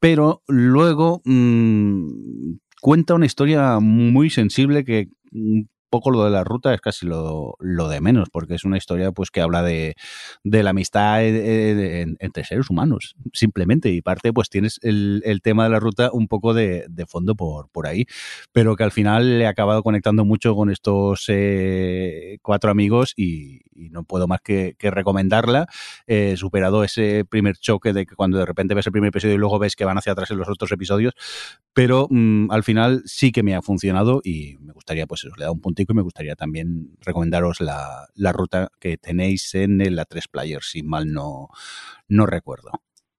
pero luego mm, cuenta una historia muy sensible que mm, poco lo de la ruta es casi lo, de menos, porque es una historia pues que habla de, la amistad eh, entre seres humanos, simplemente, y parte pues tienes el, tema de la ruta un poco de, fondo por, por ahí, pero que al final ha acabado conectando mucho con estos eh, cuatro amigos y, no puedo más que, recomendarla, eh, superado ese primer choque de que cuando de repente ves el primer episodio y luego ves que van hacia atrás en los otros episodios, pero mm, al final sí que me ha funcionado y me gustaría pues eso, le da un punto y me gustaría también recomendaros la, ruta que tenéis en el A3 Player, si mal no, no recuerdo.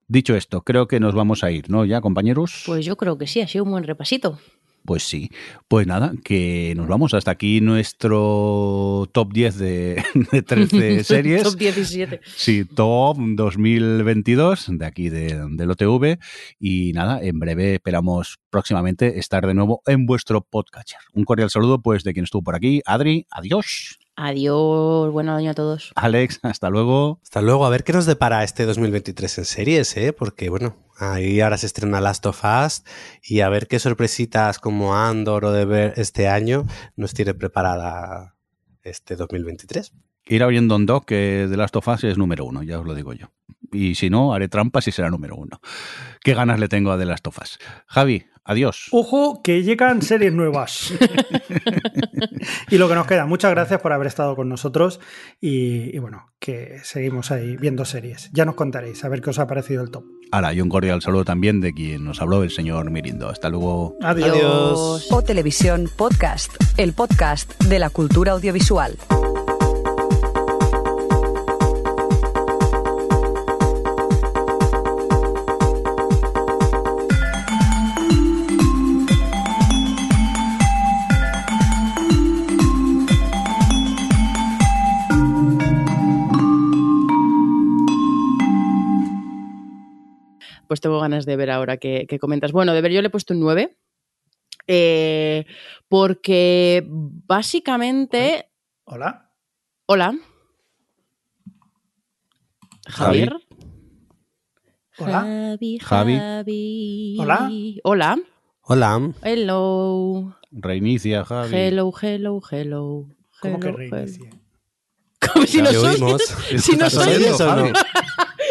Dicho esto, creo que nos vamos a ir, ¿no? ¿Ya, compañeros? Pues yo creo que sí, ha sido un buen repasito. Pues sí. Pues nada, que nos vamos. Hasta aquí nuestro top 10 de, 13 series. top 17. Sí, top 2022 de aquí de, del OTV. Y nada, en breve esperamos próximamente estar de nuevo en vuestro podcatcher. Un cordial saludo pues de quien estuvo por aquí. Adri, adiós. Adiós, buen año a todos. Alex, hasta luego. Hasta luego, a ver qué nos depara este 2023 en series, ¿eh? Porque bueno, ahí ahora se estrena Last of Us y a ver qué sorpresitas como Andor o de ver este año nos tiene preparada este 2023. Ir abriendo un doc que The Last of Us es número uno, ya os lo digo yo. Y si no, haré trampas y será número uno. ¿Qué ganas le tengo a The Last of Us? Javi, Adiós. Ojo, que llegan series nuevas. y lo que nos queda, muchas gracias por haber estado con nosotros y, bueno, que seguimos ahí viendo series. Ya nos contaréis a ver qué os ha parecido el top. Ahora, y un cordial saludo también de quien nos habló, el señor Mirindo. Hasta luego. Adiós. O Televisión Podcast, el podcast de la cultura audiovisual. Pues tengo ganas de ver ahora que, que comentas. Bueno, de ver yo le he puesto un 9. eh, porque básicamente. Hola. Hola. Javi. Javier. Hola. Javi, Javi. Hola. Hola. Hola. Hello. Reinicia, Javi. Hello, hello, hello. ¿Cómo que hello. Como si nos oímos. Si nos ¿Nos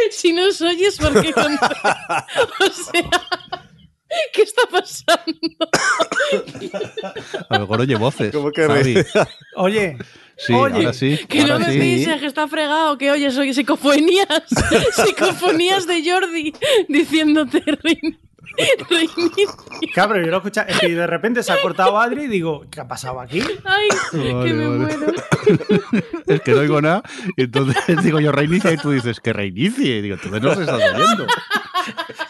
si nos oyes, ¿por qué? o sea, ¿qué está pasando? A lo mejor oye voces. ¿Cómo que Javi. Oye, Sí, Oye, ahora sí. Que no me sí. que está fregado, que oyes, oye, psicofonías, psicofonías de Jordi diciéndote reinicia. cabrón, yo lo escuché. Es que de repente se ha cortado Adri y digo, ¿qué ha pasado aquí? Ay, Vale, que me vale. muero. Es que no oigo nada. Y entonces digo yo reinicia y tú dices que reinicie. Y digo, entonces no se está oyendo.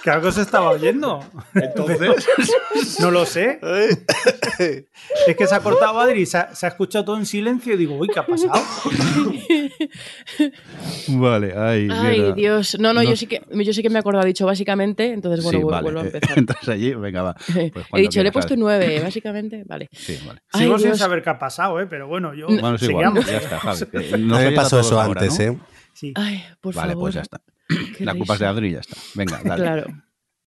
Que algo se estaba oyendo. Entonces. No lo sé. Es que se ha cortado Adri y se ha, se ha escuchado todo en silencio y digo, uy, ¿qué ha pasado? Vale, ay, Ay, mierda. Dios. No, no, No yo sí que yo sí que me he acordado, he dicho básicamente, entonces bueno, Sí, vale. vuelvo a empezar. Entras allí, venga, va. Pues he dicho, le he puesto nueve, básicamente, vale. Sí, vale. Ay, Sigo sin Dios. saber qué ha pasado, ¿eh? pero bueno, yo. Bueno, es igual, ya está, Javi. mí me pasó eso ahora, antes, ¿no? ¿eh? Sí. Ay, por Vale, favor. pues ya está. La culpa es de. Adri y ya está. Venga, dale. Claro.